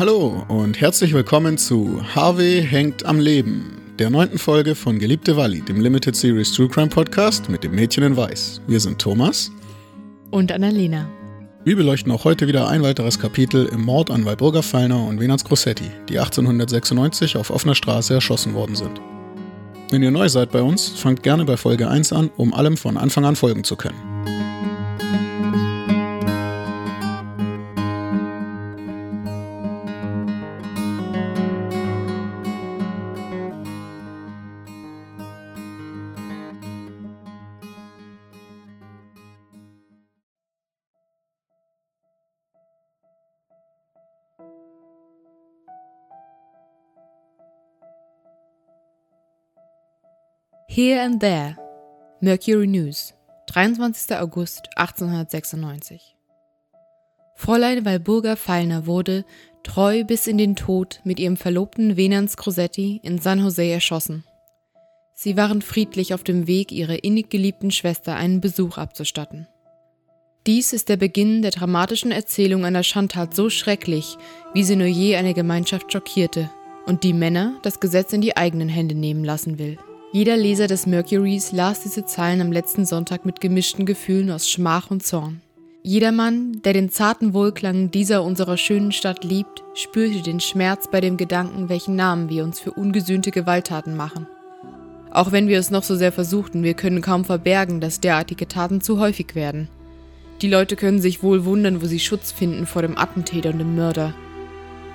Hallo und herzlich willkommen zu Harvey hängt am Leben, der neunten Folge von Geliebte Walli, dem Limited Series True Crime Podcast mit dem Mädchen in Weiß. Wir sind Thomas und Annalena. Wir beleuchten auch heute wieder ein weiteres Kapitel im Mord an Walburga Fallner und Venans Grossetti, die 1896 auf offener Straße erschossen worden sind. Wenn ihr neu seid bei uns, fangt gerne bei Folge 1 an, um allem von Anfang an folgen zu können. Here and There, Mercury News, 23. August 1896. Fräulein Walburga Fallner wurde, treu bis in den Tod, mit ihrem Verlobten Venans Crosetti in San Jose erschossen. Sie waren friedlich auf dem Weg, ihrer innig geliebten Schwester einen Besuch abzustatten. Dies ist der Beginn der dramatischen Erzählung einer Schandtat so schrecklich, wie sie nur je eine Gemeinschaft schockierte und die Männer das Gesetz in die eigenen Hände nehmen lassen will. Jeder Leser des Mercuries las diese Zeilen am letzten Sonntag mit gemischten Gefühlen aus Schmach und Zorn. Jedermann, der den zarten Wohlklang dieser unserer schönen Stadt liebt, spürte den Schmerz bei dem Gedanken, welchen Namen wir uns für ungesühnte Gewalttaten machen. Auch wenn wir es noch so sehr versuchten, wir können kaum verbergen, dass derartige Taten zu häufig werden. Die Leute können sich wohl wundern, wo sie Schutz finden vor dem Attentäter und dem Mörder.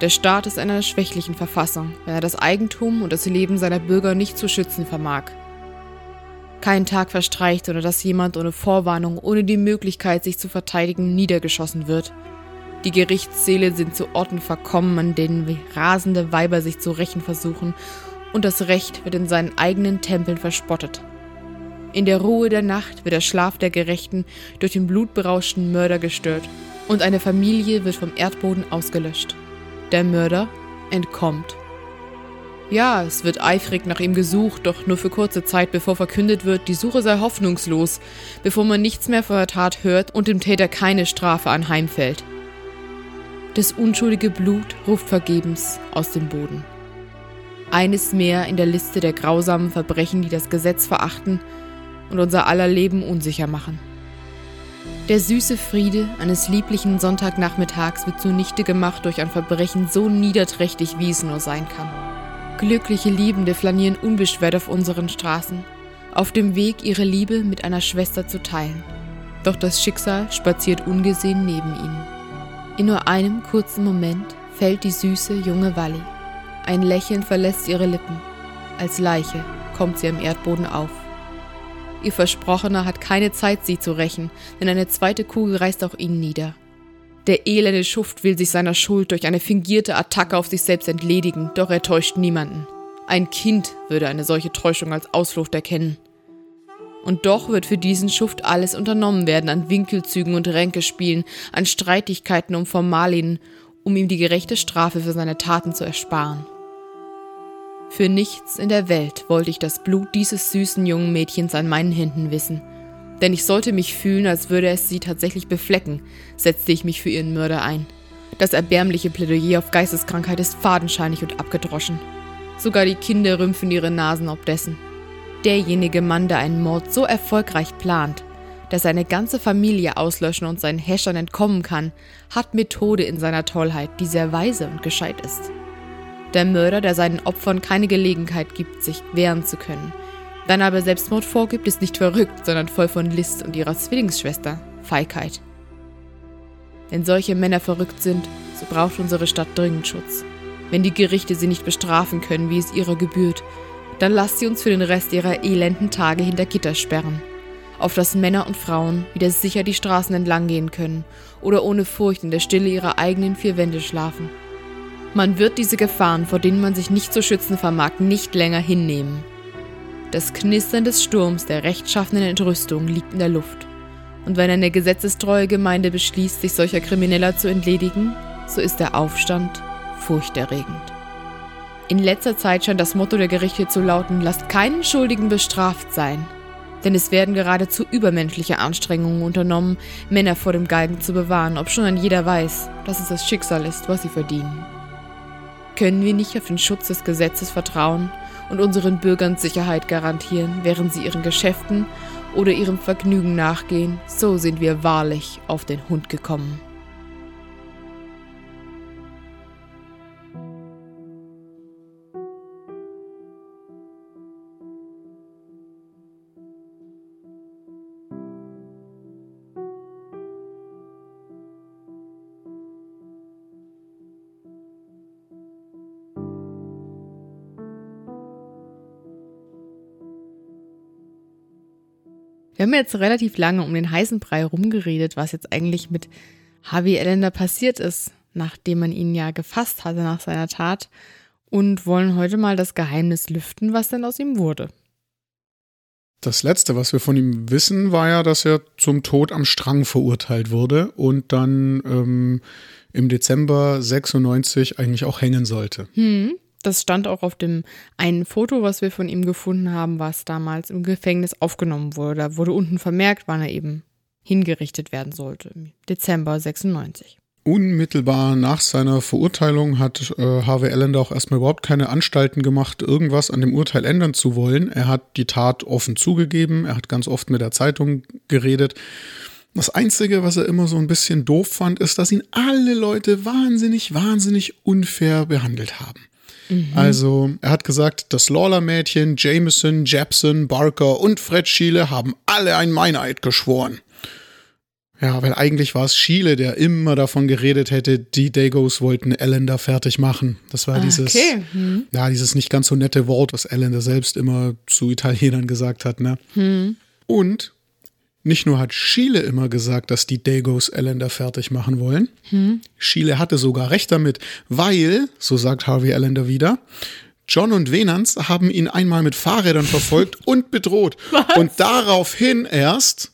Der Staat ist in einer schwächlichen Verfassung, wenn er das Eigentum und das Leben seiner Bürger nicht zu schützen vermag. Kein Tag verstreicht, ohne dass jemand ohne Vorwarnung, ohne die Möglichkeit, sich zu verteidigen, niedergeschossen wird. Die Gerichtssäle sind zu Orten verkommen, an denen rasende Weiber sich zu rächen versuchen, und das Recht wird in seinen eigenen Tempeln verspottet. In der Ruhe der Nacht wird der Schlaf der Gerechten durch den blutberauschten Mörder gestört, und eine Familie wird vom Erdboden ausgelöscht. Der Mörder entkommt. Ja, es wird eifrig nach ihm gesucht, doch nur für kurze Zeit, bevor verkündet wird, die Suche sei hoffnungslos, bevor man nichts mehr von der Tat hört und dem Täter keine Strafe anheimfällt. Das unschuldige Blut ruft vergebens aus dem Boden. Eines mehr in der Liste der grausamen Verbrechen, die das Gesetz verachten und unser aller Leben unsicher machen. Der süße Friede eines lieblichen Sonntagnachmittags wird zunichte gemacht durch ein Verbrechen so niederträchtig, wie es nur sein kann. Glückliche Liebende flanieren unbeschwert auf unseren Straßen, auf dem Weg, ihre Liebe mit einer Schwester zu teilen. Doch das Schicksal spaziert ungesehen neben ihnen. In nur einem kurzen Moment fällt die süße junge Walli. Ein Lächeln verlässt ihre Lippen. Als Leiche kommt sie am Erdboden auf. Ihr Versprochener hat keine Zeit, sie zu rächen, denn eine zweite Kugel reißt auch ihn nieder. Der elende Schuft will sich seiner Schuld durch eine fingierte Attacke auf sich selbst entledigen, doch er täuscht niemanden. Ein Kind würde eine solche Täuschung als Ausflucht erkennen. Und doch wird für diesen Schuft alles unternommen werden an Winkelzügen und Ränkespielen, an Streitigkeiten um Formalien, um ihm die gerechte Strafe für seine Taten zu ersparen. Für nichts in der Welt wollte ich das Blut dieses süßen jungen Mädchens an meinen Händen wissen. Denn ich sollte mich fühlen, als würde es sie tatsächlich beflecken, setzte ich mich für ihren Mörder ein. Das erbärmliche Plädoyer auf Geisteskrankheit ist fadenscheinig und abgedroschen. Sogar die Kinder rümpfen ihre Nasen ob dessen. Derjenige Mann, der einen Mord so erfolgreich plant, dass seine ganze Familie auslöschen und seinen Häschern entkommen kann, hat Methode in seiner Tollheit, die sehr weise und gescheit ist. Der Mörder, der seinen Opfern keine Gelegenheit gibt, sich wehren zu können. Dann aber Selbstmord vorgibt, ist nicht verrückt, sondern voll von List und ihrer Zwillingsschwester, Feigheit. Wenn solche Männer verrückt sind, so braucht unsere Stadt dringend Schutz. Wenn die Gerichte sie nicht bestrafen können, wie es ihrer gebührt, dann lasst sie uns für den Rest ihrer elenden Tage hinter Gitter sperren, auf dass Männer und Frauen wieder sicher die Straßen entlang gehen können oder ohne Furcht in der Stille ihrer eigenen vier Wände schlafen. Man wird diese Gefahren, vor denen man sich nicht zu schützen vermag, nicht länger hinnehmen. Das Knistern des Sturms der rechtschaffenen Entrüstung liegt in der Luft. Und wenn eine gesetzestreue Gemeinde beschließt, sich solcher Krimineller zu entledigen, so ist der Aufstand furchterregend. In letzter Zeit scheint das Motto der Gerichte zu lauten, lasst keinen Schuldigen bestraft sein. Denn es werden geradezu übermenschliche Anstrengungen unternommen, Männer vor dem Galgen zu bewahren, obschon ein jeder weiß, dass es das Schicksal ist, was sie verdienen. Können wir nicht auf den Schutz des Gesetzes vertrauen und unseren Bürgern Sicherheit garantieren, während sie ihren Geschäften oder ihrem Vergnügen nachgehen, so sind wir wahrlich auf den Hund gekommen. Wir haben jetzt relativ lange um den heißen Brei rumgeredet, was jetzt eigentlich mit Harvey Allender passiert ist, nachdem man ihn ja gefasst hatte nach seiner Tat und wollen heute mal das Geheimnis lüften, was denn aus ihm wurde. Das letzte, was wir von ihm wissen, war ja, dass er zum Tod am Strang verurteilt wurde und dann ähm, im Dezember 96 eigentlich auch hängen sollte. Hm. Das stand auch auf dem einen Foto, was wir von ihm gefunden haben, was damals im Gefängnis aufgenommen wurde. Da wurde unten vermerkt, wann er eben hingerichtet werden sollte, im Dezember 96. Unmittelbar nach seiner Verurteilung hat äh, Harvey Allender auch erstmal überhaupt keine Anstalten gemacht, irgendwas an dem Urteil ändern zu wollen. Er hat die Tat offen zugegeben, er hat ganz oft mit der Zeitung geredet. Das Einzige, was er immer so ein bisschen doof fand, ist, dass ihn alle Leute wahnsinnig, wahnsinnig unfair behandelt haben. Mhm. Also, er hat gesagt, das Lawler-Mädchen, Jameson, Jepson, Barker und Fred Schiele haben alle ein Meineid geschworen. Ja, weil eigentlich war es Schiele, der immer davon geredet hätte, die Dagos wollten Ellender fertig machen. Das war dieses, okay. hm. ja, dieses nicht ganz so nette Wort, was Ellender selbst immer zu Italienern gesagt hat, ne? Hm. Und nicht nur hat Schiele immer gesagt, dass die Dagos Allender fertig machen wollen. Hm. Schiele hatte sogar recht damit, weil, so sagt Harvey Allender wieder, John und Venans haben ihn einmal mit Fahrrädern verfolgt und bedroht. Was? Und daraufhin erst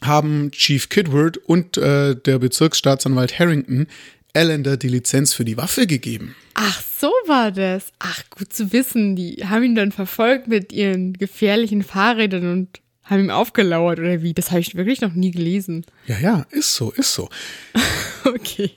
haben Chief Kidward und äh, der Bezirksstaatsanwalt Harrington Allender die Lizenz für die Waffe gegeben. Ach, so war das. Ach, gut zu wissen. Die haben ihn dann verfolgt mit ihren gefährlichen Fahrrädern und haben ihm aufgelauert oder wie? Das habe ich wirklich noch nie gelesen. Ja, ja, ist so, ist so. okay.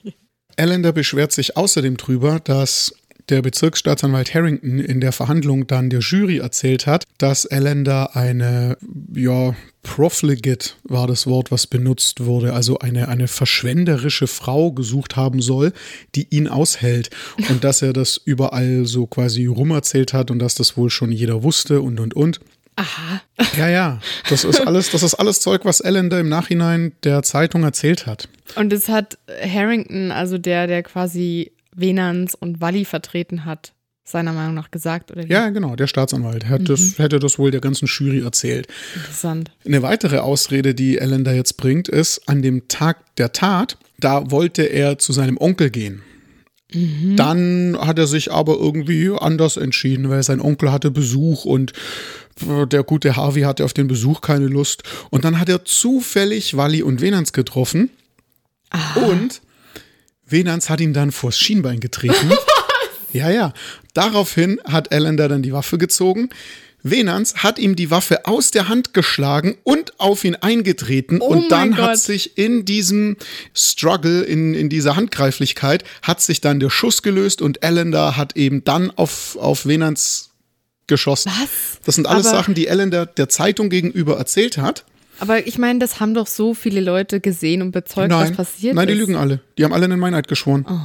Allender beschwert sich außerdem drüber, dass der Bezirksstaatsanwalt Harrington in der Verhandlung dann der Jury erzählt hat, dass Allender eine, ja, profligate war das Wort, was benutzt wurde, also eine, eine verschwenderische Frau gesucht haben soll, die ihn aushält und dass er das überall so quasi rumerzählt hat und dass das wohl schon jeder wusste und und und. Aha. Ja, ja. Das ist alles, das ist alles Zeug, was Ellen da im Nachhinein der Zeitung erzählt hat. Und es hat Harrington, also der, der quasi Venans und Wally vertreten hat, seiner Meinung nach gesagt, oder wie? Ja, genau, der Staatsanwalt. Hat mhm. das, hätte das wohl der ganzen Jury erzählt. Interessant. Eine weitere Ausrede, die Ellen da jetzt bringt, ist, an dem Tag der Tat, da wollte er zu seinem Onkel gehen. Mhm. Dann hat er sich aber irgendwie anders entschieden, weil sein Onkel hatte Besuch und der gute Harvey hatte auf den Besuch keine Lust. Und dann hat er zufällig Wally und Venans getroffen. Aha. Und Venans hat ihn dann vors Schienbein getreten. ja, ja. Daraufhin hat Allender dann die Waffe gezogen. Venans hat ihm die Waffe aus der Hand geschlagen und auf ihn eingetreten. Oh und dann hat sich in diesem Struggle, in, in dieser Handgreiflichkeit, hat sich dann der Schuss gelöst und Allender hat eben dann auf, auf Venans geschossen. Was? Das sind alles Aber Sachen, die Allender der Zeitung gegenüber erzählt hat. Aber ich meine, das haben doch so viele Leute gesehen und bezeugt, nein, was passiert nein, ist. Nein, die lügen alle. Die haben alle einen Meineid geschworen. Oh.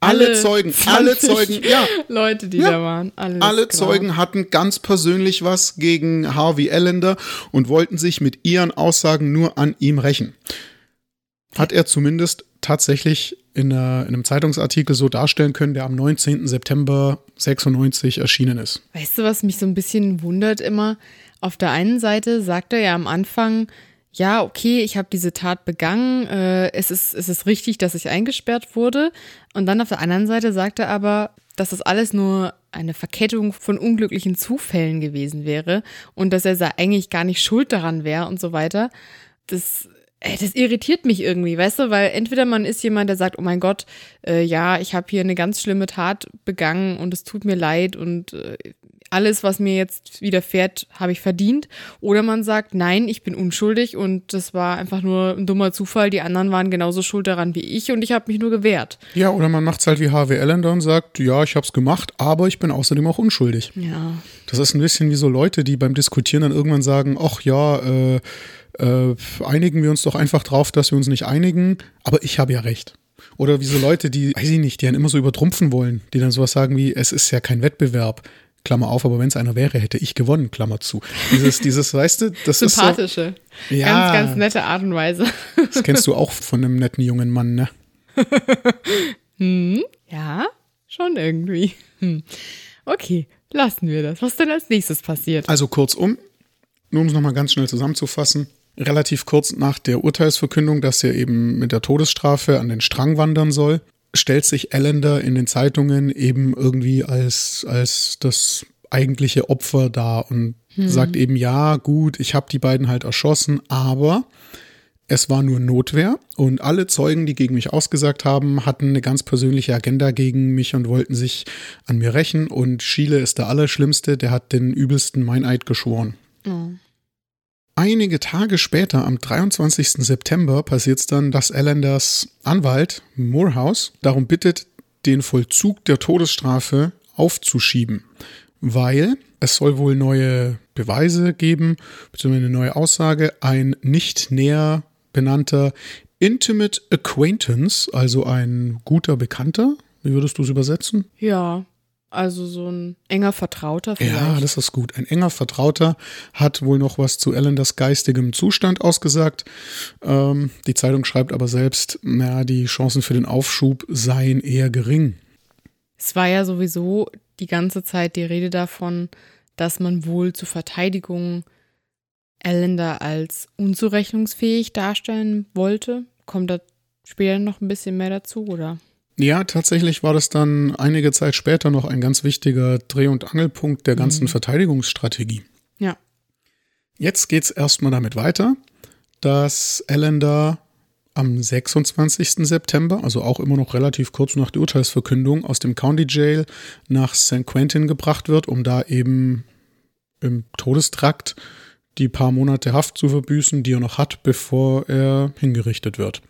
Alle, alle Zeugen, alle Zeugen, ja. Leute, die ja. da waren. Alles alle klar. Zeugen hatten ganz persönlich was gegen Harvey Allender und wollten sich mit ihren Aussagen nur an ihm rächen. Hat er zumindest tatsächlich in, einer, in einem Zeitungsartikel so darstellen können, der am 19. September 96 erschienen ist. Weißt du, was mich so ein bisschen wundert immer? Auf der einen Seite sagt er ja am Anfang, ja, okay, ich habe diese Tat begangen, äh, es, ist, es ist richtig, dass ich eingesperrt wurde. Und dann auf der anderen Seite sagt er aber, dass das alles nur eine Verkettung von unglücklichen Zufällen gewesen wäre und dass er eigentlich gar nicht schuld daran wäre und so weiter. Das, das irritiert mich irgendwie, weißt du, weil entweder man ist jemand, der sagt, oh mein Gott, äh, ja, ich habe hier eine ganz schlimme Tat begangen und es tut mir leid und äh, alles, was mir jetzt widerfährt, habe ich verdient. Oder man sagt, nein, ich bin unschuldig und das war einfach nur ein dummer Zufall. Die anderen waren genauso schuld daran wie ich und ich habe mich nur gewehrt. Ja, oder man macht es halt wie Harvey Allender und sagt, ja, ich habe es gemacht, aber ich bin außerdem auch unschuldig. Ja. Das ist ein bisschen wie so Leute, die beim Diskutieren dann irgendwann sagen, ach ja, äh, äh, einigen wir uns doch einfach drauf, dass wir uns nicht einigen, aber ich habe ja recht. Oder wie so Leute, die, weiß ich nicht, die dann immer so übertrumpfen wollen, die dann sowas sagen wie, es ist ja kein Wettbewerb. Klammer auf, aber wenn es einer wäre, hätte ich gewonnen, Klammer zu. Dieses, dieses, weißt du, das Sympathische. ist so. Ja, ganz, ganz nette Art und Weise. Das kennst du auch von einem netten jungen Mann, ne? hm, ja, schon irgendwie. Hm. Okay, lassen wir das. Was denn als nächstes passiert? Also kurzum, nur um es nochmal ganz schnell zusammenzufassen, relativ kurz nach der Urteilsverkündung, dass er eben mit der Todesstrafe an den Strang wandern soll, stellt sich Allender in den Zeitungen eben irgendwie als, als das eigentliche Opfer dar und hm. sagt eben, ja, gut, ich habe die beiden halt erschossen, aber es war nur Notwehr und alle Zeugen, die gegen mich ausgesagt haben, hatten eine ganz persönliche Agenda gegen mich und wollten sich an mir rächen und Schiele ist der Allerschlimmste, der hat den übelsten Meineid geschworen. Oh. Einige Tage später, am 23. September, passiert es dann, dass Allenders Anwalt Moorhouse darum bittet, den Vollzug der Todesstrafe aufzuschieben, weil es soll wohl neue Beweise geben, beziehungsweise eine neue Aussage, ein nicht näher benannter Intimate Acquaintance, also ein guter Bekannter, wie würdest du es übersetzen? Ja, also so ein enger Vertrauter vielleicht. Ja, das ist gut. Ein enger Vertrauter hat wohl noch was zu Ellenders geistigem Zustand ausgesagt. Ähm, die Zeitung schreibt aber selbst, naja, die Chancen für den Aufschub seien eher gering. Es war ja sowieso die ganze Zeit die Rede davon, dass man wohl zur Verteidigung Ellender als unzurechnungsfähig darstellen wollte. Kommt da später noch ein bisschen mehr dazu, oder? Ja, tatsächlich war das dann einige Zeit später noch ein ganz wichtiger Dreh- und Angelpunkt der ganzen mhm. Verteidigungsstrategie. Ja. Jetzt geht es erstmal damit weiter, dass Allender am 26. September, also auch immer noch relativ kurz nach der Urteilsverkündung, aus dem County Jail nach St. Quentin gebracht wird, um da eben im Todestrakt die paar Monate Haft zu verbüßen, die er noch hat, bevor er hingerichtet wird.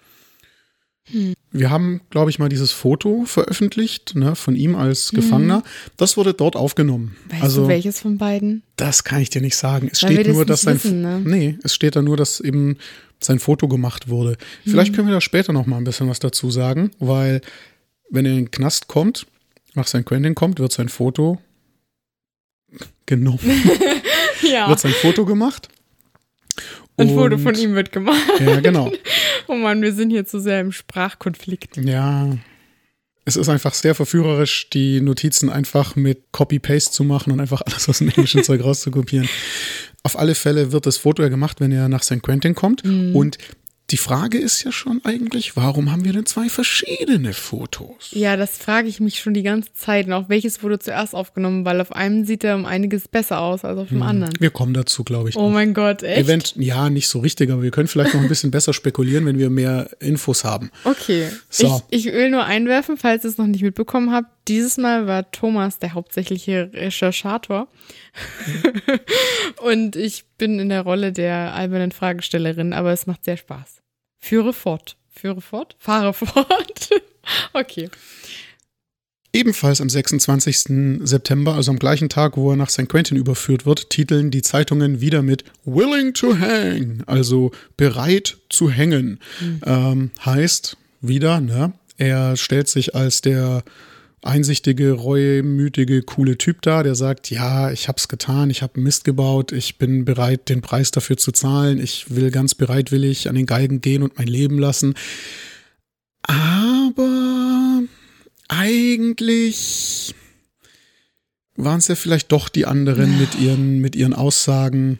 Hm. Wir haben, glaube ich, mal dieses Foto veröffentlicht ne, von ihm als Gefangener. Hm. Das wurde dort aufgenommen. Weißt also, du, welches von beiden? Das kann ich dir nicht sagen. Es Weil steht nur, dass sein wissen, ne? Nee, es steht da nur, dass eben sein Foto gemacht wurde. Vielleicht hm. können wir da später noch mal ein bisschen was dazu sagen, weil wenn er in den Knast kommt, nach St. Quentin kommt, wird sein Foto genommen. ja. Wird sein Foto gemacht ein Foto von ihm wird gemacht. Ja, genau. oh Mann, wir sind hier zu sehr im Sprachkonflikt. Ja. Es ist einfach sehr verführerisch, die Notizen einfach mit Copy-Paste zu machen und einfach alles aus dem englischen Zeug rauszukopieren. Auf alle Fälle wird das Foto ja gemacht, wenn er nach St. Quentin kommt. Mhm. Und die Frage ist ja schon eigentlich, warum haben wir denn zwei verschiedene Fotos? Ja, das frage ich mich schon die ganze Zeit. Und auch welches wurde zuerst aufgenommen, weil auf einem sieht er um einiges besser aus als auf dem hm. anderen. Wir kommen dazu, glaube ich. Oh noch. mein Gott, echt? Event, ja, nicht so richtig, aber wir können vielleicht noch ein bisschen besser spekulieren, wenn wir mehr Infos haben. Okay. So. Ich, ich will nur einwerfen, falls ihr es noch nicht mitbekommen habt. Dieses Mal war Thomas der hauptsächliche Recherchator. und ich bin in der Rolle der albernen Fragestellerin, aber es macht sehr Spaß. Führe fort. Führe fort? Fahre fort. okay. Ebenfalls am 26. September, also am gleichen Tag, wo er nach St. Quentin überführt wird, titeln die Zeitungen wieder mit Willing to hang, also bereit zu hängen. Mhm. Ähm, heißt wieder, ne, er stellt sich als der einsichtige, reuemütige, coole Typ da, der sagt, ja, ich hab's getan, ich habe Mist gebaut, ich bin bereit, den Preis dafür zu zahlen, ich will ganz bereitwillig an den Galgen gehen und mein Leben lassen. Aber eigentlich waren es ja vielleicht doch die anderen mit ihren, mit ihren Aussagen.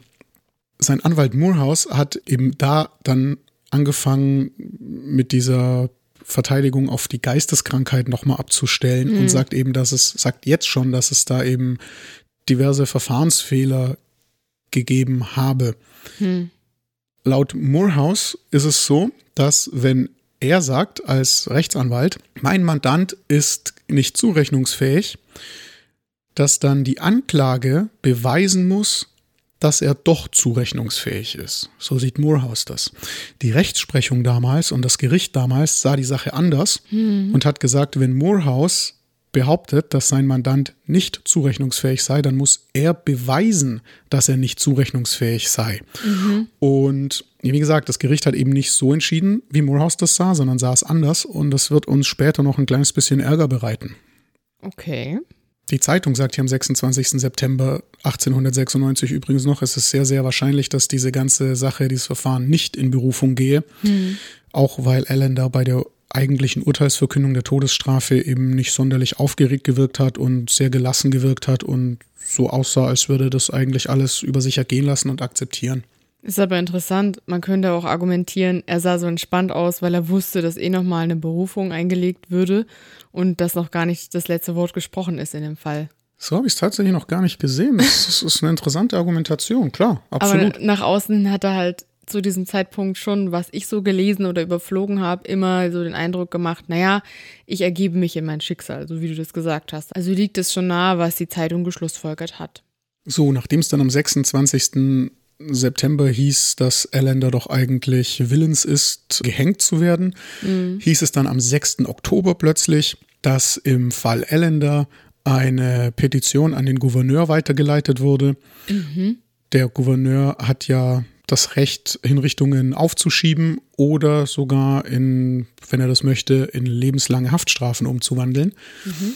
Sein Anwalt Moorhouse hat eben da dann angefangen mit dieser Verteidigung auf die Geisteskrankheit nochmal abzustellen mhm. und sagt eben, dass es, sagt jetzt schon, dass es da eben diverse Verfahrensfehler gegeben habe. Mhm. Laut Moorhouse ist es so, dass wenn er sagt als Rechtsanwalt, mein Mandant ist nicht zurechnungsfähig, dass dann die Anklage beweisen muss, dass er doch zurechnungsfähig ist. So sieht Moorhouse das. Die Rechtsprechung damals und das Gericht damals sah die Sache anders mhm. und hat gesagt, wenn Moorhouse behauptet, dass sein Mandant nicht zurechnungsfähig sei, dann muss er beweisen, dass er nicht zurechnungsfähig sei. Mhm. Und wie gesagt, das Gericht hat eben nicht so entschieden, wie Moorhouse das sah, sondern sah es anders und das wird uns später noch ein kleines bisschen Ärger bereiten. Okay. Die Zeitung sagt hier am 26. September 1896 übrigens noch, es ist sehr, sehr wahrscheinlich, dass diese ganze Sache, dieses Verfahren nicht in Berufung gehe. Mhm. Auch weil Allen da bei der eigentlichen Urteilsverkündung der Todesstrafe eben nicht sonderlich aufgeregt gewirkt hat und sehr gelassen gewirkt hat und so aussah, als würde das eigentlich alles über sich ergehen lassen und akzeptieren. Ist aber interessant, man könnte auch argumentieren, er sah so entspannt aus, weil er wusste, dass eh nochmal eine Berufung eingelegt würde und dass noch gar nicht das letzte Wort gesprochen ist in dem Fall. So habe ich es tatsächlich noch gar nicht gesehen. Das, das ist eine interessante Argumentation, klar, absolut. Aber nach außen hat er halt zu diesem Zeitpunkt schon, was ich so gelesen oder überflogen habe, immer so den Eindruck gemacht, naja, ich ergebe mich in mein Schicksal, so wie du das gesagt hast. Also liegt es schon nahe, was die Zeitung geschlussfolgert hat. So, nachdem es dann am 26. September hieß, dass Allender doch eigentlich willens ist, gehängt zu werden, mhm. hieß es dann am 6. Oktober plötzlich, dass im Fall Allender eine Petition an den Gouverneur weitergeleitet wurde. Mhm. Der Gouverneur hat ja das Recht, Hinrichtungen aufzuschieben oder sogar in, wenn er das möchte, in lebenslange Haftstrafen umzuwandeln. Mhm.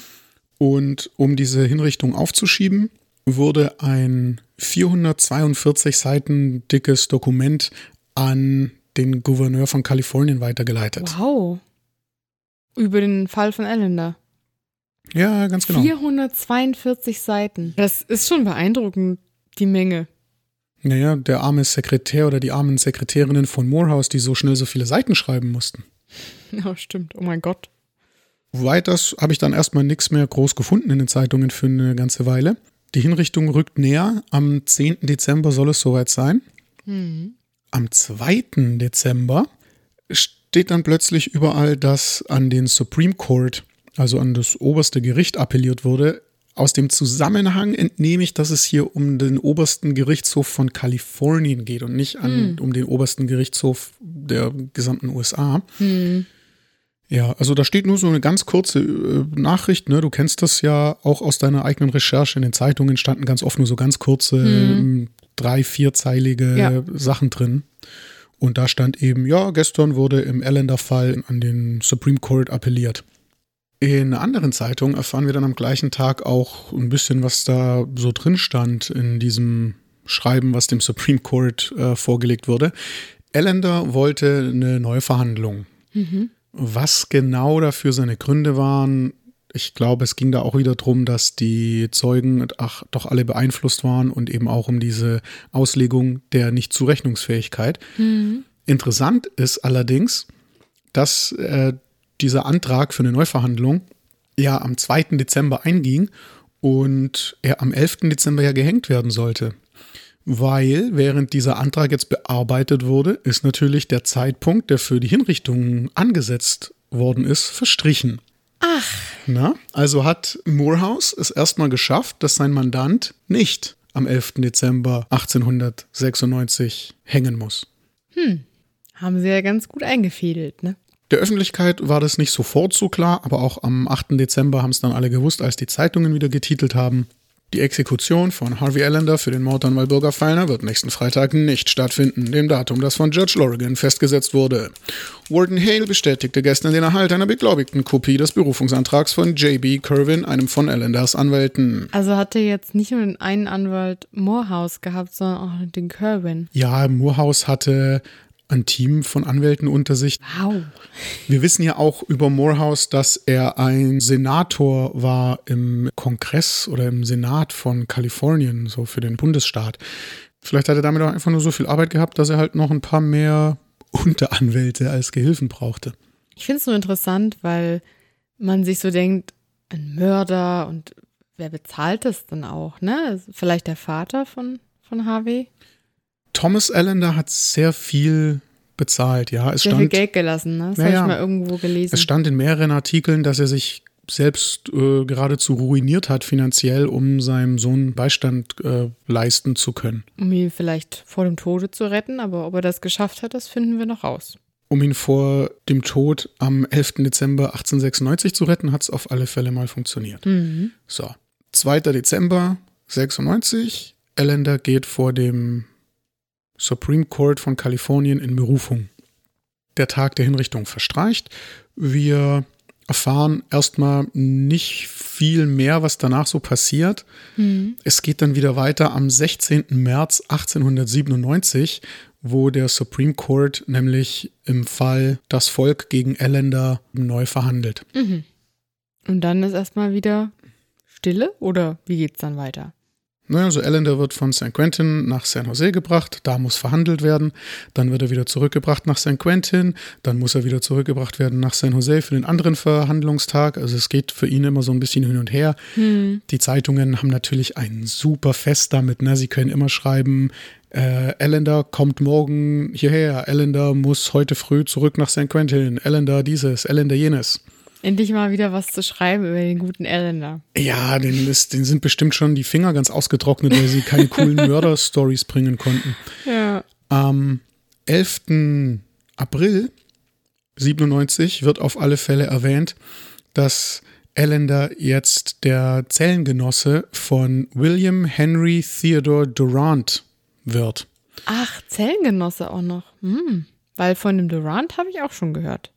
Und um diese Hinrichtung aufzuschieben, wurde ein 442 Seiten dickes Dokument an den Gouverneur von Kalifornien weitergeleitet. Wow. Über den Fall von Allender. Ja, ganz genau. 442 Seiten. Das ist schon beeindruckend, die Menge. Naja, der arme Sekretär oder die armen Sekretärinnen von Morehouse, die so schnell so viele Seiten schreiben mussten. Ja, stimmt. Oh mein Gott. Weiters habe ich dann erstmal nichts mehr groß gefunden in den Zeitungen für eine ganze Weile. Die Hinrichtung rückt näher. Am 10. Dezember soll es soweit sein. Mhm. Am 2. Dezember steht dann plötzlich überall, dass an den Supreme Court, also an das oberste Gericht, appelliert wurde. Aus dem Zusammenhang entnehme ich, dass es hier um den obersten Gerichtshof von Kalifornien geht und nicht an, mhm. um den obersten Gerichtshof der gesamten USA. Mhm. Ja, also da steht nur so eine ganz kurze äh, Nachricht, ne? Du kennst das ja auch aus deiner eigenen Recherche. In den Zeitungen standen ganz oft nur so ganz kurze, hm. drei, vierzeilige ja. Sachen drin. Und da stand eben, ja, gestern wurde im Allender-Fall an den Supreme Court appelliert. In einer anderen Zeitung erfahren wir dann am gleichen Tag auch ein bisschen, was da so drin stand in diesem Schreiben, was dem Supreme Court äh, vorgelegt wurde. Allender wollte eine neue Verhandlung. Mhm. Was genau dafür seine Gründe waren, ich glaube, es ging da auch wieder darum, dass die Zeugen ach, doch alle beeinflusst waren und eben auch um diese Auslegung der Nichtzurechnungsfähigkeit. Mhm. Interessant ist allerdings, dass äh, dieser Antrag für eine Neuverhandlung ja am 2. Dezember einging und er am 11. Dezember ja gehängt werden sollte weil während dieser Antrag jetzt bearbeitet wurde, ist natürlich der Zeitpunkt, der für die Hinrichtung angesetzt worden ist, verstrichen. Ach. Na, also hat Moorhouse es erstmal geschafft, dass sein Mandant nicht am 11. Dezember 1896 hängen muss. Hm, haben sie ja ganz gut eingefädelt, ne? Der Öffentlichkeit war das nicht sofort so klar, aber auch am 8. Dezember haben es dann alle gewusst, als die Zeitungen wieder getitelt haben. Die Exekution von Harvey Allender für den Mord an Walburga Feiner wird nächsten Freitag nicht stattfinden, dem Datum, das von Judge Lorigan festgesetzt wurde. Warden Hale bestätigte gestern den Erhalt einer beglaubigten Kopie des Berufungsantrags von J.B. Kerwin, einem von Allenders Anwälten. Also hat er jetzt nicht nur den einen Anwalt Morehouse gehabt, sondern auch den Kerwin. Ja, Morehouse hatte ein Team von Anwälten unter sich. Wow. Wir wissen ja auch über Morehouse, dass er ein Senator war im Kongress oder im Senat von Kalifornien, so für den Bundesstaat. Vielleicht hat er damit auch einfach nur so viel Arbeit gehabt, dass er halt noch ein paar mehr Unteranwälte als Gehilfen brauchte. Ich finde es so interessant, weil man sich so denkt, ein Mörder und wer bezahlt das dann auch, ne? Vielleicht der Vater von, von Harvey? Thomas Allender hat sehr viel bezahlt, ja. Es sehr stand, viel Geld gelassen, ne? Das ja, habe ich mal irgendwo gelesen. Es stand in mehreren Artikeln, dass er sich selbst äh, geradezu ruiniert hat finanziell, um seinem Sohn Beistand äh, leisten zu können. Um ihn vielleicht vor dem Tode zu retten, aber ob er das geschafft hat, das finden wir noch raus. Um ihn vor dem Tod am 11. Dezember 1896 zu retten, hat es auf alle Fälle mal funktioniert. Mhm. So, 2. Dezember 96, Ellender geht vor dem Supreme Court von Kalifornien in Berufung. Der Tag der Hinrichtung verstreicht. Wir erfahren erstmal nicht viel mehr, was danach so passiert. Mhm. Es geht dann wieder weiter am 16. März 1897, wo der Supreme Court nämlich im Fall das Volk gegen Ellender neu verhandelt. Mhm. Und dann ist erstmal wieder Stille oder wie geht's dann weiter? Naja, also Ellender wird von San Quentin nach San Jose gebracht, da muss verhandelt werden, dann wird er wieder zurückgebracht nach San Quentin, dann muss er wieder zurückgebracht werden nach San Jose für den anderen Verhandlungstag. Also es geht für ihn immer so ein bisschen hin und her. Hm. Die Zeitungen haben natürlich ein super Fest damit, ne? Sie können immer schreiben, äh, Ellender kommt morgen hierher, Ellender muss heute früh zurück nach San Quentin, Ellender dieses, Ellender jenes. Endlich mal wieder was zu schreiben über den guten Elender. Ja, denen, ist, denen sind bestimmt schon die Finger ganz ausgetrocknet, weil sie keine coolen Mörder-Stories bringen konnten. Ja. Am 11. April 97 wird auf alle Fälle erwähnt, dass Ellender jetzt der Zellengenosse von William Henry Theodore Durant wird. Ach, Zellengenosse auch noch. Hm. Weil von dem Durant habe ich auch schon gehört.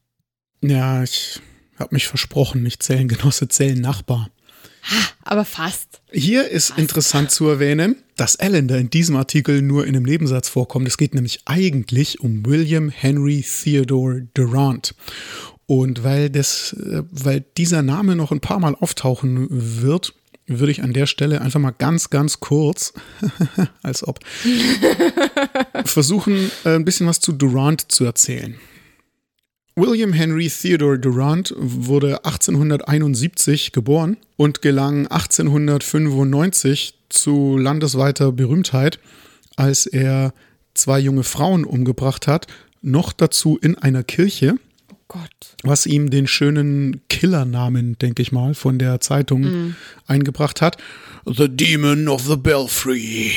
Ja, ich habe mich versprochen, nicht Zellengenosse, Zellennachbar. Aber fast. Hier ist interessant zu erwähnen, dass Allender in diesem Artikel nur in einem Nebensatz vorkommt. Es geht nämlich eigentlich um William Henry Theodore Durant. Und weil, das, äh, weil dieser Name noch ein paar Mal auftauchen wird, würde ich an der Stelle einfach mal ganz, ganz kurz, als ob, versuchen, äh, ein bisschen was zu Durant zu erzählen. William Henry Theodore Durant wurde 1871 geboren und gelang 1895 zu landesweiter Berühmtheit, als er zwei junge Frauen umgebracht hat, noch dazu in einer Kirche, Oh Gott. was ihm den schönen Killernamen, denke ich mal, von der Zeitung eingebracht hat. The Demon of the Belfry.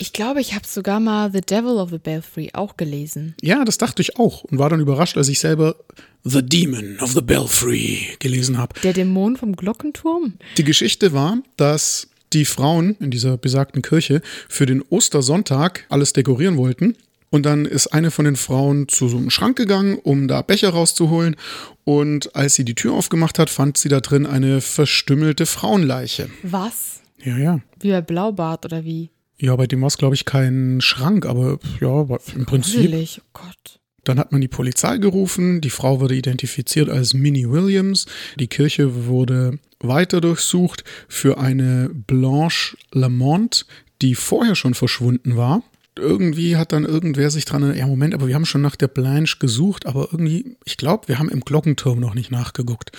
Ich glaube, ich habe sogar mal The Devil of the Belfry auch gelesen. Ja, das dachte ich auch und war dann überrascht, als ich selber The Demon of the Belfry gelesen habe. Der Dämon vom Glockenturm? Die Geschichte war, dass die Frauen in dieser besagten Kirche für den Ostersonntag alles dekorieren wollten. Und dann ist eine von den Frauen zu so einem Schrank gegangen, um da Becher rauszuholen. Und als sie die Tür aufgemacht hat, fand sie da drin eine verstümmelte Frauenleiche. Was? Ja, ja. Wie bei Blaubart oder wie? Ja, bei dem war es, glaube ich, kein Schrank, aber ja, im Prinzip. Gruselig. Oh Gott. Dann hat man die Polizei gerufen, die Frau wurde identifiziert als Minnie Williams, die Kirche wurde weiter durchsucht für eine Blanche Lamont, die vorher schon verschwunden war. Irgendwie hat dann irgendwer sich dran, ja Moment, aber wir haben schon nach der Blanche gesucht, aber irgendwie, ich glaube, wir haben im Glockenturm noch nicht nachgeguckt.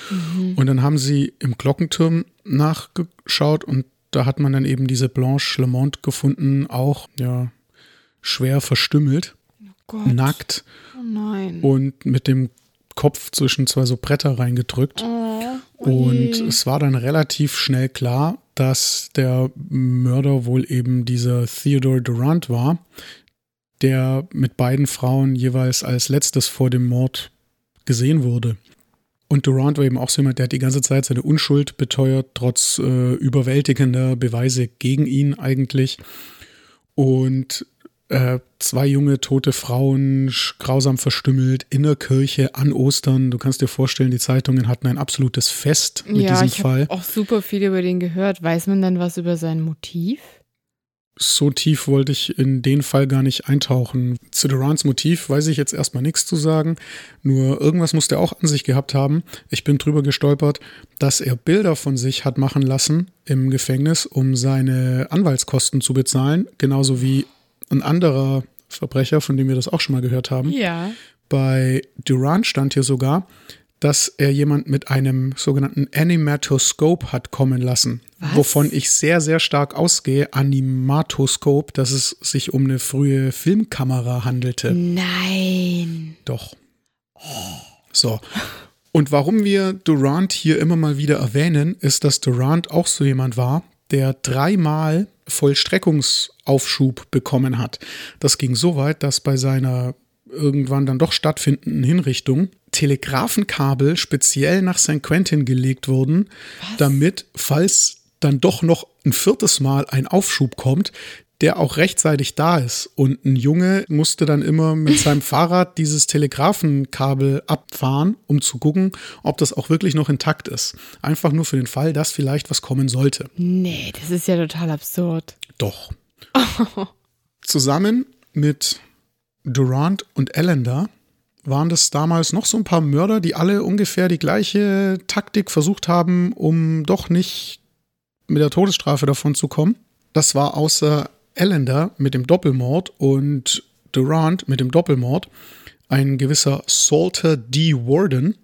Und dann haben sie im Glockenturm nachgeschaut und da hat man dann eben diese Blanche Lamont gefunden, auch ja schwer verstümmelt, Oh nackt Oh und mit dem Kopf zwischen zwei so Bretter reingedrückt. Oh, Und oje. es war dann relativ schnell klar, dass der Mörder wohl eben dieser Theodore Durant war, der mit beiden Frauen jeweils als letztes vor dem Mord gesehen wurde. Und Durant war eben auch so jemand, der hat die ganze Zeit seine Unschuld beteuert, trotz äh, überwältigender Beweise gegen ihn eigentlich. Und äh, zwei junge tote Frauen, grausam verstümmelt, in der Kirche an Ostern. Du kannst dir vorstellen, die Zeitungen hatten ein absolutes Fest mit ja, diesem ich Fall. habe auch super viel über den gehört. Weiß man denn was über sein Motiv? So tief wollte ich in den Fall gar nicht eintauchen. Zu Durants Motiv weiß ich jetzt erstmal nichts zu sagen. Nur irgendwas muss der auch an sich gehabt haben. Ich bin drüber gestolpert, dass er Bilder von sich hat machen lassen im Gefängnis, um seine Anwaltskosten zu bezahlen. Genauso wie ein anderer Verbrecher, von dem wir das auch schon mal gehört haben. Ja. Bei Durant stand hier sogar, dass er jemand mit einem sogenannten Animatoscope hat kommen lassen. Was? Wovon ich sehr, sehr stark ausgehe, Animatoscope, dass es sich um eine frühe Filmkamera handelte. Nein. Doch. So. Und warum wir Durant hier immer mal wieder erwähnen, ist, dass Durant auch so jemand war, der dreimal Vollstreckungsaufschub bekommen hat. Das ging so weit, dass bei seiner irgendwann dann doch stattfindenden Hinrichtung Telegrafenkabel speziell nach St. Quentin gelegt wurden, Was? damit, falls dann doch noch ein viertes Mal ein Aufschub kommt, der auch rechtzeitig da ist. Und ein Junge musste dann immer mit seinem Fahrrad dieses Telegrafenkabel abfahren, um zu gucken, ob das auch wirklich noch intakt ist. Einfach nur für den Fall, dass vielleicht was kommen sollte. Nee, das ist ja total absurd. Doch. Zusammen mit Durant und Ellender waren das damals noch so ein paar Mörder, die alle ungefähr die gleiche Taktik versucht haben, um doch nicht mit der Todesstrafe davon zu kommen. Das war außer Allender mit dem Doppelmord und Durant mit dem Doppelmord ein gewisser Salter D. Warden,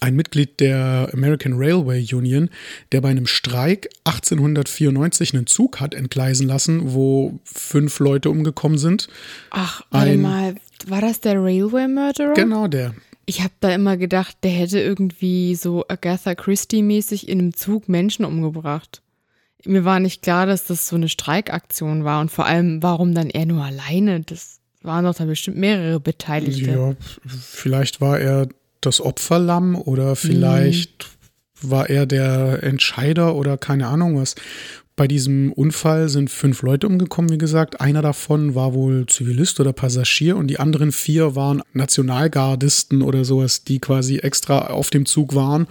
ein Mitglied der American Railway Union, der bei einem Streik 1894 einen Zug hat entgleisen lassen, wo fünf Leute umgekommen sind. Ach, warte ein, mal, war das der Railway Murderer? Genau, der. Ich habe da immer gedacht, der hätte irgendwie so Agatha Christie-mäßig in einem Zug Menschen umgebracht mir war nicht klar, dass das so eine Streikaktion war und vor allem, warum dann er nur alleine? Das waren doch da bestimmt mehrere Beteiligte. Ja, vielleicht war er das Opferlamm oder vielleicht mhm. war er der Entscheider oder keine Ahnung was. Bei diesem Unfall sind fünf Leute umgekommen, wie gesagt. Einer davon war wohl Zivilist oder Passagier und die anderen vier waren Nationalgardisten oder sowas, die quasi extra auf dem Zug waren,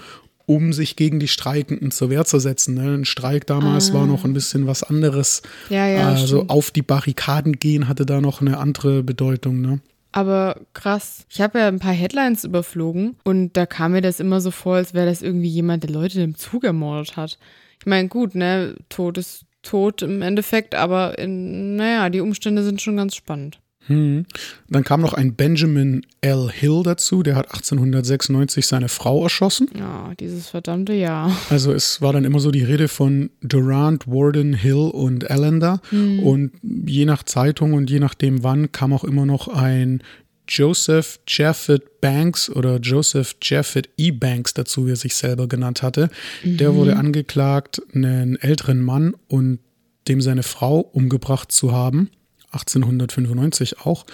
um sich gegen die Streikenden zur Wehr zu setzen. Ne? Ein Streik damals ah. war noch ein bisschen was anderes. Ja, ja, also stimmt. auf die Barrikaden gehen hatte da noch eine andere Bedeutung. Ne? Aber krass. Ich habe ja ein paar Headlines überflogen und da kam mir das immer so vor, als wäre das irgendwie jemand, der Leute im Zug ermordet hat. Ich meine, gut, ne, Tod ist tot im Endeffekt, aber in, naja, die Umstände sind schon ganz spannend. Hm. Dann kam noch ein Benjamin L. Hill dazu, der hat 1896 seine Frau erschossen. Ja, dieses verdammte Jahr. Also es war dann immer so die Rede von Durant, Warden, Hill und Allender. Hm. Und je nach Zeitung und je nachdem wann kam auch immer noch ein Joseph Jaffet Banks oder Joseph Jaffet E. Banks dazu, wie er sich selber genannt hatte. Mhm. Der wurde angeklagt, einen älteren Mann und dem seine Frau umgebracht zu haben. 1895 auch.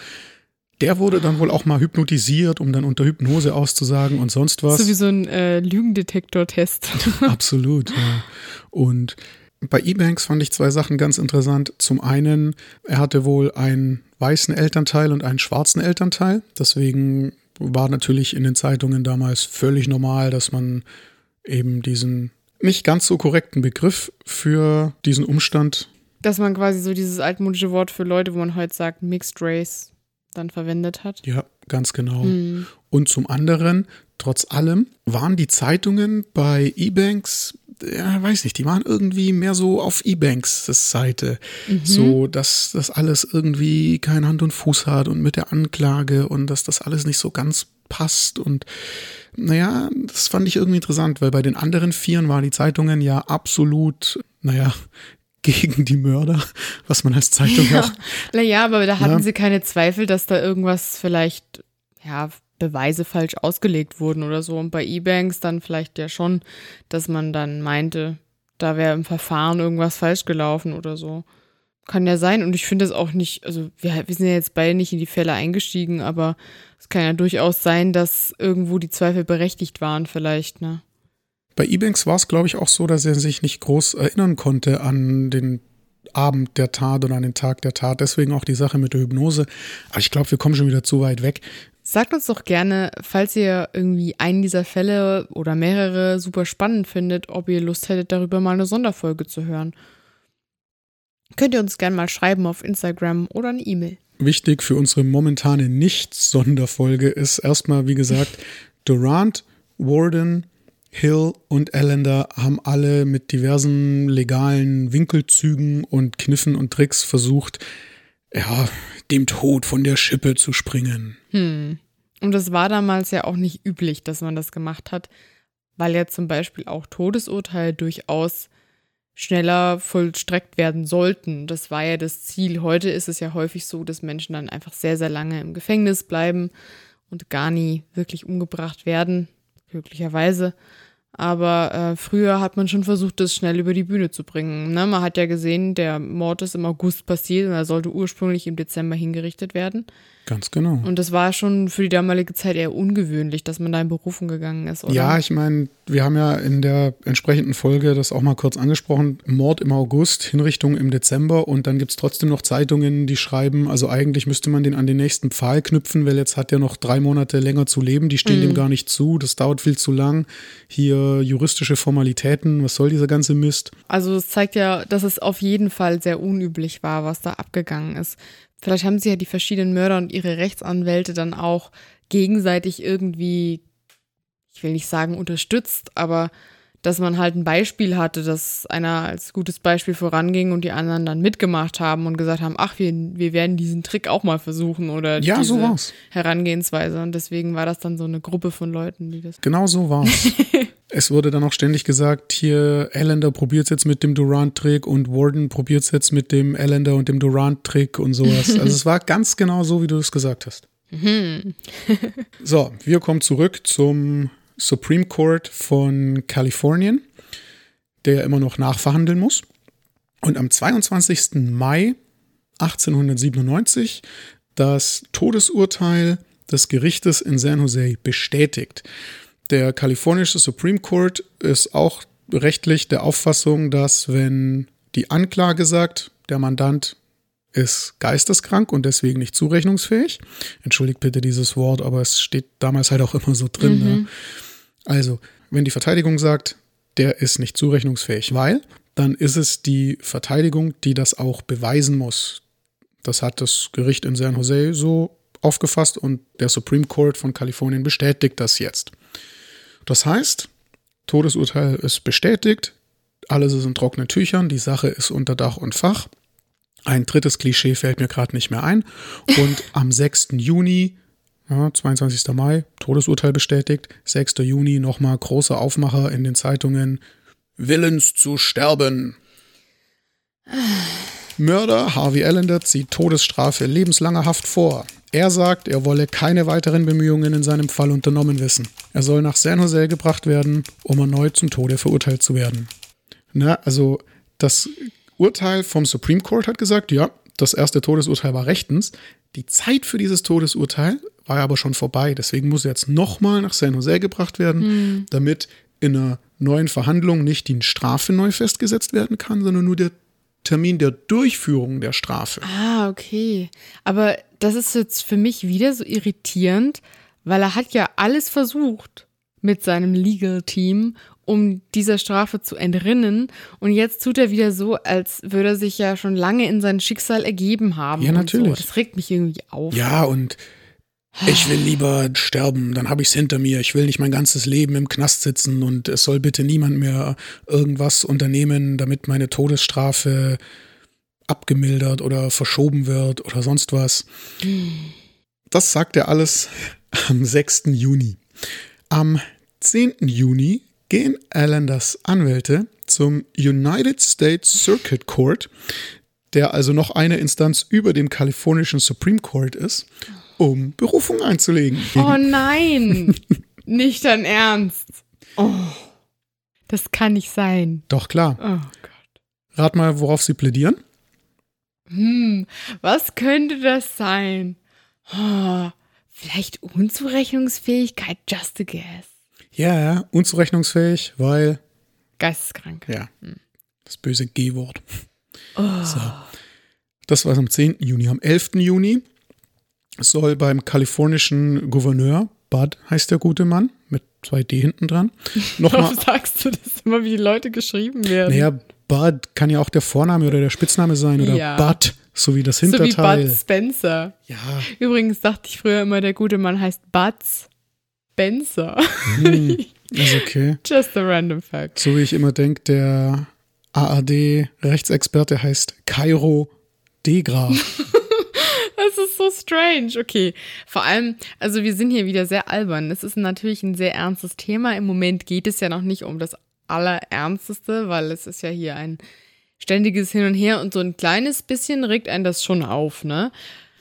Der wurde dann wohl auch mal hypnotisiert, um dann unter Hypnose auszusagen und sonst was. So wie so ein äh, Lügendetektor-Test. Absolut, ja. Und bei E-Banks fand ich zwei Sachen ganz interessant. Zum einen, er hatte wohl einen weißen Elternteil und einen schwarzen Elternteil. Deswegen war natürlich in den Zeitungen damals völlig normal, dass man eben diesen nicht ganz so korrekten Begriff für diesen Umstand dass man quasi so dieses altmodische Wort für Leute, wo man heute sagt, Mixed Race, dann verwendet hat. Ja, ganz genau. Mhm. Und zum anderen, trotz allem, waren die Zeitungen bei E-Banks, ja, weiß nicht, die waren irgendwie mehr so auf E-Banks Seite. Mhm. So, dass das alles irgendwie kein Hand und Fuß hat und mit der Anklage und dass das alles nicht so ganz passt und naja, das fand ich irgendwie interessant, weil bei den anderen Vieren waren die Zeitungen ja absolut, naja, gegen die Mörder, was man als Zeitung ja. auch. Naja, aber da hatten ja. sie keine Zweifel, dass da irgendwas vielleicht, ja, Beweise falsch ausgelegt wurden oder so. Und bei E-Banks dann vielleicht ja schon, dass man dann meinte, da wäre im Verfahren irgendwas falsch gelaufen oder so. Kann ja sein. Und ich finde es auch nicht, also wir, wir sind ja jetzt beide nicht in die Fälle eingestiegen, aber es kann ja durchaus sein, dass irgendwo die Zweifel berechtigt waren, vielleicht, ne? Bei Ebanks war es, glaube ich, auch so, dass er sich nicht groß erinnern konnte an den Abend der Tat oder an den Tag der Tat. Deswegen auch die Sache mit der Hypnose. Aber ich glaube, wir kommen schon wieder zu weit weg. Sagt uns doch gerne, falls ihr irgendwie einen dieser Fälle oder mehrere super spannend findet, ob ihr Lust hättet, darüber mal eine Sonderfolge zu hören. Könnt ihr uns gerne mal schreiben auf Instagram oder eine E-Mail. Wichtig für unsere momentane Nicht-Sonderfolge ist erstmal, wie gesagt, Durant, Warden, Hill und Allender haben alle mit diversen legalen Winkelzügen und Kniffen und Tricks versucht, ja, dem Tod von der Schippe zu springen. Hm. Und das war damals ja auch nicht üblich, dass man das gemacht hat, weil ja zum Beispiel auch Todesurteile durchaus schneller vollstreckt werden sollten. Das war ja das Ziel. Heute ist es ja häufig so, dass Menschen dann einfach sehr, sehr lange im Gefängnis bleiben und gar nie wirklich umgebracht werden glücklicherweise. Aber äh, früher hat man schon versucht, das schnell über die Bühne zu bringen. Ne? Man hat ja gesehen, der Mord ist im August passiert und er sollte ursprünglich im Dezember hingerichtet werden. Ganz genau. Und das war schon für die damalige Zeit eher ungewöhnlich, dass man da in Berufung gegangen ist, oder? Ja, ich meine, wir haben ja in der entsprechenden Folge das auch mal kurz angesprochen. Mord im August, Hinrichtung im Dezember und dann gibt es trotzdem noch Zeitungen, die schreiben, also eigentlich müsste man den an den nächsten Pfahl knüpfen, weil jetzt hat er noch drei Monate länger zu leben. Die stehen Mhm. dem gar nicht zu, das dauert viel zu lang. Hier juristische Formalitäten, was soll dieser ganze Mist? Also es zeigt ja, dass es auf jeden Fall sehr unüblich war, was da abgegangen ist. Vielleicht haben sie ja die verschiedenen Mörder und ihre Rechtsanwälte dann auch gegenseitig irgendwie, ich will nicht sagen unterstützt, aber dass man halt ein Beispiel hatte, dass einer als gutes Beispiel voranging und die anderen dann mitgemacht haben und gesagt haben, ach, wir, wir werden diesen Trick auch mal versuchen oder Ja, diese so war's. Herangehensweise. Und deswegen war das dann so eine Gruppe von Leuten, die das. Genau so war's. es wurde dann auch ständig gesagt, hier Allender probiert's jetzt mit dem Durant-Trick und Warden probiert's jetzt mit dem Allender und dem Durant-Trick und sowas. Also es war ganz genau so, wie du es gesagt hast. so, wir kommen zurück zum Supreme Court von Kalifornien, der immer noch nachverhandeln muss. Und am 22. Mai 1897 das Todesurteil des Gerichtes in San Jose bestätigt. Der kalifornische Supreme Court ist auch rechtlich der Auffassung, dass wenn die Anklage sagt, der Mandant ist geisteskrank und deswegen nicht zurechnungsfähig. Entschuldigt bitte dieses Wort, aber es steht damals halt auch immer so drin. Ne? Also, wenn die Verteidigung sagt, der ist nicht zurechnungsfähig, weil, dann ist es die Verteidigung, die das auch beweisen muss. Das hat das Gericht in San Jose so aufgefasst und der Supreme Court von Kalifornien bestätigt das jetzt. Das heißt, Todesurteil ist bestätigt, alles ist in trockenen Tüchern, die Sache ist unter Dach und Fach. Ein drittes Klischee fällt mir gerade nicht mehr ein. Und am 6. Juni, ja, 22. Mai, Todesurteil bestätigt. 6. Juni nochmal großer Aufmacher in den Zeitungen. Willens zu sterben. Mörder Harvey Allender zieht Todesstrafe lebenslanger Haft vor. Er sagt, er wolle keine weiteren Bemühungen in seinem Fall unternommen wissen. Er soll nach San Jose gebracht werden, um erneut zum Tode verurteilt zu werden. Na, also das Urteil vom Supreme Court hat gesagt, ja, das erste Todesurteil war rechtens. Die Zeit für dieses Todesurteil war aber schon vorbei. Deswegen muss er jetzt nochmal nach San Jose gebracht werden, damit in einer neuen Verhandlung nicht die Strafe neu festgesetzt werden kann, sondern nur der Termin der Durchführung der Strafe. Ah, okay. Aber das ist jetzt für mich wieder so irritierend, weil er hat ja alles versucht mit seinem Legal Team, um dieser Strafe zu entrinnen. Und jetzt tut er wieder so, als würde er sich ja schon lange in sein Schicksal ergeben haben. Ja, natürlich. So. Das regt mich irgendwie auf. Ja, und ich will lieber sterben, dann habe ich es hinter mir. Ich will nicht mein ganzes Leben im Knast sitzen und es soll bitte niemand mehr irgendwas unternehmen, damit meine Todesstrafe abgemildert oder verschoben wird oder sonst was. Das sagt er alles am 6. Juni. Am 10. Juni gehen Allanders Anwälte zum United States Circuit Court, der also noch eine Instanz über dem kalifornischen Supreme Court ist, um Berufung einzulegen. Oh nein! nicht dein Ernst. Oh. Das kann nicht sein. Doch klar. Oh Gott. Rat mal, worauf sie plädieren. Hm, was könnte das sein? Oh, vielleicht Unzurechnungsfähigkeit, just a guess. Ja, ja, unzurechnungsfähig, weil, Geisteskrank. ja, das böse G-Wort. So. Das war am 10. Juni. Am 11. Juni soll beim kalifornischen Gouverneur, Bud heißt der gute Mann, mit zwei D hinten dran, nochmal. Warum sagst du das immer, wie die Leute geschrieben werden? Naja, Bud kann ja auch der Vorname oder der Spitzname sein oder Ja. Bud, so wie das so wie Hinterteil. Bud Spencer. ja, Übrigens dachte ich früher immer, der gute Mann heißt Bud Spencer. hm, ist okay. Just a random fact. So wie ich immer denke, der ARD-Rechtsexperte heißt Kairo Degra. Das ist so strange. Okay. Vor allem, also wir sind hier wieder sehr albern. Es ist natürlich ein sehr ernstes Thema. Im Moment geht es ja noch nicht um das Allerernsteste, weil es ist ja hier ein ständiges Hin und Her und so ein kleines bisschen regt einen das schon auf, ne?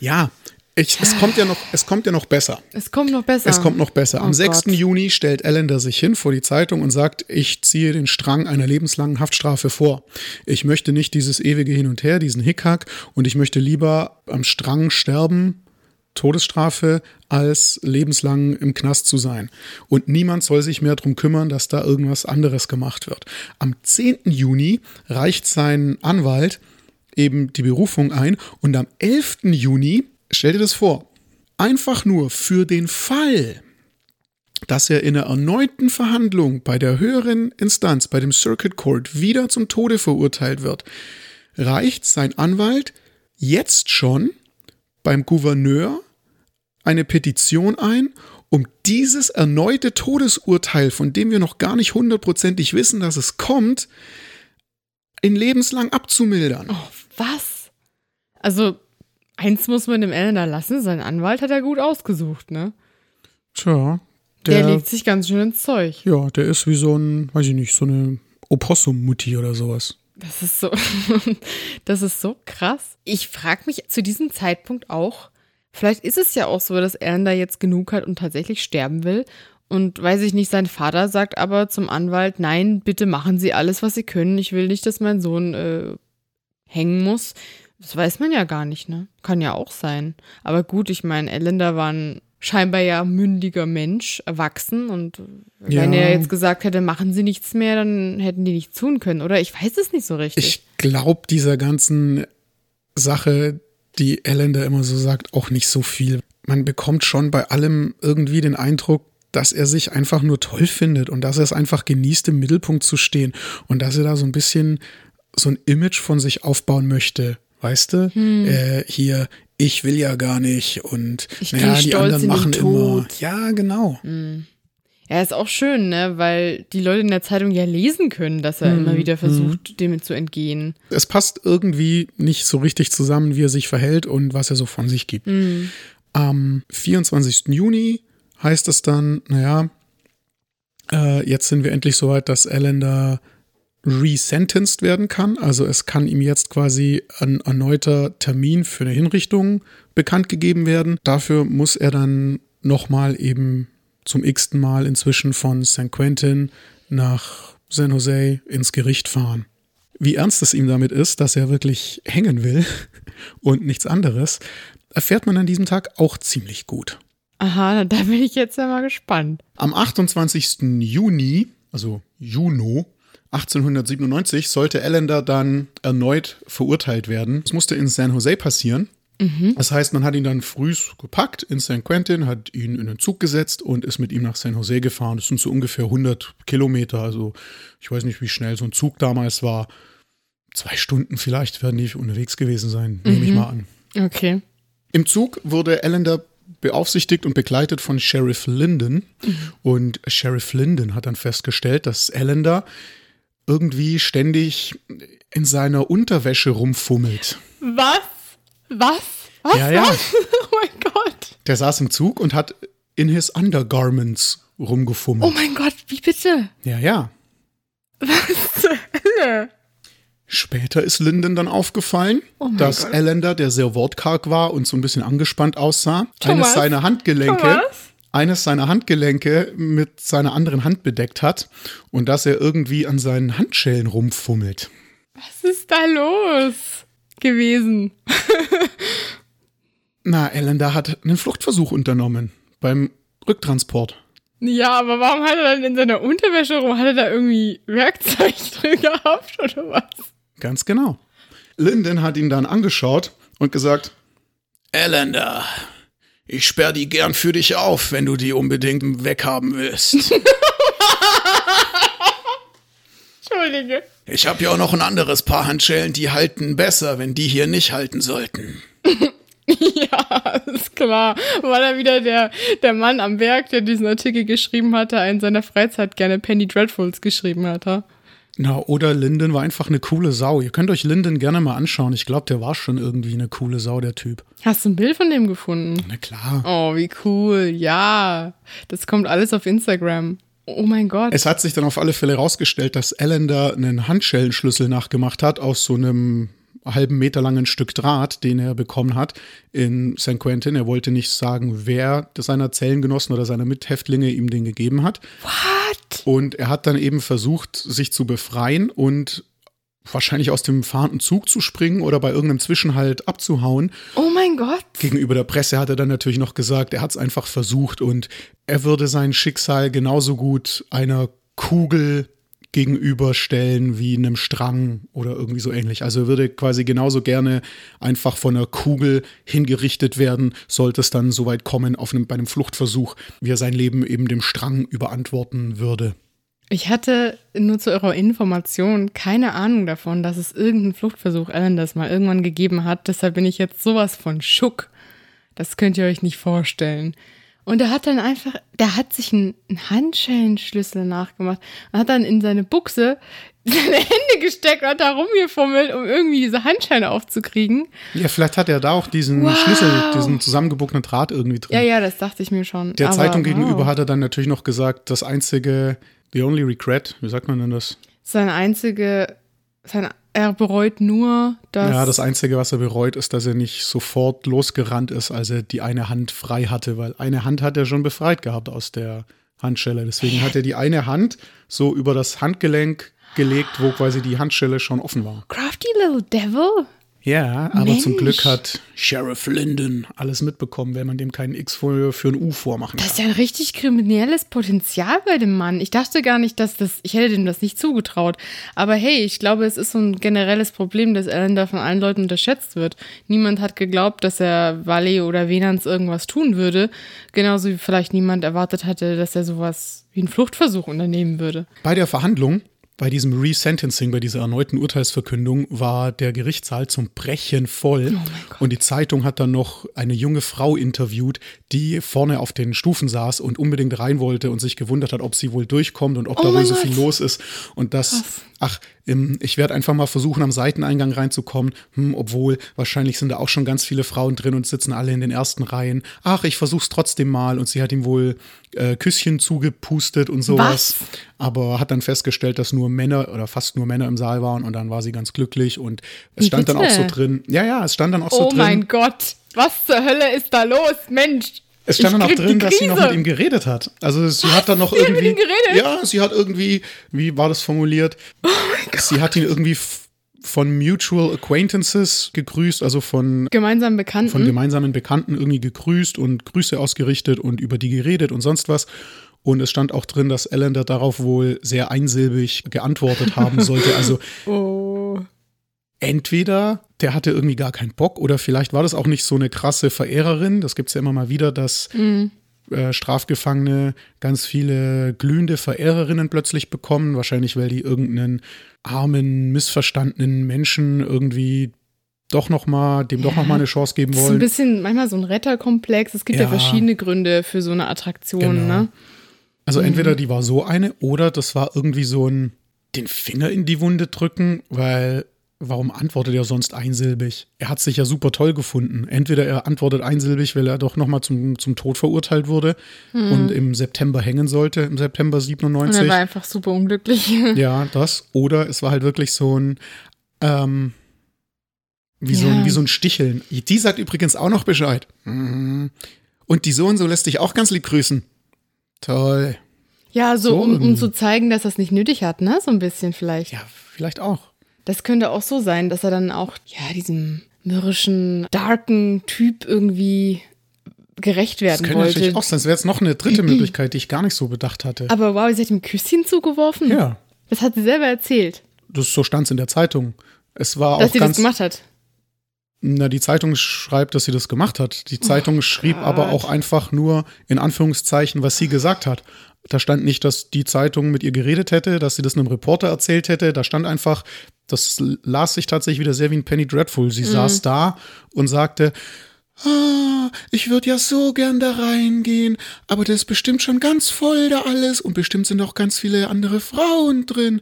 Ja, Ich, es, kommt ja noch, es kommt ja noch besser. Es kommt noch besser. Es kommt noch besser. Am Oh 6. Gott. Juni stellt Allender sich hin vor die Zeitung und sagt, ich ziehe den Strang einer lebenslangen Haftstrafe vor. Ich möchte nicht dieses ewige Hin und Her, diesen Hickhack und ich möchte lieber am Strang sterben, Todesstrafe, als lebenslang im Knast zu sein. Und niemand soll sich mehr darum kümmern, dass da irgendwas anderes gemacht wird. Am 10. Juni reicht sein Anwalt eben die Berufung ein und am 11. Juni, stell dir das vor, einfach nur für den Fall, dass er in einer erneuten Verhandlung bei der höheren Instanz, bei dem Circuit Court, wieder zum Tode verurteilt wird, reicht sein Anwalt jetzt schon beim Gouverneur eine Petition ein, um dieses erneute Todesurteil, von dem wir noch gar nicht hundertprozentig wissen, dass es kommt, in lebenslang abzumildern. Oh, was? Also, eins muss man dem Elender lassen, sein Anwalt hat er gut ausgesucht, ne? Tja, Der, der, legt sich ganz schön ins Zeug. ja, der ist wie so ein, weiß ich nicht, so eine Opossum-Mutti oder sowas. Das ist so, das ist so krass. Ich frage mich zu diesem Zeitpunkt auch, vielleicht ist es ja auch so, dass Elender jetzt genug hat und tatsächlich sterben will. Und weiß ich nicht, sein Vater sagt aber zum Anwalt, nein, bitte machen Sie alles, was Sie können. Ich will nicht, dass mein Sohn äh, hängen muss. Das weiß man ja gar nicht, ne? Kann ja auch sein. Aber gut, ich meine, Elender war ein scheinbar ja mündiger Mensch, erwachsen. Und wenn Ja. er jetzt gesagt hätte, machen Sie nichts mehr, dann hätten die nichts tun können, oder? Ich weiß es nicht so richtig. Ich glaube dieser ganzen Sache, die Ellender immer so sagt, auch nicht so viel. Man bekommt schon bei allem irgendwie den Eindruck, dass er sich einfach nur toll findet und dass er es einfach genießt, im Mittelpunkt zu stehen und dass er da so ein bisschen so ein Image von sich aufbauen möchte. Weißt du? Äh, hier, ich will ja gar nicht und Ich naja, die anderen machen immer. Ja, genau. Ja, ist auch schön, ne? Weil die Leute in der Zeitung ja lesen können, dass er immer wieder versucht, dem zu entgehen. es passt irgendwie nicht so richtig zusammen, wie er sich verhält und was er so von sich gibt. Am 24. Juni heißt es dann, naja, äh, jetzt sind wir endlich so weit, dass Allender resentenced werden kann. Also es kann ihm jetzt quasi ein erneuter Termin für eine Hinrichtung bekannt gegeben werden. Dafür muss er dann nochmal eben zum x-ten Mal inzwischen von San Quentin nach San Jose ins Gericht fahren. Wie ernst es ihm damit ist, dass er wirklich hängen will und nichts anderes, erfährt man an diesem Tag auch ziemlich gut. Aha, da bin ich jetzt ja mal gespannt. Am 28. Juni, also Juno 1897, sollte Allender dann erneut verurteilt werden. Das musste in San Jose passieren. Das heißt, man hat ihn dann früh gepackt in San Quentin, hat ihn in den Zug gesetzt und ist mit ihm nach San Jose gefahren. Das sind so ungefähr 100 Kilometer. Also ich weiß nicht, wie schnell so ein Zug damals war. Zwei Stunden vielleicht werden die unterwegs gewesen sein, nehme ich mal an. Okay. Im Zug wurde Allender beaufsichtigt und begleitet von Sheriff Linden. Und Sheriff Linden hat dann festgestellt, dass Allender irgendwie ständig in seiner Unterwäsche rumfummelt. Was? Was? Was? Ja, ja. Was? Oh mein Gott. Der saß im Zug und hat in his undergarments rumgefummelt. Oh mein Gott, wie bitte? Ja, ja. Was zur Hölle? Später ist Linden dann aufgefallen, Oh dass Gott. Allender, der sehr wortkarg war und so ein bisschen angespannt aussah, Thomas? eines seiner Handgelenke, Thomas? eines seiner Handgelenke mit seiner anderen Hand bedeckt hat und dass er irgendwie an seinen Handschellen rumfummelt. Was ist da los gewesen? Na, Allender hat einen Fluchtversuch unternommen beim Rücktransport. Ja, aber warum hat er dann in seiner Unterwäsche rum? Hat er da irgendwie Werkzeug drin gehabt oder was? Ganz genau. Linden hat ihn dann angeschaut und gesagt, Allender, ich sperr die gern für dich auf, wenn du die unbedingt weghaben willst. Entschuldige. Ich habe ja auch noch ein anderes Paar Handschellen, die halten besser, wenn die hier nicht halten sollten. Ja, ist klar. War da wieder der, der Mann am Werk, der diesen Artikel geschrieben hatte, in seiner Freizeit gerne Penny Dreadfuls geschrieben hat. ha? Na, oder Linden war einfach eine coole Sau. Ihr könnt euch Linden gerne mal anschauen. Ich glaube, der war schon irgendwie eine coole Sau, der Typ. Hast du ein Bild von dem gefunden? Na klar. Oh, wie cool. Ja, das kommt alles auf Instagram. Oh mein Gott. Es hat sich dann auf alle Fälle rausgestellt, dass Allender einen Handschellenschlüssel nachgemacht hat aus so einem halben Meter langen Stück Draht, den er bekommen hat in St. Quentin. Er wollte nicht sagen, wer seiner Zellengenossen oder seiner Mithäftlinge ihm den gegeben hat. What? Und er hat dann eben versucht, sich zu befreien und wahrscheinlich aus dem fahrenden Zug zu springen oder bei irgendeinem Zwischenhalt abzuhauen. Oh mein Gott. Gegenüber der Presse hat er dann natürlich noch gesagt, er hat es einfach versucht und er würde sein Schicksal genauso gut einer Kugel gegenüberstellen wie einem Strang oder irgendwie so ähnlich. Also er würde quasi genauso gerne einfach von einer Kugel hingerichtet werden, sollte es dann so weit kommen auf einem, bei einem Fluchtversuch, wie er sein Leben eben dem Strang überantworten würde. Ich hatte nur zu eurer Information keine Ahnung davon, dass es irgendeinen Fluchtversuch Alan das mal irgendwann gegeben hat. Deshalb bin ich jetzt sowas von Schuck. Das könnt ihr euch nicht vorstellen. Und er hat dann einfach, der hat sich einen Handschellenschlüssel nachgemacht und hat dann in seine Buchse seine Hände gesteckt und hat da rumgefummelt, um irgendwie diese Handschellen aufzukriegen. Ja, vielleicht hat er da auch diesen wow. Schlüssel, diesen zusammengebogenen Draht irgendwie drin. Ja, ja, das dachte ich mir schon. Der Aber, Zeitung gegenüber wow. hat er dann natürlich noch gesagt, das einzige, the only regret, wie sagt man denn das? Seine einzige, sein er bereut nur, dass. Ja, das Einzige, was er bereut, ist, dass er nicht sofort losgerannt ist, als er die eine Hand frei hatte, weil eine Hand hat er schon befreit gehabt aus der Handschelle. Deswegen hat er die eine Hand so über das Handgelenk gelegt, wo quasi die Handschelle schon offen war. Crafty little devil. Ja, aber Mensch. zum Glück hat Sheriff Linden alles mitbekommen, wenn man dem keinen X für, für ein U vormachen kann. Das ist ja ein richtig kriminelles Potenzial bei dem Mann. Ich dachte gar nicht, dass das, ich hätte dem das nicht zugetraut. Aber hey, ich glaube, es ist so ein generelles Problem, dass Alan da von allen Leuten unterschätzt wird. Niemand hat geglaubt, dass er Valle oder Venans irgendwas tun würde. Genauso wie vielleicht niemand erwartet hatte, dass er sowas wie einen Fluchtversuch unternehmen würde. Bei der Verhandlung bei diesem Resentencing, bei dieser erneuten Urteilsverkündung, war der Gerichtssaal zum Brechen voll. Oh und die Zeitung hat dann noch eine junge Frau interviewt, die vorne auf den Stufen saß und unbedingt rein wollte und sich gewundert hat, ob sie wohl durchkommt und ob oh da wohl so viel los ist. Und das, ach, ich werde einfach mal versuchen, am Seiteneingang reinzukommen, hm, obwohl wahrscheinlich sind da auch schon ganz viele Frauen drin und sitzen alle in den ersten Reihen. Ach, ich versuch's trotzdem mal. Und sie hat ihm wohl äh, Küsschen zugepustet und sowas. Was? Aber hat dann festgestellt, dass nur Männer oder fast nur Männer im Saal waren und dann war sie ganz glücklich und es stand Bitte? dann auch so drin. Ja, ja, es stand dann auch so oh drin. Oh mein Gott, was zur Hölle ist da los, Mensch? Es stand dann auch drin, dass sie noch mit ihm geredet hat. Also sie Was? hat dann noch sie irgendwie. Hat mit ihm geredet? Ja, sie hat irgendwie, wie war das formuliert? Oh sie hat ihn irgendwie von Mutual Acquaintances gegrüßt, also von gemeinsamen Bekannten. Von gemeinsamen Bekannten irgendwie gegrüßt und Grüße ausgerichtet und über die geredet und sonst was. Und es stand auch drin, dass Ellender darauf wohl sehr einsilbig geantwortet haben sollte. Also oh. entweder der hatte irgendwie gar keinen Bock oder vielleicht war das auch nicht so eine krasse Verehrerin. Das gibt es ja immer mal wieder, dass mhm. Äh, Strafgefangene ganz viele glühende Verehrerinnen plötzlich bekommen. Wahrscheinlich, weil die irgendeinen armen, missverstandenen Menschen irgendwie doch noch mal, dem ja, doch noch mal eine Chance geben wollen. Das ist ein bisschen manchmal so ein Retterkomplex. Es gibt ja, ja verschiedene Gründe für so eine Attraktion. Genau. Ne? Also mhm. entweder die war so eine oder das war irgendwie so ein den Finger in die Wunde drücken, weil warum antwortet er sonst einsilbig? Er hat sich ja super toll gefunden. Entweder er antwortet einsilbig, weil er doch noch mal zum, zum Tod verurteilt wurde mhm. und im September hängen sollte, im September 97. Und er war einfach super unglücklich. ja, das. Oder es war halt wirklich so ein ähm, wie, ja. so ein, wie so ein Sticheln. Die sagt übrigens auch noch Bescheid. Mhm. Und die so und so lässt dich auch ganz lieb grüßen. Toll. Ja, so, so um, um zu zeigen, dass er es nicht nötig hat, ne? So ein bisschen vielleicht. Ja, vielleicht auch. Das könnte auch so sein, dass er dann auch, ja, diesem mürrischen, darken Typ irgendwie gerecht werden das könnte wollte. natürlich auch sein. Das wäre jetzt noch eine dritte Möglichkeit, die ich gar nicht so bedacht hatte. Aber wow, sie hat ihm Küsschen zugeworfen? Ja. Das hat sie selber erzählt. Das so stand es in der Zeitung. Es war dass auch sie ganz, das gemacht hat. Na, die Zeitung schreibt, dass sie das gemacht hat. Die Zeitung oh schrieb Gott. aber auch einfach nur in Anführungszeichen, was sie gesagt hat. Da stand nicht, dass die Zeitung mit ihr geredet hätte, dass sie das einem Reporter erzählt hätte. Da stand einfach, das las sich tatsächlich wieder sehr wie ein Penny Dreadful. Sie mhm. saß da und sagte, Ah, ich würde ja so gern da reingehen, aber das ist bestimmt schon ganz voll da alles und bestimmt sind auch ganz viele andere Frauen drin.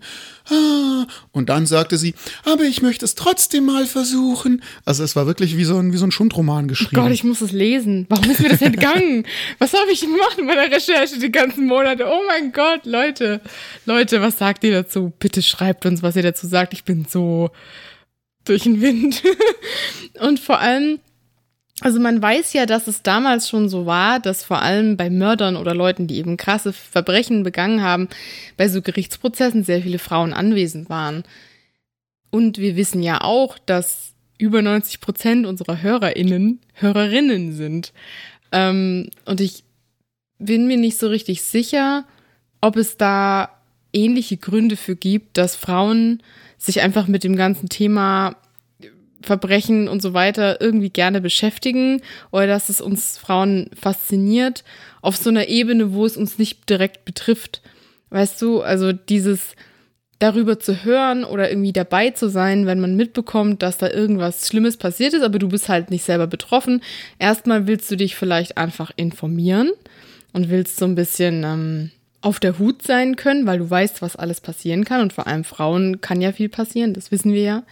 Ah, und dann sagte sie, aber ich möchte es trotzdem mal versuchen. Also es war wirklich wie so ein, wie so ein Schundroman geschrieben. Oh Gott, ich muss es lesen. Warum ist mir das entgangen? was habe ich gemacht in meiner Recherche die ganzen Monate? Oh mein Gott, Leute. Leute, was sagt ihr dazu? Bitte schreibt uns, was ihr dazu sagt. Ich bin so durch den Wind. und vor allem, also man weiß ja, dass es damals schon so war, dass vor allem bei Mördern oder Leuten, die eben krasse Verbrechen begangen haben, bei so Gerichtsprozessen sehr viele Frauen anwesend waren. Und wir wissen ja auch, dass über 90 Prozent unserer HörerInnen Hörerinnen sind. Ähm, und ich bin mir nicht so richtig sicher, ob es da ähnliche Gründe für gibt, dass Frauen sich einfach mit dem ganzen Thema Verbrechen und so weiter irgendwie gerne beschäftigen oder dass es uns Frauen fasziniert auf so einer Ebene, wo es uns nicht direkt betrifft. Weißt du, also dieses darüber zu hören oder irgendwie dabei zu sein, wenn man mitbekommt, dass da irgendwas Schlimmes passiert ist, aber du bist halt nicht selber betroffen. Erstmal willst du dich vielleicht einfach informieren und willst so ein bisschen ähm, auf der Hut sein können, weil du weißt, was alles passieren kann. Und vor allem Frauen kann ja viel passieren, das wissen wir ja.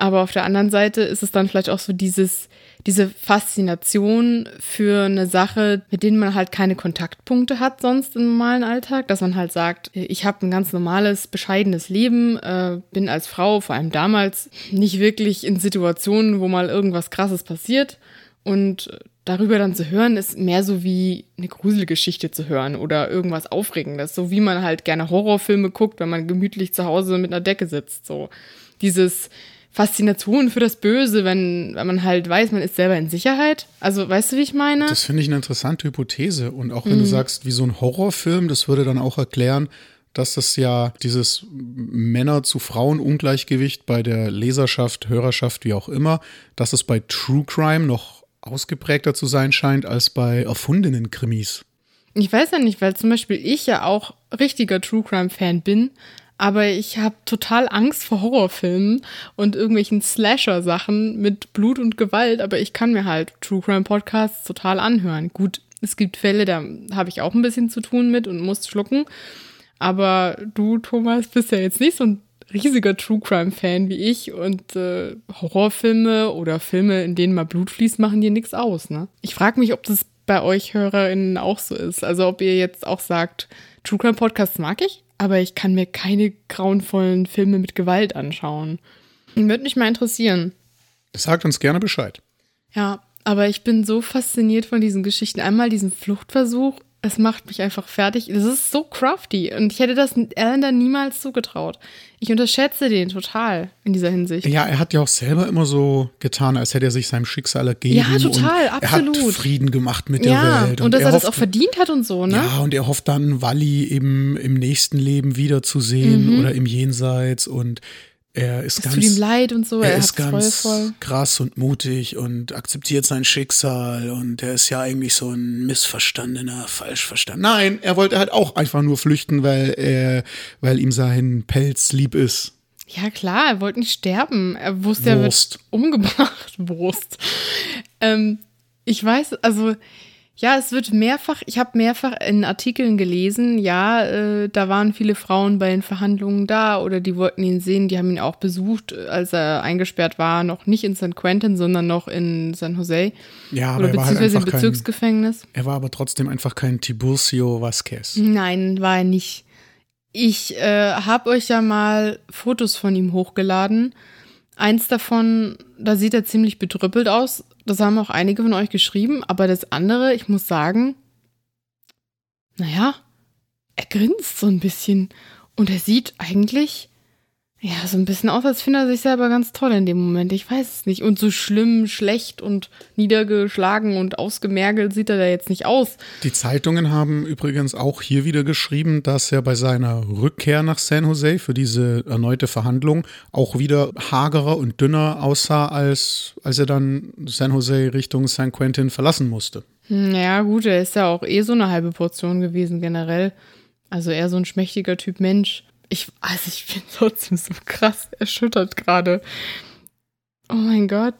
Aber auf der anderen Seite ist es dann vielleicht auch so dieses, diese Faszination für eine Sache, mit denen man halt keine Kontaktpunkte hat sonst im normalen Alltag, dass man halt sagt, ich habe ein ganz normales, bescheidenes Leben, äh, bin als Frau, vor allem damals, nicht wirklich in Situationen, wo mal irgendwas Krasses passiert. Und darüber dann zu hören, ist mehr so wie eine Gruselgeschichte zu hören oder irgendwas Aufregendes, so wie man halt gerne Horrorfilme guckt, wenn man gemütlich zu Hause mit einer Decke sitzt. So dieses Faszination für das Böse, wenn, wenn man halt weiß, man ist selber in Sicherheit. Also, weißt du, wie ich meine? Das finde ich eine interessante Hypothese. Und auch wenn mhm. du sagst, wie so ein Horrorfilm, das würde dann auch erklären, dass das ja dieses Männer zu Frauen Ungleichgewicht bei der Leserschaft, Hörerschaft, wie auch immer, dass es bei True Crime noch ausgeprägter zu sein scheint als bei erfundenen Krimis. Ich weiß ja nicht, weil zum Beispiel ich ja auch richtiger True Crime Fan bin, aber ich habe total Angst vor Horrorfilmen und irgendwelchen Slasher-Sachen mit Blut und Gewalt, aber ich kann mir halt True Crime Podcasts total anhören. Gut, es gibt Fälle, da habe ich auch ein bisschen zu tun mit und muss schlucken. Aber du, Thomas, bist ja jetzt nicht so ein riesiger True Crime Fan wie ich und äh, Horrorfilme oder Filme, in denen mal Blut fließt, machen dir nichts aus, ne? Ich frage mich, ob das bei euch HörerInnen auch so ist. Also ob ihr jetzt auch sagt, True Crime Podcasts mag ich, aber ich kann mir keine grauenvollen Filme mit Gewalt anschauen. Würde mich mal interessieren. Sagt uns gerne Bescheid. Ja, aber ich bin so fasziniert von diesen Geschichten. Einmal diesen Fluchtversuch es macht mich einfach fertig. Das ist so crafty und ich hätte das Ellender niemals zugetraut. Ich unterschätze den total in dieser Hinsicht. Ja, er hat ja auch selber immer so getan, als hätte er sich seinem Schicksal ergeben. Ja, total, absolut. Er hat Frieden gemacht mit ja, der Welt. Und, und dass er, hofft, das auch verdient hat und so, ne? Ja, und er hofft dann, Wally eben im nächsten Leben wiederzusehen mhm. oder im Jenseits und er ist es ganz, tut ihm leid und so. Er, er ist ganz voll, voll. krass und mutig und akzeptiert sein Schicksal und er ist ja eigentlich so ein missverstandener, falsch verstanden. Nein, er wollte halt auch einfach nur flüchten, weil er, weil ihm sein Pelz lieb ist. Ja klar, er wollte nicht sterben. Er wusste, Wurst. er wird umgebracht. Wurst. Ähm, ich weiß, also ja, es wird mehrfach, ich habe mehrfach in Artikeln gelesen, ja, äh, da waren viele Frauen bei den Verhandlungen da oder die wollten ihn sehen, die haben ihn auch besucht, als er eingesperrt war, noch nicht in San Quentin, sondern noch in San Jose. Ja, aber oder er beziehungsweise war halt im Bezirksgefängnis. Kein, er war aber trotzdem einfach kein Tiburcio Vasquez. Nein, war er nicht. Ich äh, habe euch ja mal Fotos von ihm hochgeladen. Eins davon, da sieht er ziemlich bedrüppelt aus. Das haben auch einige von euch geschrieben. Aber das andere, ich muss sagen, naja, er grinst so ein bisschen. Und er sieht eigentlich ja, so ein bisschen aus, als findet er sich selber ganz toll in dem Moment. Ich weiß es nicht. Und so schlimm, schlecht und niedergeschlagen und ausgemergelt sieht er da jetzt nicht aus. Die Zeitungen haben übrigens auch hier wieder geschrieben, dass er bei seiner Rückkehr nach San Jose für diese erneute Verhandlung auch wieder hagerer und dünner aussah, als, als er dann San Jose Richtung San Quentin verlassen musste. Ja, hm, gut, er ist ja auch eh so eine halbe Portion gewesen generell. Also eher so ein schmächtiger Typ Mensch ich, also ich bin trotzdem so krass erschüttert gerade. Oh mein Gott.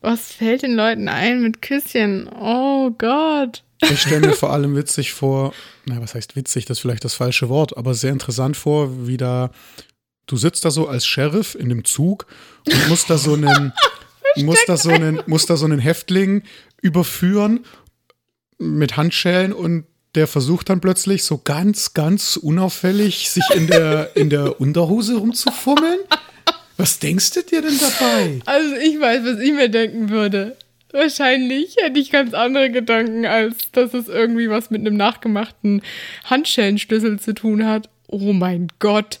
Was fällt den Leuten ein mit Küsschen? Oh Gott. Ich stelle mir vor allem witzig vor, na, was heißt witzig, das ist vielleicht das falsche Wort, aber sehr interessant vor, wie da, du sitzt da so als Sheriff in dem Zug und musst da so einen, musst da so einen, musst da so einen Häftling überführen mit Handschellen und der versucht dann plötzlich so ganz, ganz unauffällig sich in der, in der Unterhose rumzufummeln. Was denkst du dir denn dabei? Also ich weiß, was ich mir denken würde. Wahrscheinlich hätte ich ganz andere Gedanken, als dass es irgendwie was mit einem nachgemachten Handschellenschlüssel zu tun hat. Oh mein Gott.